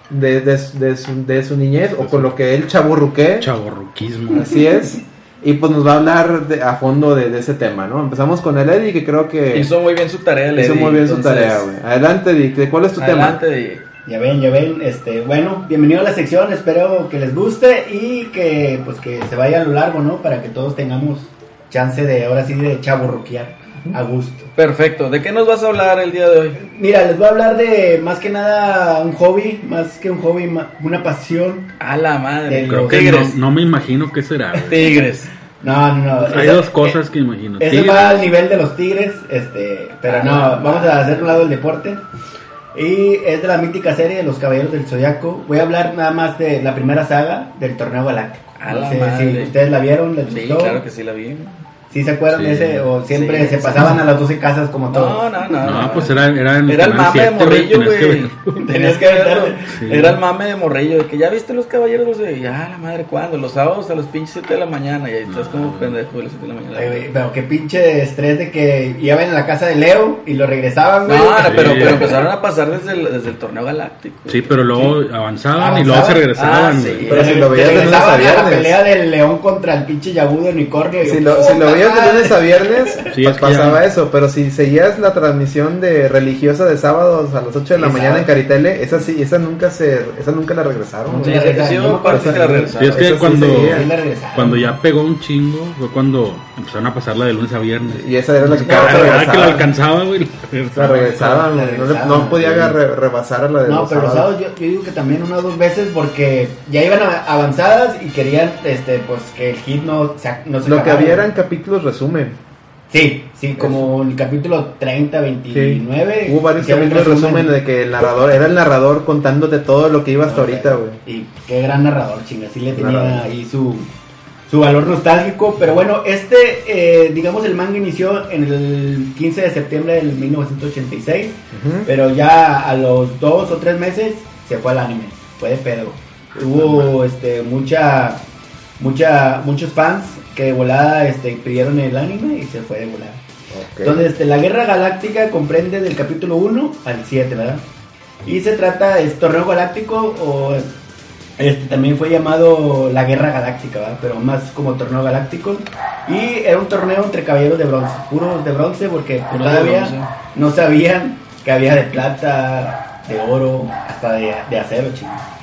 S3: de, de, de su, de su niñez o con lo que él chaborruque.
S2: Chaborruquismo.
S3: Así es. Y pues nos va a hablar de- a fondo de, de ese tema, ¿no? Empezamos con el Eddie, que creo que
S1: Hizo muy bien su tarea, el
S3: hizo
S1: Eddie.
S3: muy bien su tarea, güey. Adelante, Eddie, ¿cuál es tu
S1: Adelante, Eddie.
S4: Ya ven, ya ven, este, bueno, bienvenido a la sección, espero que les guste y que pues que se vaya a lo largo, ¿no? Para que todos tengamos chance de ahora sí de chaburruquear a gusto.
S1: Perfecto. ¿De qué nos vas a hablar el día de hoy?
S4: Mira, les voy a hablar de más que nada un hobby, más que un hobby, una pasión.
S1: A la madre.
S2: Creo que
S1: Tigres.
S2: no, no me imagino qué será.
S1: Tigres.
S4: No, no, no.
S2: Hay
S4: esa-
S2: dos cosas que imagino.
S4: Ese
S2: Tigres,
S4: va al nivel de los tigres, este, pero no, vamos a hacer un lado del deporte. Y es de la mítica serie de los Caballeros del Zodiaco. Voy a hablar nada más de la primera saga del Torneo Galáctico.
S1: A
S4: No
S1: la
S4: sé
S1: madre.
S4: si ustedes la vieron, les
S1: Sí,
S4: gustó.
S1: claro que sí la vi.
S4: ¿Sí se acuerdan
S2: Sí.
S4: de ese? ¿O siempre
S1: Sí,
S4: se
S1: sí.
S4: pasaban a las 12 casas como
S1: No,
S4: todos?
S1: no, no.
S2: No, pues era, era, en
S1: Era el mame de
S2: 7,
S1: morrillo,
S2: tenías que
S1: güey. Tenías que verlo.
S2: Sí.
S1: Era el mame de morrillo. De que ya viste los caballeros de. Ya, la madre, ¿cuándo? Los sábados a los pinches 7 de la mañana. Y ahí estás como pendejo de las 7 de la mañana.
S4: Ay, güey, pero qué pinche estrés de que iban a la casa de Leo y lo regresaban, güey.
S1: No, no, pero, pero empezaron a pasar desde el, desde el torneo galáctico.
S2: Sí, pero luego avanzaban y luego se regresaban.
S1: Ah.
S3: Pero si lo veías
S4: la pelea del león contra el pinche yagudo unicornio.
S3: Si lo, si de lunes a viernes,
S2: Sí,
S3: pues
S2: es que
S3: pasaba
S2: ya-
S3: eso. Pero si seguías la transmisión de religiosa de sábados a las 8 de la mañana en. Caritele, esa sí, esa nunca se, esa nunca la regresaron.
S1: Sí, que
S2: es que cuando, cuando ya pegó un chingo fue cuando empezaron a pasarla de lunes a viernes.
S3: Y esa era la que
S2: Cada que la
S3: regresaba.
S2: alcanzaba, güey. la
S3: La
S2: regresaba.
S3: regresaban. No, podía rebasar a la de
S4: No,
S3: los
S4: pero
S3: sábados.
S4: yo, yo digo que también una o dos veces porque ya iban avanzadas y querían este pues que el hit no, se- no se
S3: Lo que
S4: acabara.
S3: había eran capítulos resumen.
S4: Sí, sí, como en el capítulo 30,
S3: Sí.
S4: 29.
S3: Hubo varios capítulos resumen de que el narrador, era el narrador contándote todo lo que iba hasta ahorita, güey.
S4: Y qué gran narrador, chinga, sí le tenía
S3: Narrador.
S4: ahí su, su valor nostálgico. Pero bueno, este, eh, digamos, el manga inició en el 15 de septiembre del 1986.
S3: Ujú.
S4: Pero ya a los dos o tres meses se fue al anime. Fue de pedo. Hubo este, mucha, mucha, muchos fans que de volada este, pidieron el anime y se fue de volada. Entonces, este, la Guerra Galáctica comprende del capítulo 1 al 7, ¿verdad? Y se trata, es torneo galáctico o este, también fue llamado la Guerra Galáctica, ¿verdad? Pero más como torneo galáctico. Y era un torneo entre caballeros de bronce, puros de bronce porque pues,
S1: de
S4: todavía
S1: bronce.
S4: no sabían que había de plata, de oro, hasta de, de acero, chingos.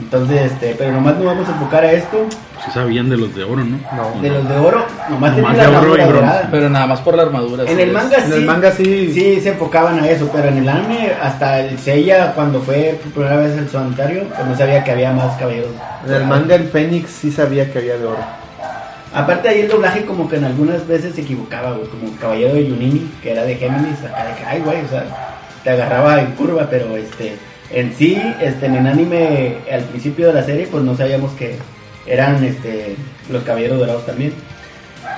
S4: Entonces, este, pero nomás nos vamos a enfocar a esto.
S2: Sí sabían de los de oro, ¿no?
S3: No.
S4: De los de oro, nomás,
S2: Nomás
S4: tenían la
S2: de oro y
S4: dorada.
S1: Pero nada más por la armadura.
S4: En
S1: sí
S4: el manga
S3: En
S4: sí.
S3: el manga sí.
S4: Sí, se enfocaban a eso, pero en el anime, hasta el Seiya, cuando fue por primera vez el sanitario, pues no sabía que había más caballeros.
S3: En el manga el Fénix sí sabía que había de oro.
S4: Aparte ahí el doblaje como que en algunas veces se equivocaba, güey, como Caballero de Yunini, que era de Géminis, acá de que, ay, güey, o sea, te agarraba en curva, pero este, en sí, este, en el anime, al principio de la serie, pues no sabíamos que eran, este, los Caballeros Dorados también.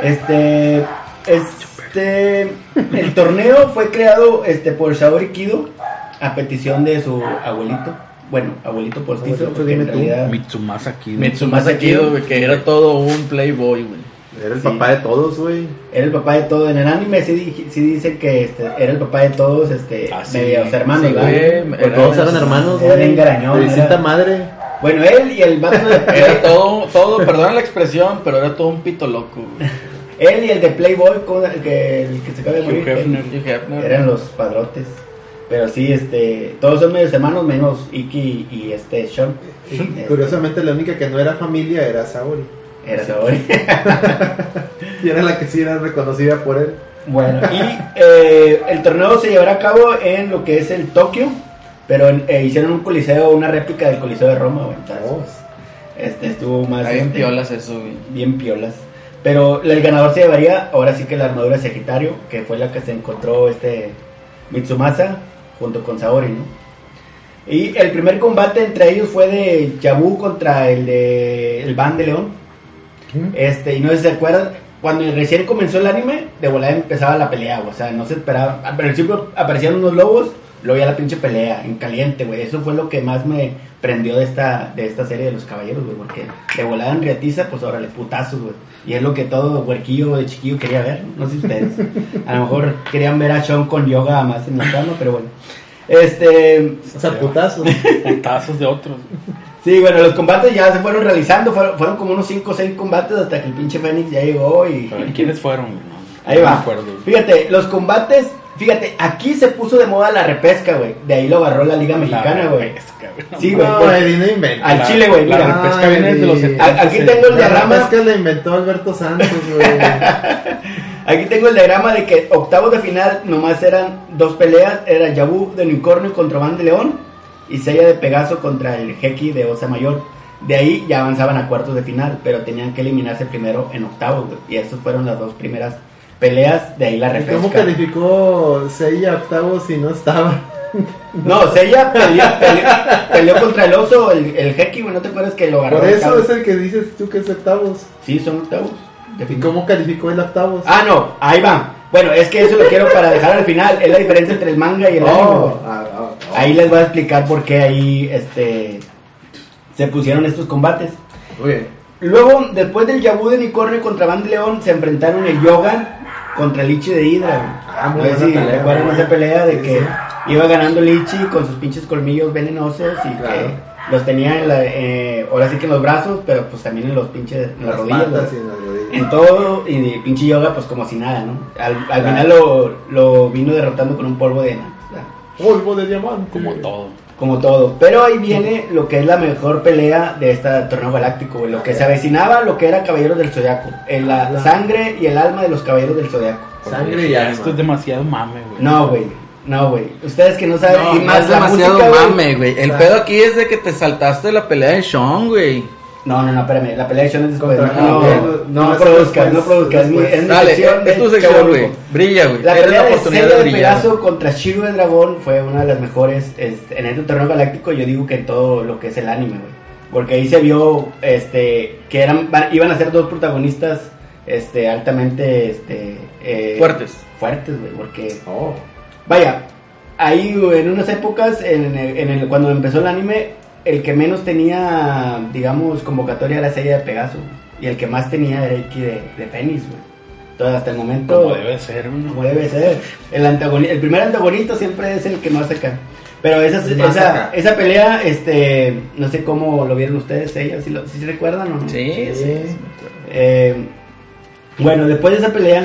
S4: Este, este, el torneo fue creado, este, por Saori Kido, a petición de su abuelito, Bueno, abuelito postizo,
S3: Abuelito,
S4: porque en
S3: dime tú.
S4: realidad
S2: Mitsumasa Kido.
S1: Mitsumasa Kido, que era todo un playboy, güey.
S3: Era el
S4: Sí.
S3: papá de todos, güey.
S4: era el papá de todos. En el anime sí, di- sí dice que este, era el papá de todos, este,
S1: Ah, sí.
S4: medios hermanos,
S1: güey.
S3: Pues
S1: Era-
S3: todos eran hermanos,
S4: era
S3: güey. distinta
S4: era-
S3: madre.
S4: Bueno, él y el vato de...
S1: Era todo, todo, perdón la expresión, pero era todo un pito loco, güey.
S4: Él y el de Playboy, ¿cómo era? el que, el que se acaba de morir.
S1: Hugh Hefner. Hugh Hefner.
S4: Eran los padrotes. Pero sí, este, todos son medios hermanos, menos Iki y este Sean. Este,
S3: Curiosamente, la única que no era familia era Saori.
S4: Era Saori.
S3: Y era la que sí era reconocida por él.
S4: bueno, y eh, el torneo se llevará a cabo en lo que es el Tokio, pero en- eh, hicieron un coliseo, una réplica del coliseo de Roma, güey.
S3: Oh.
S4: este, estuvo más...
S1: Está bien
S4: este,
S1: piolas eso, güey.
S4: bien piolas. Pero el ganador se llevaría ahora sí que la armadura de Sagitario, que fue la que se encontró este Mitsumasa junto con Saori, ¿no? Y el primer combate entre ellos fue de Yabu contra el de el Van de León. Este, y no sé si se acuerdan, cuando recién comenzó el anime, de volada empezaba la pelea, o sea, no se esperaba. Al principio aparecían unos lobos, luego ya la pinche pelea, en caliente, güey. Eso fue lo que más me prendió de esta, de esta serie de los caballeros, güey, porque de volada en riatiza, pues órale, putazos, güey. Y es lo que todo huerquillo de chiquillo quería ver, ¿no? No sé ustedes. A lo mejor querían ver a Sean con yoga más en la cama, pero bueno. Este,
S3: O sea, putazos.
S2: Putazos de otros.
S4: Sí, bueno, los combates ya se fueron realizando, fueron, fueron como unos 5 o 6 combates hasta que el pinche Fénix ya llegó y...
S2: Pero, ¿Quiénes fueron? No,
S4: Ahí
S2: no
S4: va.
S2: me acuerdo.
S4: Fíjate, los combates, fíjate, aquí se puso de moda la repesca, güey. De ahí lo agarró la Liga Mexicana,
S2: La
S4: güey.
S2: repesca.
S4: Sí, güey.
S3: No, inventes.
S4: Al chile, güey,
S2: La
S4: mira.
S2: repesca viene desde los
S3: Ay,
S2: 70.
S4: a- aquí tengo el
S3: La
S4: diagrama.
S3: es que la inventó Alberto Santos, güey.
S4: Aquí tengo el diagrama de que octavos de final nomás eran dos peleas, era Yabu de Unicornio contra Van de León y Seiya de Pegaso contra el Heki de Osa Mayor. De ahí ya avanzaban a cuartos de final, pero tenían que eliminarse primero en octavos. Y esas fueron las dos primeras peleas, de ahí la
S3: ¿Y ¿Cómo calificó Seiya octavo si no estaba?
S4: No, Seiya peleó, peleó, peleó contra el oso, el, el Heki, güey, ¿no te acuerdas que lo agarró?
S3: Por eso es el que dices tú que es octavos.
S4: Sí, son octavos.
S3: ¿Y cómo calificó el octavos?
S4: Ah, no, ahí va. Bueno, es que eso lo quiero para dejar al final. Es la diferencia entre el manga y el anime.
S3: Oh, ah.
S4: Ahí les voy a explicar por qué ahí este se pusieron estos combates.
S3: Muy bien.
S4: Luego, después del Yabu de Unicornio contra Van de León, se enfrentaron el Yogan contra Lichi de Hydra.
S3: Ah, muy
S4: no sé si recuerdan esa pelea de
S3: Sí,
S4: que
S3: sí.
S4: iba ganando Lichi con sus pinches colmillos venenosos y
S3: Claro.
S4: que los tenía en la, eh, ahora sí que en los brazos, pero pues también en los pinches, en las,
S3: Las
S4: rodillas.
S3: patas en las rodillas.
S4: En todo, y pinche yoga, pues como si nada, ¿no? Al, al
S3: Claro.
S4: final lo, lo vino derrotando con un polvo de nada.
S3: Polvo de diamante.
S2: Como todo.
S4: Como todo. Pero ahí viene lo que es la mejor pelea de este torneo galáctico, güey. Lo que se avecinaba, lo que era Caballeros del Zodiaco. En la sangre y el alma de los Caballeros del Zodiaco.
S3: Sangre y
S2: Ya,
S3: alma.
S2: Esto es demasiado mame, güey.
S4: No, güey. No, güey. Ustedes que no saben.
S1: No,
S4: y más
S1: es
S4: la
S1: demasiado
S4: música,
S1: mame, güey. El
S3: O sea-
S1: pedo aquí es de que te saltaste la pelea de Sean, güey.
S4: No, no, no, espérame. La pelea de Sean es después. No, no,
S3: no,
S4: no, produzcas, no produzcas. Es mi,
S3: después.
S4: es mi
S1: Dale,
S4: sección
S1: es tu sección, güey. Brilla, güey.
S4: La pelea
S1: la
S4: de
S1: oportunidad
S4: Seiya
S1: de
S4: de. Pegaso contra Shiro de Dragón fue una de las mejores este, en este torneo galáctico. Yo digo que en todo lo que es el anime, güey. Porque ahí se vio este, que eran, iban a ser dos protagonistas este, altamente este, eh,
S1: Fuertes.
S4: Fuertes, güey. Porque,
S3: Oh.
S4: vaya, ahí en unas épocas, en el, en el- cuando empezó el anime, el que menos tenía, digamos, convocatoria era Seiya de Pegaso. Y el que más tenía era Iki de, de Fénix, güey. Entonces, hasta el momento.
S2: Como debe ser, güey.
S4: Como debe ser. El, primer antagonista siempre es el que más saca. Pero esa, esa, esa pelea, este, no sé cómo lo vieron ustedes, ella, si, lo, si se recuerdan o no.
S1: Sí, sí.
S4: Eh, bueno, después de esa pelea,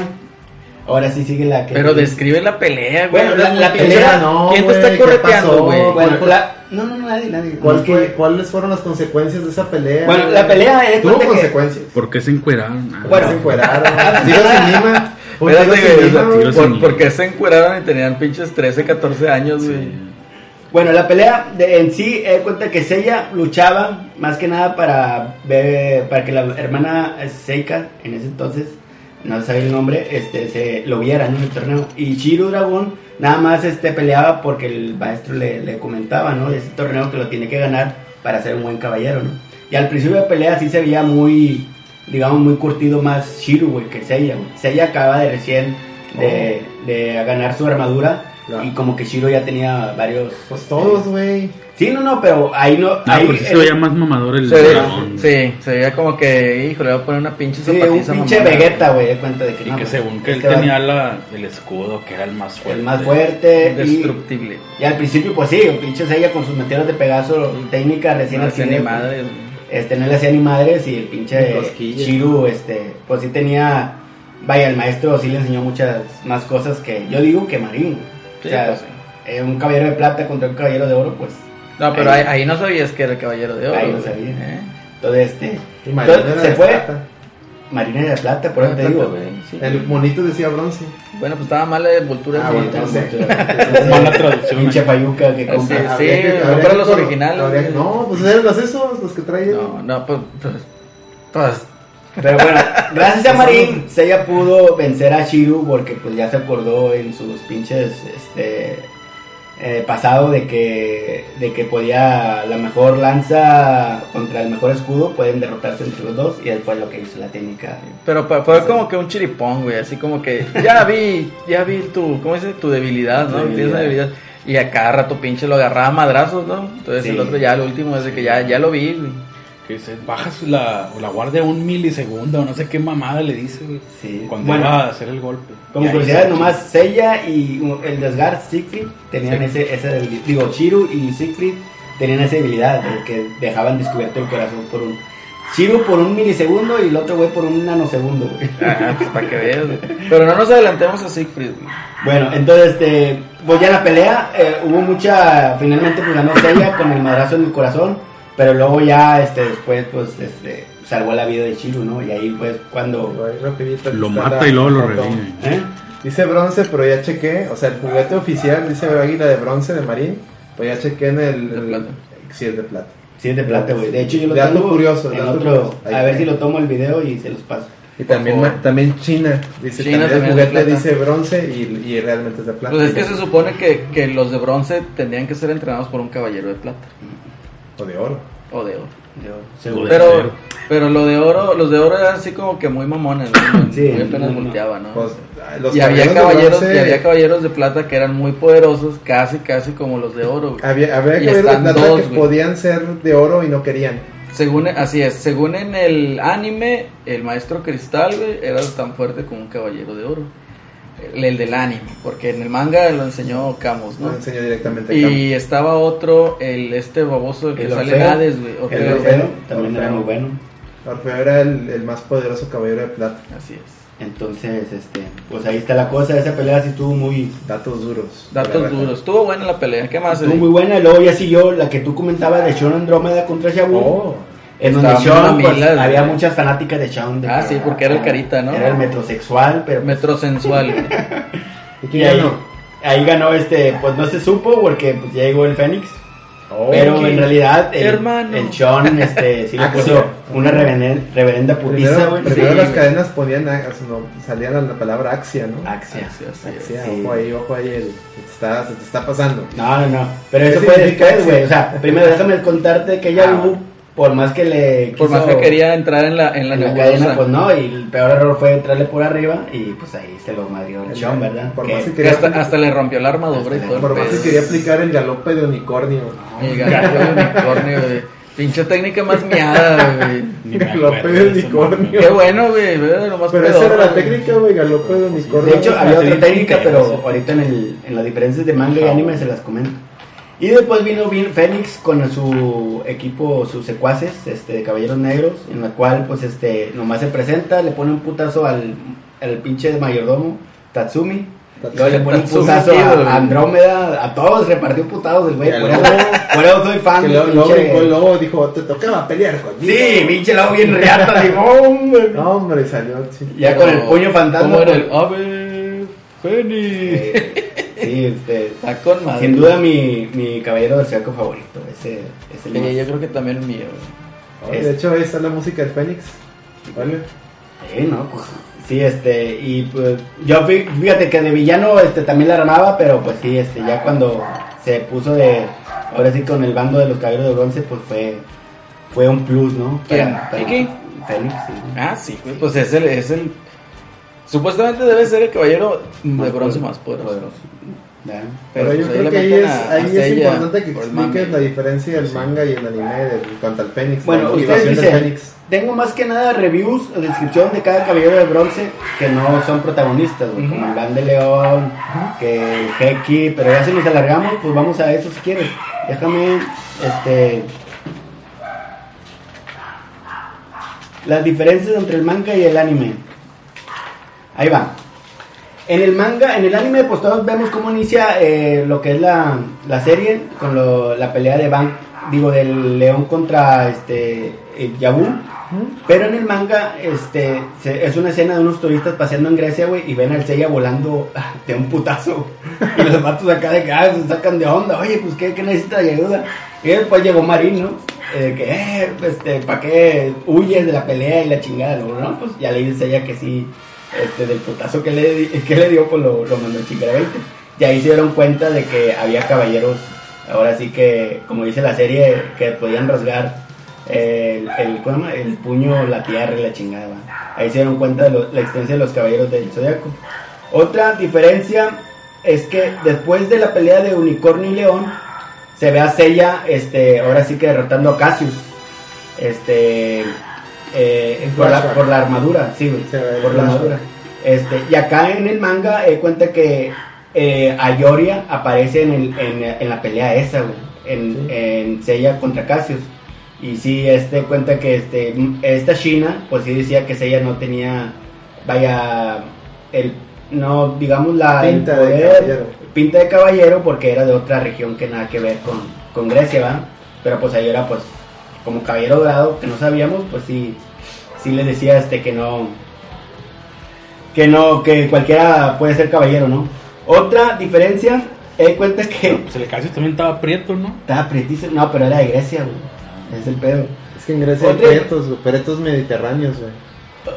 S4: ahora sí sigue la que...
S1: Pero describe la pelea, güey.
S4: Bueno, la- la
S1: ¿Quién
S4: pelea-
S1: te-
S3: no,
S1: ¿Quién te
S3: güey,
S1: está
S3: ¿qué
S1: correteando, güey?
S4: Bueno,
S3: ¿Cuál-
S4: la- no, no, no, nadie, nadie.
S3: ¿Cuál
S4: No,
S3: fue- ¿Cuáles fueron las consecuencias de esa pelea?
S4: Bueno, la pelea, eh,
S3: Tuvo
S4: cuenta que-
S3: consecuencias.
S2: ¿Por qué se encueraron? Ah,
S4: Bueno,
S3: Se encueraron. Tiro sin lima. Un
S1: Espérate,
S3: tiro sin
S1: o
S3: lima,
S2: sin
S1: ¿por, qué se encueraron y tenían pinches 13, 14 años, güey?
S4: Bueno, la pelea de, en sí, he cuenta que Seiya luchaba más que nada para ver, para que la hermana Seika, en ese entonces, no sabía el nombre, este, se lo viera ¿no? en el torneo. Y Chiru Dragón nada más este, peleaba porque el maestro le, le comentaba, ¿no? De ese torneo que lo tiene que ganar para ser un buen caballero, ¿no? Y al principio de pelea sí se veía muy, digamos, muy curtido más Shiru, güey, que Seiya, güey. Seiya acaba de recién de, de ganar su armadura
S3: Claro.
S4: Y como que Shiro ya tenía varios.
S3: Pues todos, güey.
S4: Sí, no, no, pero ahí no.
S2: Ah,
S4: ahí,
S2: porque se veía más mamador el
S1: Se
S2: dragón.
S1: sí, se veía como que, híjole, voy a poner una pinche
S4: sí, un pinche. Vegeta, güey, de cuenta de que
S2: Y
S4: no,
S2: que según que él
S4: este
S2: tenía la, el escudo, que era el más fuerte.
S4: el más fuerte.
S1: Indestructible.
S4: y al principio, pues sí, el pinche Seiya con sus meteoros de Pegaso, técnica recién
S1: No ni.
S4: Este, no le hacía ni madres y el pinche. Chiru, este, pues sí tenía, vaya, el maestro sí le enseñó muchas más cosas que yo digo que Marín.
S1: Sí,
S4: o sea,
S1: pues sí.
S4: eh, un caballero de plata contra un caballero de oro, pues,
S1: No, pero
S4: Ahí-
S1: ahí, no sabías que era el caballero de oro.
S4: Ahí no sabía.
S1: ¿Eh?
S4: entonces, este, Entonces, se
S3: de
S4: fue.
S3: plata.
S4: Marina de plata, por eso te digo.
S1: sí.
S3: El monito decía bronce.
S1: Bueno, pues estaba mala de envoltura.
S3: Ah,
S1: sí,
S3: bueno,
S1: entonces-
S3: entonces-
S2: Mala traducción.
S4: Pinche fayuca que
S1: Sí,
S4: compra.
S1: sí.
S3: Que-
S1: compra los originales.
S3: No, pues eran los esos, los que traen.
S1: No, no, pues, pues, pues,
S4: Pero bueno, gracias a Marín, Seiya pudo vencer a Shiru porque pues ya se acordó en sus pinches este eh, pasado de que de que podía la mejor lanza contra el mejor escudo pueden derrotarse entre los dos y después lo que hizo la técnica.
S1: pero fue como que un chiripón, güey, así como que ya vi, ya vi tu, ¿cómo dice? Tu debilidad, ¿no?
S4: Debilidad.
S1: Tienes una debilidad. Y a cada rato pinche lo agarraba a madrazos, ¿no? Entonces
S4: Sí.
S1: el otro ya, lo último es de que ya, ya lo vi, güey.
S2: Que dice, bajas la, la guardia un milisegundo, o no sé qué mamada le dice, güey.
S4: Sí.
S2: Cuando
S4: Bueno,
S2: iba a hacer el golpe.
S4: como curiosidad
S2: se-
S4: nomás Seiya y el desgar Siegfried tenían ese ese digo Shiru y Siegfried tenían esa debilidad de que dejaban descubierto el corazón por un Shiru por un milisegundo y el otro güey por un nanosegundo, güey.
S1: Ajá, pues para que veas, güey. Pero no nos adelantemos a Siegfried, güey.
S4: Bueno, entonces, este, pues ya en la pelea eh, hubo mucha, finalmente pues ganó Seiya con el madrazo en el corazón, pero luego ya, este, después, pues, este, salvó la vida de Shiru, ¿no? Y ahí, pues, cuando,
S3: rapidito,
S2: Lo mata
S3: la
S2: y luego lo revive.
S4: ¿eh?
S3: Dice bronce, pero ya chequé. O sea, el juguete oficial dice águila de bronce de Marín. Pues ya chequé en el.
S1: De
S3: el-
S1: plata.
S3: Sí, es de plata.
S4: Sí, es de plata, güey. De hecho, yo lo
S3: Dato
S4: tengo
S3: curioso,
S4: en otro,
S3: curioso. Ahí
S4: a ver si lo tomo el video y se los paso.
S3: Y también, también China. Dice
S1: China
S3: también el
S1: también de
S3: juguete dice bronce y, y realmente es de plata.
S1: Pues es que se supone que, que los de bronce tendrían que ser entrenados por un caballero de plata.
S3: O de oro.
S1: O de oro.
S4: Seguro.
S1: Pero, pero lo de oro, los de oro eran así como que muy mamones, ¿no?
S4: Sí,
S1: muy apenas
S4: no, no.
S1: volteaban, ¿no?
S3: Pues, los
S1: y había caballeros,
S3: bronce-
S1: y había caballeros de plata que eran muy poderosos, casi casi como los de oro. güey.
S3: Había, había
S1: Y
S3: caballeros de
S1: están
S3: plata
S1: dos,
S3: que
S1: güey.
S3: podían ser de oro y no querían.
S1: Según así es, según en el anime, el maestro cristal, güey, era tan fuerte como un caballero de oro. El, el del anime, porque en el manga lo enseñó Camus,
S3: No enseñó directamente.
S1: Y estaba otro, el este baboso el que
S4: El
S1: sale en
S4: Orfeo.
S1: Hades, güey.
S4: El
S1: Orfeo.
S4: Orfeo también era muy bueno.
S3: Orfeo era el, el más poderoso caballero de plata.
S1: Así es.
S4: Entonces, este, pues ahí está la cosa. Esa pelea sí estuvo muy,
S3: Datos duros.
S1: Datos duros. Estuvo buena la pelea. ¿Qué más?
S4: estuvo muy buena. Luego ya siguió la que tú comentabas de Sean Andrómeda contra Shabu.
S3: Oh,
S4: En donde Sean, pues, había
S1: güey.
S4: muchas fanáticas de Sean. de
S1: Ah,
S4: que-
S1: sí, porque era el carita, ¿no?
S4: Era el metrosexual, pero... pues,
S1: Metrosensual. güey.
S3: ¿Y
S4: ahí,
S3: ganó?
S4: ahí ganó este, pues no se supo porque pues, ya llegó el Fénix.
S3: Oh,
S4: pero en realidad el,
S1: Hermano.
S4: el Sean este, sí le
S3: Axia.
S4: puso una reveren- reverenda putiza,
S3: Primero,
S4: güey.
S3: primero
S1: Sí,
S3: las
S1: güey.
S3: cadenas ponían, a- o sea, no, salía la, la palabra axia, ¿no?
S4: Axia.
S3: Axia,
S4: sí.
S3: ojo ahí, ojo ahí, el, se, te está, se te está pasando.
S4: No, no, no. Pero
S3: ¿Qué
S4: eso fue después, güey. O
S3: Axia?
S4: sea, primero déjame contarte que ella
S1: Ah,
S4: hubo, por más que le
S1: Por más
S4: quiso-
S1: que quería entrar en la, en la
S4: en la
S1: nebulosa.
S4: cadena, pues no, y el peor error fue entrarle por arriba y pues ahí se lo madrió el Sean, ¿verdad?
S3: Por
S4: Que-
S3: más que
S1: Que
S3: quería,
S1: hasta, hasta le rompió la armadura y todo.
S3: por más que quería aplicar el galope de unicornio.
S1: El galope de unicornio, güey. Pinche técnica más miada, güey.
S3: Galope de unicornio.
S1: Qué bueno, güey. ve, Lo más
S3: Pero esa
S1: pedorro,
S3: era la
S1: güey.
S3: técnica, güey, galope de unicornio.
S4: De hecho, había otra técnica,
S2: pero
S4: ahorita en, el, en las diferencias de manga y anime se las comento. Y después vino bien Fénix con su equipo, sus secuaces este, de Caballeros Negros, en la cual pues este nomás se presenta, le pone un putazo al, al pinche mayordomo, Tatsumi. Luego le pone un putazo a, Andrómeda, a todos repartió putados el güey. Por por eso soy fan
S3: Que luego, luego
S4: pinche-
S3: brincó el lobo dijo, te tocaba pelear conmigo.
S4: Sí, pinche lobo bien reata, digo, hombre.
S3: No, hombre, salió. sí.
S4: Ya con el puño fantasma.
S1: ¿Cómo era
S4: pues,
S1: el ave Fénix?
S4: eh, sí, este,
S1: Está con madre.
S4: Sin duda mi, mi caballero del cerco favorito. Ese es el
S1: Sí, yo creo que también el mío. güey.
S3: Oh, de hecho, ahí está la música del Fénix. ¿Vale?
S4: Sí, no, pues, sí, este, y pues yo fí- fíjate que de villano este también la armaba, pero pues sí, este, ya cuando se puso de, ahora sí con el bando de los caballeros de bronce, pues fue, fue un plus, ¿no?
S1: ¿Quién? ¿Iki?
S4: Fénix, sí.
S1: Ah, sí. Pues es el, es el. Supuestamente debe ser el caballero de bronce más poderoso.
S3: Pero,
S1: Pero
S3: yo
S1: pues
S3: creo que ahí es,
S1: a-
S3: ahí
S1: a
S3: es importante que expliques la diferencia del manga y el anime de, en cuanto al Fénix.
S4: Bueno, ustedes dicen, tengo más que nada reviews o descripción de cada caballero de bronce que no son protagonistas, como el Van de León, que el Heki, pero ya si nos alargamos, pues vamos a eso si quieres. Déjame, este... Las diferencias entre el manga y el anime. Ahí va. En el manga, en el anime, pues todos vemos cómo inicia eh, lo que es la, la serie con lo- la pelea de Ban, digo, del león contra este el Yabu. Pero en el manga, este, se- es una escena de unos turistas paseando en Grecia, güey, y ven al Seiya volando de un putazo. Y los vatos acá de que ah, se sacan de onda, oye, pues qué, qué necesitas de ayuda. Y después llegó Marín, ¿no? Eh, que, eh, este, ¿para qué huyes de la pelea y la chingada? No, pues ya le dice ella que sí, este, del putazo que le, que le dio, pues lo, lo mandó a chingar a 20. Y ahí se dieron cuenta de que había caballeros, ahora sí que, como dice la serie, que podían rasgar el, el, ¿cómo el puño, la tierra y la chingada. Ahí se dieron cuenta de la existencia de los caballeros del zodiaco. Otra diferencia es que después de la pelea de Unicornio y León, se ve a Seiya, este, ahora sí que derrotando a Cassius. Este, eh, por, la, por la armadura, sí, güey,
S3: el
S4: por la armadura. Este, y acá en el manga eh, cuenta que eh, Ayoria aparece en, el, en, en la pelea esa, güey, en,
S3: Sí.
S4: en Seiya contra Cassius. Y sí, este cuenta que este, esta China, pues sí decía que Seiya no tenía, vaya, el, no, digamos la el
S3: Pinta de
S4: poder,
S3: caballero.
S4: pinta de caballero porque era de otra región que nada que ver con, con Grecia, ¿va? Pero pues ahí era pues como caballero dorado que no sabíamos, pues sí, sí le decía este que no, que no, que cualquiera puede ser caballero, ¿no? Otra diferencia, eh, cuenta que
S2: Pues el Casio también estaba prieto, ¿no?
S4: estaba prietísimo, no, pero era de Grecia, güey, es el pedo.
S3: Es que en Grecia hay
S4: Otra-
S3: pretos, güey, pretos mediterráneos, güey.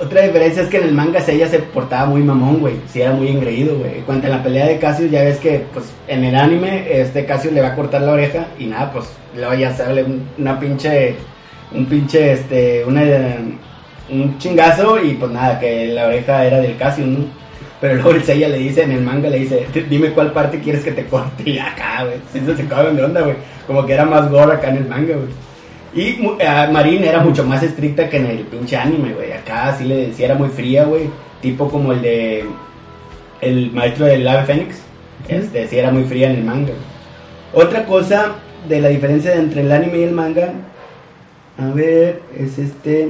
S4: Otra diferencia es que en el manga Seiya se portaba muy mamón, güey. Sí, era muy engreído, güey. Cuando en la pelea de Cassius ya ves que, pues, en el anime, este Cassius le va a cortar la oreja y nada, pues, luego ya sale un- una pinche, un pinche, este, una, un chingazo y pues nada, que la oreja era del Cassius, ¿no? Pero luego el Seiya le dice, en el manga le dice, dime cuál parte quieres que te corte y acá, güey. Sí se sacaban de onda, güey. Como que era más gore acá en el manga, güey. Y eh, Marín era mucho más estricta que en el pinche anime, güey. Acá sí le decía, era muy fría, güey. Tipo como el de. El maestro del ave fénix. Este, sí era muy fría en el manga. Otra cosa de la diferencia entre el anime y el manga. A ver, es este.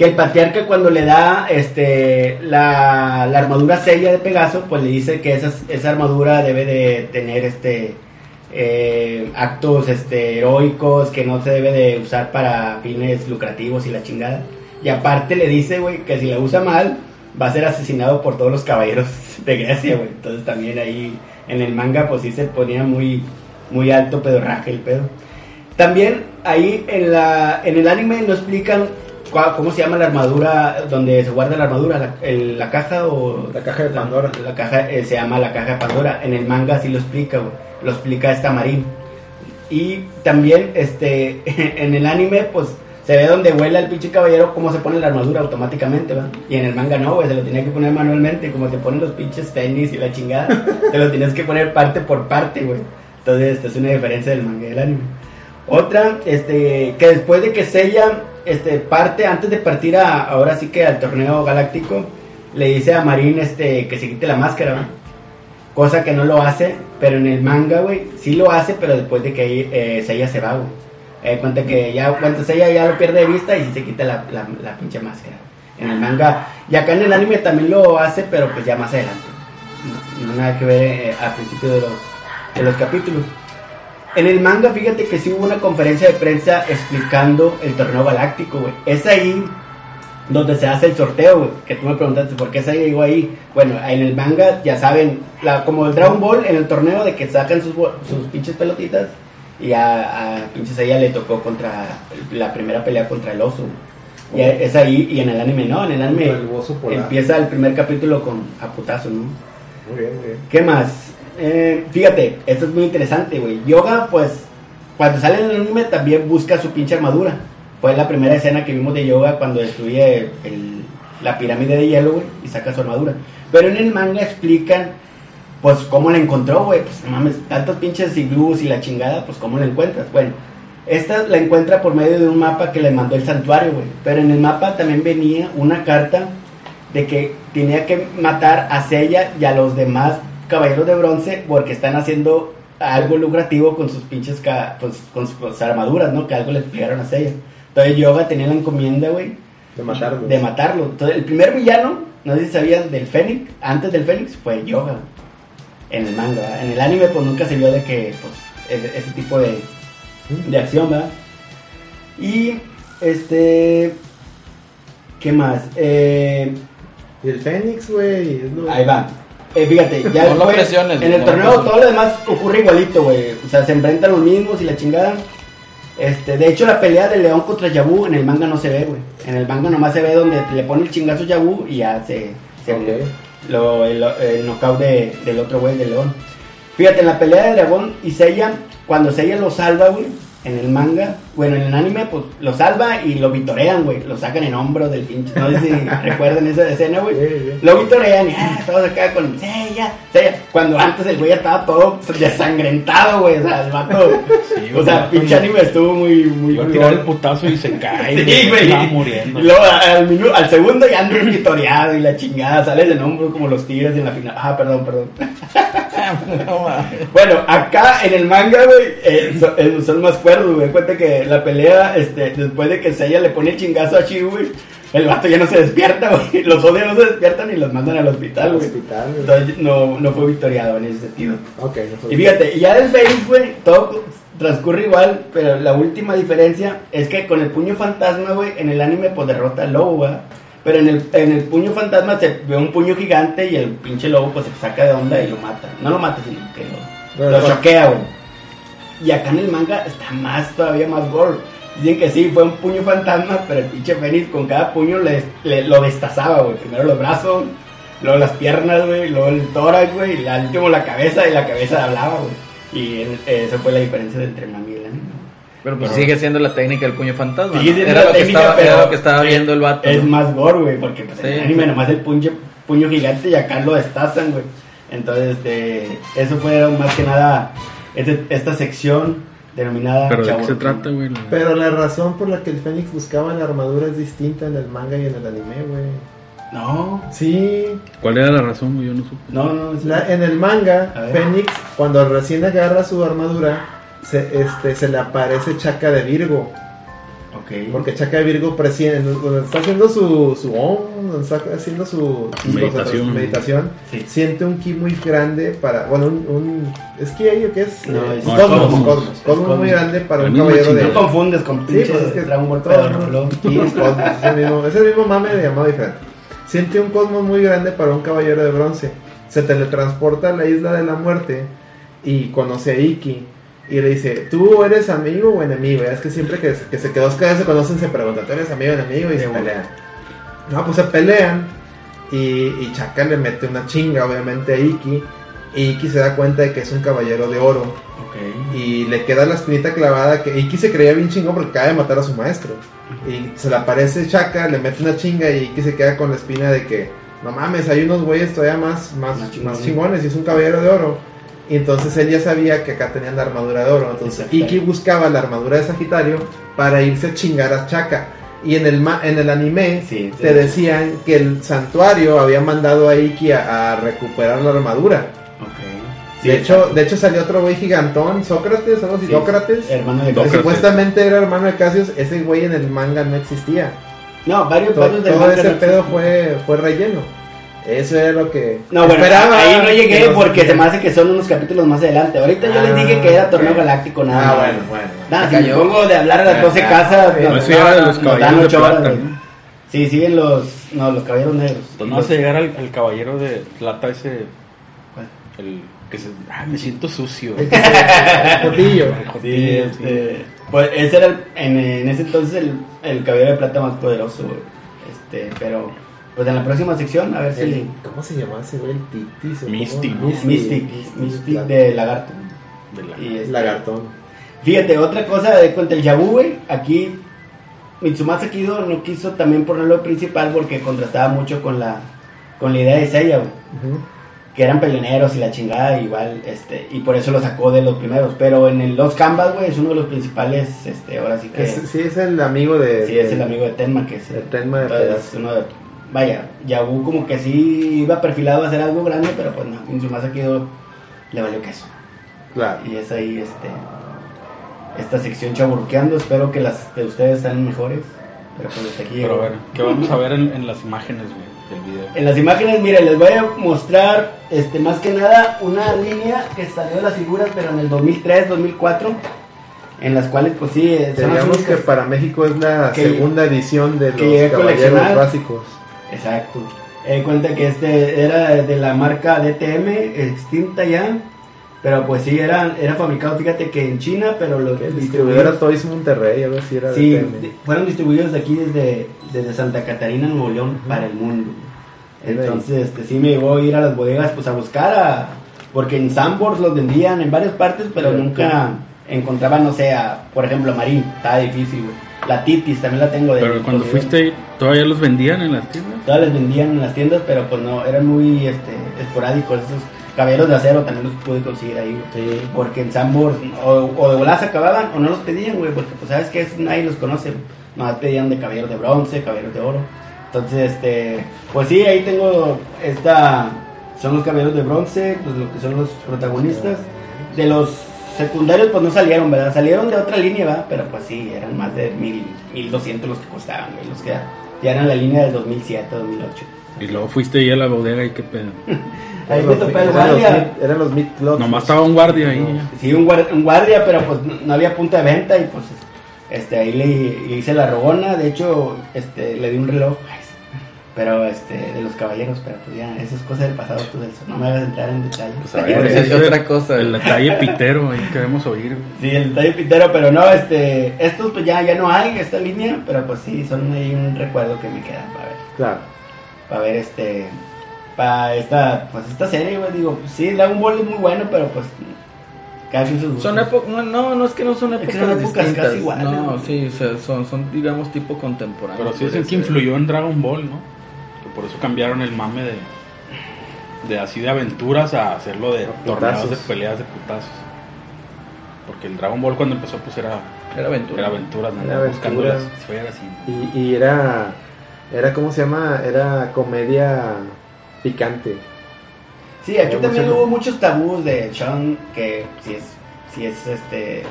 S4: Que el patriarca cuando le da este la, la armadura sella de Pegaso, pues le dice que esa, esa armadura debe de tener este eh, actos este, heroicos que no se debe de usar para fines lucrativos y la chingada. Y aparte le dice, güey, que si la usa mal, va a ser asesinado por todos los caballeros de Grecia, güey. Entonces también ahí en el manga, pues sí se ponía muy, muy alto pedorraje el pedo. También ahí en, la, en el anime no explican cómo se llama la armadura, donde se guarda la armadura, la, el- la caja o...
S3: La caja de Pandora.
S4: La, caja eh, se llama la caja de Pandora. En el manga sí lo explica, güey. Lo explica esta Marín. Y también este en el anime, pues se ve donde vuela el pinche caballero cómo se pone la armadura automáticamente, ¿va? Y en el manga no, güey, se lo tenía que poner manualmente, como te ponen los pinches tenis y la chingada. te lo tienes que poner parte por parte, güey. Entonces, esta es una diferencia del manga y del anime. Otra, este, que después de que Seiya este, parte, antes de partir a, ahora sí que al torneo galáctico, le dice a Marín este, que se quite la máscara. Cosa que no lo hace, pero en el manga, güey, sí lo hace, pero después de que eh, Seiya se va, güey. Eh, cuenta que ya, cuando Seiya ya lo pierde de vista y sí se quita la, la, pinche máscara. En el manga, y acá en el anime también lo hace, pero pues ya más adelante. No, nada que ver eh, al principio de de los capítulos. En el manga, fíjate que sí hubo una conferencia de prensa explicando el torneo galáctico, güey. Es ahí donde se hace el sorteo, güey. Que tú me preguntaste por qué se llegó ahí. Bueno, en el manga, ya saben, la, como el Dragon Ball en el torneo de que sacan sus, sus pinches pelotitas. Y a, a pinches ella le tocó contra la primera pelea contra el oso. Y es ahí, y en el anime no, en el anime
S3: el
S4: empieza el primer capítulo con a putazo, ¿no?
S3: Muy bien, muy bien.
S4: ¿Qué más? Eh, fíjate, esto es muy interesante, güey. Yoga, pues, cuando sale en el anime también busca su pinche armadura. Fue la primera escena que vimos de Yoga cuando destruye la pirámide de hielo, güey, y saca su armadura. Pero en el manga explican pues, ¿cómo la encontró, güey? Pues, mames, tantos pinches iglús y la chingada, pues, ¿cómo la encuentras? Bueno, esta la encuentra por medio de un mapa que le mandó el santuario, güey. Pero en el mapa también venía una carta de que tenía que matar a Sella y a los demás caballeros de bronce porque están haciendo algo lucrativo con sus pinches, ca- pues, con sus armaduras, ¿no? Que algo le explicaron a Sella. Entonces Yoga tenía la encomienda, güey,
S3: De matarlo.
S4: de matarlo. Entonces, el primer villano, no sé si sabían, del Fénix, antes del Fénix, fue Yoga. En el manga, ¿verdad? En el anime, pues nunca se vio de que, pues, ese, ese tipo de, de acción, ¿verdad? Y, este. ¿Qué más? Eh,
S3: el Fénix, güey.
S4: ahí va. Eh, fíjate, ya
S1: No
S4: después,
S1: presiones,
S4: en el
S1: no
S4: torneo todo lo demás ocurre igualito, güey. O sea, se enfrentan los mismos y la chingada. Este, de hecho, la pelea de León contra Yabu en el manga no se ve, güey. En el manga nomás se ve donde le pone el chingazo Yabu y ya se, se lo, el, el knockout de- del otro güey de León. Fíjate, en la pelea de Dragón y Seiya, cuando Seiya lo salva, güey, en el manga, bueno, en el anime, pues lo salva y lo vitorean, güey. Lo sacan en hombros del pinche. No sé si recuerdan esa escena, güey.
S3: Sí, sí.
S4: Lo vitorean y ah, todos acá con Seiya, Seiya. Cuando antes el güey ya estaba todo desangrentado, güey. O sea, el vato.
S2: Sí,
S4: o sea, pinche anime estuvo muy, muy.
S2: Iba a tirar el putazo y se cae.
S4: Sí, güey.
S2: Estaba muriendo.
S4: Luego al, segundo ya ando vitoreado y la chingada, sale de hombro como los tigres en la final. Ah, perdón, perdón.
S1: No.
S4: Bueno, acá en el manga, güey, eh, son, eh, son más cuerdos, güey. Cuenta que la pelea, este, después de que Seiya le pone el chingazo a Chi, güey, el vato ya no se despierta, güey. Los odios no se despiertan y los mandan al hospital,
S3: Al
S4: güey.
S3: hospital, güey.
S4: Entonces no, no fue victoriado en ese sentido.
S3: Ok, no fue-
S4: Y fíjate, y ya del Fénix, güey, todo transcurre igual, pero la última diferencia es que con el puño fantasma, güey, en el anime, pues derrota al lobo, güey. Pero en el, en el puño fantasma se ve un puño gigante y el pinche lobo, pues se saca de onda y lo mata. No lo mata, sino que lo,
S3: Pero
S4: lo
S3: no.
S4: choquea, güey. Y acá en el manga está más, todavía más gore. Dicen que sí, fue un puño fantasma, pero el pinche Fénix con cada puño le, le- lo destazaba, güey. Primero los brazos, luego las piernas, güey, luego el tórax, güey, y al último la cabeza, y la cabeza hablaba, güey. Y en- esa fue la diferencia entre el manga y el anime.
S1: Pero pues sigue siendo la técnica del puño fantasma.
S4: Sigue
S1: ¿no?
S4: siendo
S1: Era
S4: la
S1: lo que
S4: técnica,
S1: estaba, era
S4: pero
S1: lo que estaba viendo el vato.
S4: Es
S1: ¿no?
S4: más gore, güey, porque pues, en el anime
S1: sí.
S4: nomás el puño, puño gigante y acá lo destazan, güey. Entonces, este, eso fue más que nada este- esta sección denominada
S2: Pero de qué se trata, güey.
S3: Pero la razón por la que el Fénix buscaba la armadura es distinta en el manga y en el anime, güey.
S4: No,
S3: Sí,
S2: ¿Cuál era la razón? Yo no supe.
S4: no, no. sí.
S3: la- en el manga. Fénix, cuando recién agarra su armadura, se, este, se le aparece Chaka de Virgo.
S4: Ok.
S3: Porque Chaka de Virgo está haciendo su, su om, donde está haciendo su su
S2: Meditación.
S3: su meditación,
S4: Sí.
S3: siente un ki muy grande para, bueno, un, un ¿es ki ahí o qué es?
S4: No,
S3: Eh,
S4: es-
S3: cosmos,
S2: cosmos.
S3: cosmos, cosmos,
S4: Cosmos.
S3: muy grande para
S2: El
S3: un caballero de...
S4: No confundes con
S3: Sí, pues es que
S4: Dragon Ball
S3: todo, es es el mismo, es el mismo mame de llamado diferente. Siente un cosmos muy grande para un caballero de bronce. Se teletransporta a la isla de la muerte y conoce a Iki. Y le dice, ¿tú eres amigo o enemigo? Ya es que siempre que, que se quedó que se conocen se preguntan, ¿tú eres amigo o enemigo? Y se pelean. No, pues se pelean. Y, y Chaka le mete una chinga, obviamente, a Iki. Y Iki se da cuenta de que es un caballero de oro. Y le queda la espinita clavada que Iki se creía bien chingón porque acaba de matar a su maestro. Y se le aparece Chaka, le mete una chinga y Iki se queda con la espina de que no mames, hay unos güeyes todavía más, más,
S4: Más chingones
S3: y es un caballero de oro. Y entonces él ya sabía que acá tenían la armadura de oro. Entonces. Iki buscaba la armadura de Sagitario para irse a chingar a Chaka. Y en el, ma- en el anime
S4: Sí,
S3: te decían que el santuario había mandado a Iki a, a recuperar la armadura. De, hecho, de hecho salió otro güey gigantón, Sócrates, algo así,
S4: Sí,
S3: Sócrates.
S4: Hermano de
S3: Que
S2: Sócrates.
S3: supuestamente era hermano de Cassius, ese güey en el manga no existía.
S4: No, varios,
S3: Todo,
S4: varios del
S3: todo
S4: manga
S3: ese
S4: no
S3: pedo fue, fue relleno. Eso era lo que
S4: No, bueno,
S3: esperaba
S4: ahí no llegué porque se me hace que son unos capítulos más adelante. Ahorita yo les
S3: Ah,
S4: dije que era Torneo. Galáctico nada
S3: Ah, bueno, bueno.
S4: Nada, si me
S1: cayó.
S4: pongo de hablar a las 12
S3: Ah,
S4: casas,
S3: sí.
S4: nos-
S2: No, eso ya era de los caballeros de.
S4: Sí, siguen los, no, los caballeros negros.
S2: Pues no vas a llegar al, al caballero de plata ese. El que se. Ah, me siento sucio.
S3: El jotillo.
S4: Sí, este, pues ese era el- en, en ese entonces el, el caballero de plata más poderoso, güey. Este, pero pues en la próxima sección a ver si
S3: El- ¿Cómo se llamaba ese güey? El?
S2: Mystic.
S4: Mystic, Mystic de lagarto.
S2: de la-
S4: Y este,
S3: Lagartón.
S4: Fíjate, otra cosa de contra el Yabu, güey, aquí Mitsumasa Kido no quiso también ponerlo principal porque contrastaba mucho con la con la idea de Seiya, güey. Que eran peleoneros y la chingada, igual, este, y por eso lo sacó de los primeros. Pero en el Los Canvas, güey, es uno de los principales, este, ahora sí que.
S3: Es- sí, es el amigo de.
S4: sí, es el amigo de Tenma, que es
S3: de Tenma de
S4: entonces,
S3: pedazo.
S4: uno de- Vaya, Yabu como que sí iba perfilado a hacer algo grande, pero pues no, en su más aquí le valió queso.
S3: Claro.
S4: Y es ahí, este, esta sección chaburqueando. Espero que las de ustedes sean mejores. Pero pues desde aquí
S2: Pero ver, ¿qué vamos a ver en, en las imágenes, güey, del video?
S4: En las imágenes, miren, les voy a mostrar, este, más que nada, una línea que salió de las figuras, pero en el 2003, 2004, en las cuales, pues sí,
S3: Digamos que para México es la
S4: que-
S3: segunda edición de los caballeros básicos.
S4: Exacto. Eh, cuenta que este era de la marca DTM, extinta ya, pero pues sí, era, era fabricado, fíjate que en China, pero los
S3: distribuidor era
S4: distribuidores...
S3: Toys Monterrey, a ver si era
S4: Sí,
S3: de
S4: fueron distribuidos de aquí desde, desde Santa Catarina, Nuevo León, para el mundo. Entonces, este, sí me llevó a ir a las bodegas pues a buscar a... Porque en Sambors los vendían en varias partes, pero nunca encontraba, no sé, a, por ejemplo, Marín. Estaba difícil, güey. La Titis también la tengo de...
S2: Pero cuando fuiste, ¿todavía los vendían en las tiendas?
S4: Todas las vendían en las tiendas, pero pues no, eran muy este, esporádicos. Esos caballeros de acero también los pude conseguir ahí, güey.
S3: Sí.
S4: Porque en Sambors o, o de volada se acababan o no los pedían, güey, porque pues sabes que nadie los conoce. Nomás pedían de caballeros de bronce, caballeros de oro. Entonces, este, pues sí, ahí tengo esta, son los caballeros de bronce, pues lo que son los protagonistas. De los secundarios, pues no salieron, ¿verdad? Salieron de otra línea, ¿verdad? Pero pues sí, eran más de mil, mil doscientos los que costaban, güey, los que ya eran la línea del 2007, 2008.
S2: Y luego fuiste ahí a la bodega y qué pedo.
S4: Ahí me topé el guardia.
S3: Eran los mid clocks.
S2: Nomás estaba un guardia ahí.
S4: Sí, un guardia, un guardia, pero pues no, había punto de venta y pues este ahí le, le hice la rogona, de hecho este le di un reloj, ay, pero este de los caballeros, pero pues ya, eso es cosa del pasado, tú eso, no me hagas entrar en detalle.
S2: Pues a ver,
S1: es otra cosa.
S2: El detalle pitero ahí queremos oír.
S4: Sí, el detalle pitero, pero no, este, estos pues ya, ya no hay, esta línea, pero pues sí, son ahí un recuerdo que me quedan para ver,
S3: Claro.
S4: para ver este, para esta, pues esta serie, güey, digo, pues, sí, Dragon Ball es muy bueno, pero pues cada quien sus gustos.
S1: Son épocas, no, no, no es que no son
S4: Es que
S1: épocas,
S4: son épocas
S1: distintas.
S4: casi iguales,
S1: No,
S4: ¿no?
S1: sí, o sea, son, son, digamos, tipo contemporáneos.
S2: Pero sí
S1: podría
S2: dicen que influyó en Dragon Ball, ¿no? Por eso cambiaron el mame de, de así de aventuras a hacerlo de torneos de peleas de putazos. Porque el Dragon Ball cuando empezó pues era,
S1: Era aventura.
S2: era aventuras, ¿no?
S3: Era
S2: buscando
S3: aventura.
S2: las esferas y...
S3: Y, y era, era, ¿cómo se llama? Era comedia picante.
S4: Sí, aquí también hubo muchos tabús de Sean que si es, si es este,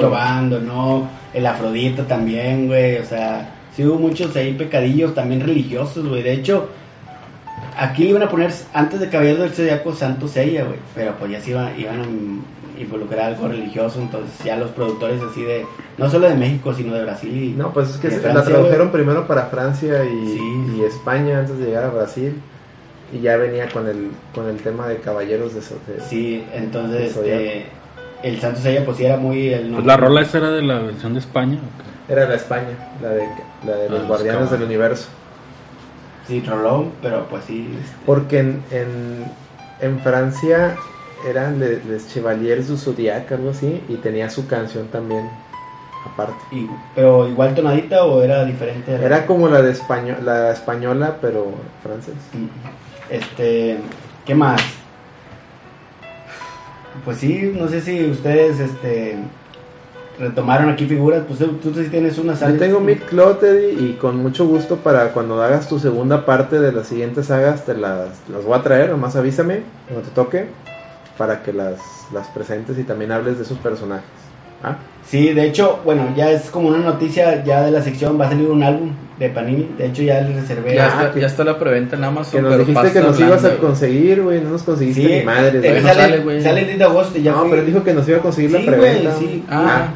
S4: probando, ¿no? El Afrodita también, güey, o sea, sí hubo muchos ahí pecadillos también religiosos, güey. De hecho, aquí le iban a poner antes de Caballero del Zodiaco Santo Seiya, güey, pero pues ya se iban, iban a involucrar algo religioso, entonces ya los productores así de, no solo de México, sino de Brasil y...
S3: No, pues es que
S4: de
S3: se-
S4: Francia,
S3: la tradujeron primero para Francia y,
S4: Sí.
S3: y España antes de llegar a Brasil. Y ya venía con el, con el tema de caballeros de, so- de-
S4: Sí, entonces este, el Santo Seiya pues sí era muy... El
S2: Pues la rola esa era de la versión de España. ¿o qué?
S3: Era la España, la de, la de
S2: Ah,
S3: los
S2: los
S3: guardianes del universo.
S4: Sí, rolón, pero pues sí. este,
S3: Porque en, en, en Francia eran Le- Les Chevaliers du Zodiac, algo así, y tenía su canción también aparte.
S4: y- pero igual tonadita o era diferente.
S3: Era como la de español, la española, pero francés.
S4: Este, ¿qué más? Pues sí, no sé si ustedes, este, retomaron aquí figuras. Pues tú, sí tienes una
S3: Yo
S4: sala.
S3: tengo Mid Cloted y con mucho gusto para cuando hagas tu segunda parte de las siguientes sagas te las, las voy a traer, nomás avísame cuando te toque para que las, las presentes y también hables de esos personajes. ¿Ah?
S4: Sí, de hecho, bueno, ya es como una noticia ya de la sección. Va a salir un álbum de Panini. De hecho, ya le reservé.
S1: Ya,
S3: Ah,
S1: está,
S3: que-
S1: ya está la preventa en Amazon.
S3: Que nos
S1: pero
S3: dijiste que nos ibas a conseguir, güey, no nos conseguiste
S4: Sí,
S3: ni madre.
S4: eh,
S1: no
S4: sale,
S1: sale, güey.
S4: sale el 10 de agosto. Ya
S3: No,
S4: fui-
S3: pero dijo que nos iba a conseguir
S4: Sí,
S3: la preventa.
S4: güey, sí.
S1: Ah,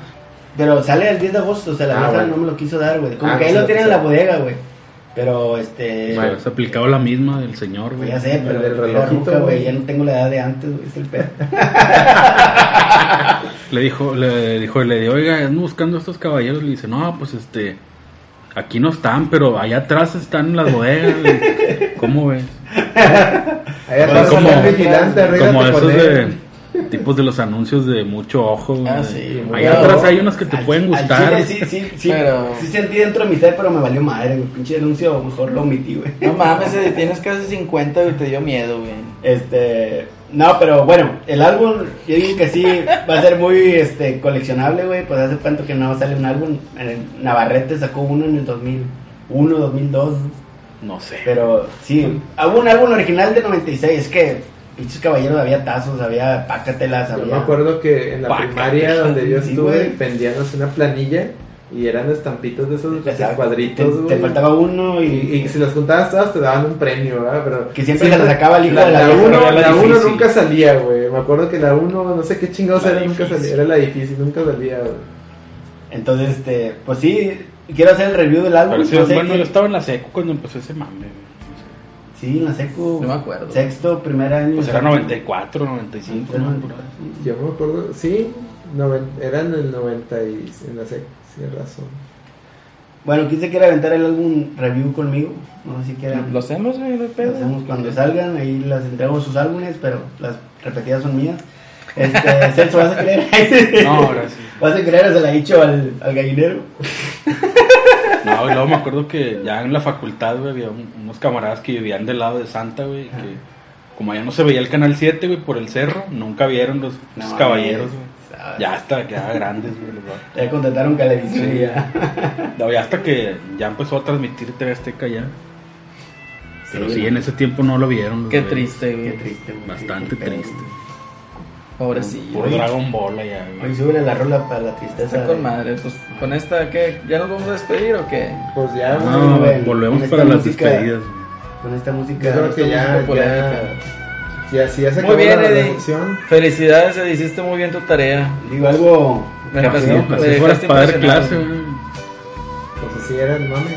S4: Pero sale el 10 de agosto, o sea, la
S3: Ah, bueno.
S4: no me lo quiso dar, güey. Como
S3: Ah,
S4: que ahí
S3: sí
S4: lo tiene en la bodega, güey. Pero, este...
S2: Bueno, se aplicaba la misma del señor, güey.
S4: ya sé,
S3: El
S4: pero
S3: del
S4: era
S3: relojito,
S4: güey. Ya no tengo la edad de antes, güey. Es el pedo.
S2: Le dijo, le dijo, le dijo, oiga, ando buscando a estos caballeros. Le dice, no, pues este, aquí no están, pero allá atrás están en las bodegas. güey. ¿Cómo ves?
S3: Ahí atrás
S2: como-
S3: el vigilante,
S2: Como esos
S3: él.
S2: de, tipos de los anuncios de mucho ojo. güey.
S1: Ah, sí,
S2: Ahí
S1: pero-
S2: atrás hay unos que te
S4: Al-
S2: pueden gustar.
S4: chile sí, sí, sí,
S1: Pero-
S4: sí sentí dentro de mi ser, pero me valió madre, güey. Pinche anuncio, mejor lo omití, güey.
S1: No mames, eh, tienes casi 50 y te dio miedo, güey.
S4: Este, no, pero bueno, el álbum, yo digo que sí va a ser muy este, coleccionable, güey. Pues hace cuánto que no sale un álbum. En- Navarrete sacó uno en el 2001, 2002.
S2: No sé.
S4: Pero sí, hubo un álbum original de 96. Es que, pinches caballeros, había tazos, había pácatelas,
S3: Yo
S4: había.
S3: me acuerdo que en la
S2: Paca.
S3: primaria donde yo
S4: Sí,
S3: estuve
S4: güey.
S3: vendían así una planilla y eran estampitos de esos de
S4: Exacto.
S3: cuadritos,
S4: Te, te
S3: güey.
S4: faltaba uno
S3: Y,
S4: y,
S3: y si los juntabas todas te daban un premio, ¿verdad? Pero
S4: Que siempre se la sacaba el hijo
S3: la,
S4: de la
S3: la
S4: vieja,
S3: uno,
S2: era la
S3: la uno
S2: difícil.
S3: nunca salía, güey. Me acuerdo que la uno, no sé qué chingados
S2: La
S3: era, nunca
S2: difícil.
S3: salía. Era la difícil, nunca salía, güey.
S4: Entonces, este, pues sí, quiero hacer el review del álbum. No sé
S2: bueno,
S4: qué-
S2: yo estaba en la secu cuando empezó ese mame. güey.
S4: Sí, en la secu.
S1: No me acuerdo.
S4: Sexto, primer año.
S2: Pues era 94, 95.
S4: Era
S2: ¿no?
S4: 94.
S3: Yo me acuerdo, sí, noven, era en el 90 y en la sec, sí, razón.
S4: Bueno, ¿quién se quiere aventar el álbum review conmigo? No sé si quieran.
S1: Lo hacemos, no hay
S4: Lo
S1: pedo.
S4: hacemos cuando salgan, ahí las entrego sus álbumes, pero las repetidas son mías. Este, Celso, ¿vas a creer?
S2: No, ahora sí.
S4: ¿Vas a creer? Se la he dicho al, al gallinero.
S2: No, y luego me acuerdo que ya en la facultad, güey, había un- unos camaradas que vivían del lado de Santa, güey, que como allá no se veía el canal 7, güey, por el cerro, nunca vieron los, caballeros, güey. Ya hasta que ya grandes, güey. los.
S4: Ya contrataron televisión y ya.
S2: No, ya hasta que ya empezó a transmitir TV Azteca ya. Pero
S4: Sí,
S2: sí, en ese tiempo no lo vieron.
S1: Qué triste,
S4: Qué
S1: güey.
S4: triste, güey.
S2: Bastante
S4: Qué pedo.
S2: Triste.
S1: Pobrecillo.
S2: Puro Dragon Ball allá.
S4: Hoy sube la rola para la tristeza.
S1: Está con madre. Pues, con esta, ¿qué? ¿Ya nos vamos a despedir o qué?
S3: Pues ya.
S2: No,
S4: güey,
S2: volvemos para las
S4: música-
S2: despedidas.
S4: Con esta música.
S3: Yo creo que ya, ya, ya, si ya se
S1: Muy bien,
S3: la
S1: Eddie. Felicidades, Eddie, hiciste muy bien tu tarea.
S4: Digo algo.
S1: Me
S2: Así,
S1: dejaste- me
S2: así
S1: dejaste
S2: fueras para dar clase, güey.
S3: pues así era el mame.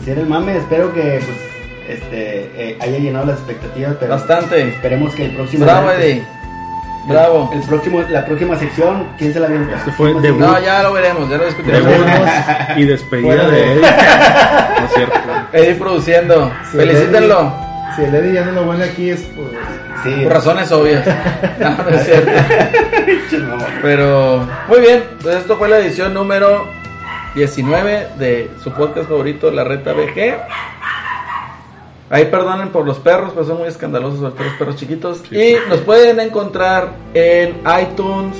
S4: Así era el mame. Espero que pues, este, eh, haya llenado las expectativas. Pero
S1: Bastante.
S4: Esperemos que el próximo.
S1: Bravo, Eddie. Bravo.
S4: El próximo, la próxima sección, ¿quién se la avienta?
S2: Este fue
S4: ¿Cómo
S2: debut.
S4: se-
S1: No, ya lo veremos, ya lo discutiremos.
S2: Y despedida de Eddie. No es cierto.
S1: Eddie produciendo.
S3: Sí,
S1: Felicítenlo.
S3: Si el Eddie ya no lo vuelve aquí es.
S4: Sí.
S1: Por razones obvias. No, no es cierto. Pero muy bien, pues esto fue la edición número 19 de su podcast favorito, La Reta BG. Ahí perdonen por los perros, pues son muy escandalosos, sobre todo los perros chiquitos.
S2: Sí,
S1: y nos pueden encontrar en iTunes,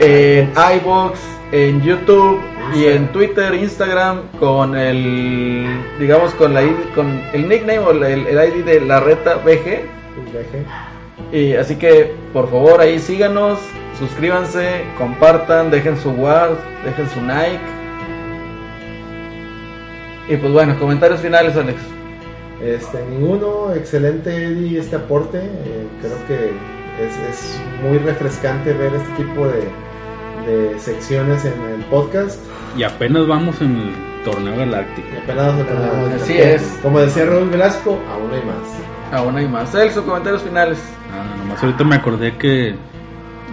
S1: en iBox, en YouTube y en Twitter, Instagram con el, digamos, con la con el nickname o el, el ID de La Reta BG. Y así que por favor ahí síganos, suscríbanse, compartan, dejen su guard, dejen su like. Y pues bueno, comentarios finales, Alex.
S3: Este, ninguno, excelente Eddie este aporte, eh, creo que es, es muy refrescante ver este tipo de, de secciones en el podcast.
S2: Y apenas vamos en el torneo galáctico.
S3: Y apenas nos ponemos-
S1: Así es.
S3: Como decía Raúl Velasco, aún hay más.
S1: Aún hay más. Celso, comentarios finales.
S2: Ah, nomás ahorita me acordé que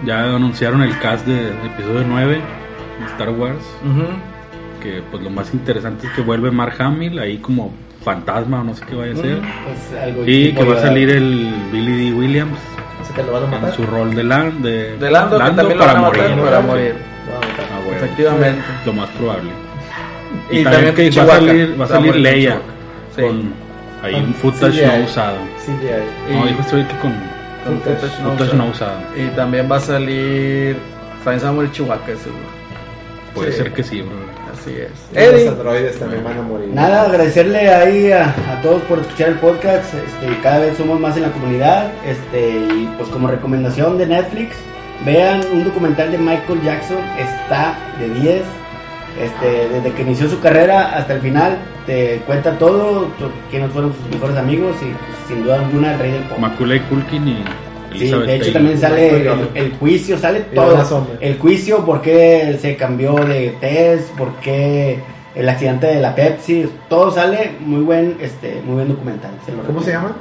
S2: ya anunciaron el cast de episodio 9 de Star Wars. Que pues lo más interesante es que vuelve Mark Hamill ahí como fantasma o no sé qué vaya a ser.
S4: Pues, algo
S2: Y
S4: tipo
S2: que va a salir el Billy D. Williams
S3: Así que lo van a
S2: en su rol de, Lan, de,
S1: De Lando, que también lo
S2: para
S1: van a matar
S2: morir.
S3: matar.
S2: Ah, bueno.
S1: Efectivamente.
S2: Lo más probable.
S1: Y,
S2: Y,
S1: también
S2: también que va a salir, va a salir
S1: morir
S2: Leia.
S1: Sí.
S2: con ahí un footage
S3: CGI.
S2: no usado. No, dijo güey que con
S1: con
S3: footage
S1: footage no
S2: footage
S1: usado.
S2: no usado.
S1: Y también va a salir. A morir Chihuahua, seguro.
S2: Puede
S3: Sí.
S2: ser que sí, bro.
S1: Así es.
S3: Y los
S1: Eddie.
S3: androides también van a morir.
S4: Nada, agradecerle ahí a, a todos por escuchar el podcast. Este, cada vez somos más en la comunidad. Este, y pues como recomendación de Netflix, vean un documental de Michael Jackson. Está de 10. Este, desde que inició su carrera hasta el final, te cuenta todo, to- quiénes fueron sus mejores amigos y sin duda alguna el rey del pop.
S2: Macaulay Culkin y
S4: Sí, de hecho
S2: Taylor.
S4: también sale el, el juicio, sale todo. El juicio, por qué se cambió de test, por qué el accidente de la Pepsi, todo sale muy buen, este, muy buen documental. se lo
S3: ¿Cómo se llama?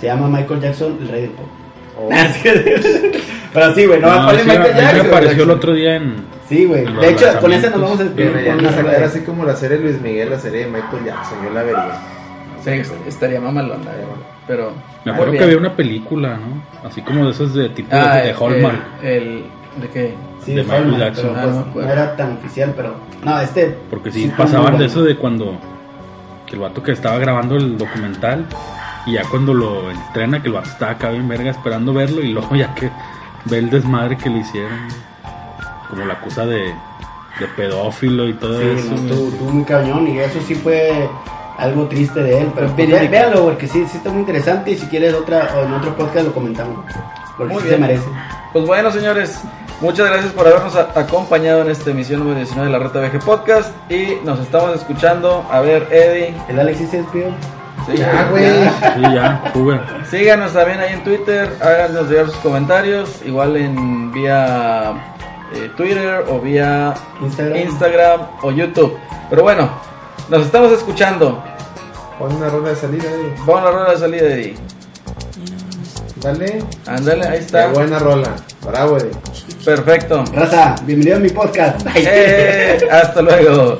S4: Se llama Michael Jackson, el rey del pop.
S3: Oh.
S4: Pero sí, güey, no,
S2: No, sí,
S4: Michael
S2: a mí me
S4: Jackson.
S2: apareció el otro día en...
S4: Sí, güey.
S2: en
S4: De hecho, con esa
S2: lanzamientos.
S4: nos vamos a despedir sola
S3: así como la serie de Luis Miguel, la serie de Michael Jackson, yo la vería.
S1: Sí, estaría mamalona, pero...
S2: Me acuerdo que había una película, ¿no? Así como de esos de tipo
S1: Ah,
S2: de Hallmark.
S1: El, el- ¿De qué?
S4: Sí,
S2: de
S4: de
S2: Michael
S4: Hallmark,
S2: Jackson.
S4: pero
S1: no
S4: era tan oficial, pero... No, este...
S2: Porque sí, pasaban de eso de cuando que el vato que estaba grabando el documental y ya cuando lo entrena que el vato estaba acá bien verga esperando verlo y luego ya que ve el desmadre que le hicieron como la acusa de, de pedófilo y todo
S4: Sí,
S2: eso.
S4: no, tuvo, tuvo un cañón y eso sí fue algo triste de él, pero pues, véanlo porque sí, sí está muy interesante y si quieres otra o en otro podcast lo comentamos. Porque
S1: Muy
S4: sí
S1: bien.
S4: se merece.
S1: Pues bueno, señores, muchas gracias por habernos a- acompañado en esta emisión número 19 de la Reta VG Podcast. Y nos estamos escuchando. A ver, Eddie.
S4: ¿El Alex sí se despidió?
S1: Sí,
S3: Ya, güey.
S2: Sí, ya, Uber.
S1: Síganos también ahí en Twitter. Háganos llegar sus comentarios. Igual en vía eh, Twitter o vía
S4: Instagram.
S1: Instagram o YouTube. Pero bueno, nos estamos escuchando.
S3: Pon una rola de salida, eh.
S1: Vamos a la rueda de salida, Eddie.
S3: Dale.
S1: Ándale, ahí
S3: Qué
S1: está.
S3: buena rola. Bravo, eh.
S1: Perfecto.
S4: Raza, bienvenido a mi podcast.
S1: Eh, hasta luego.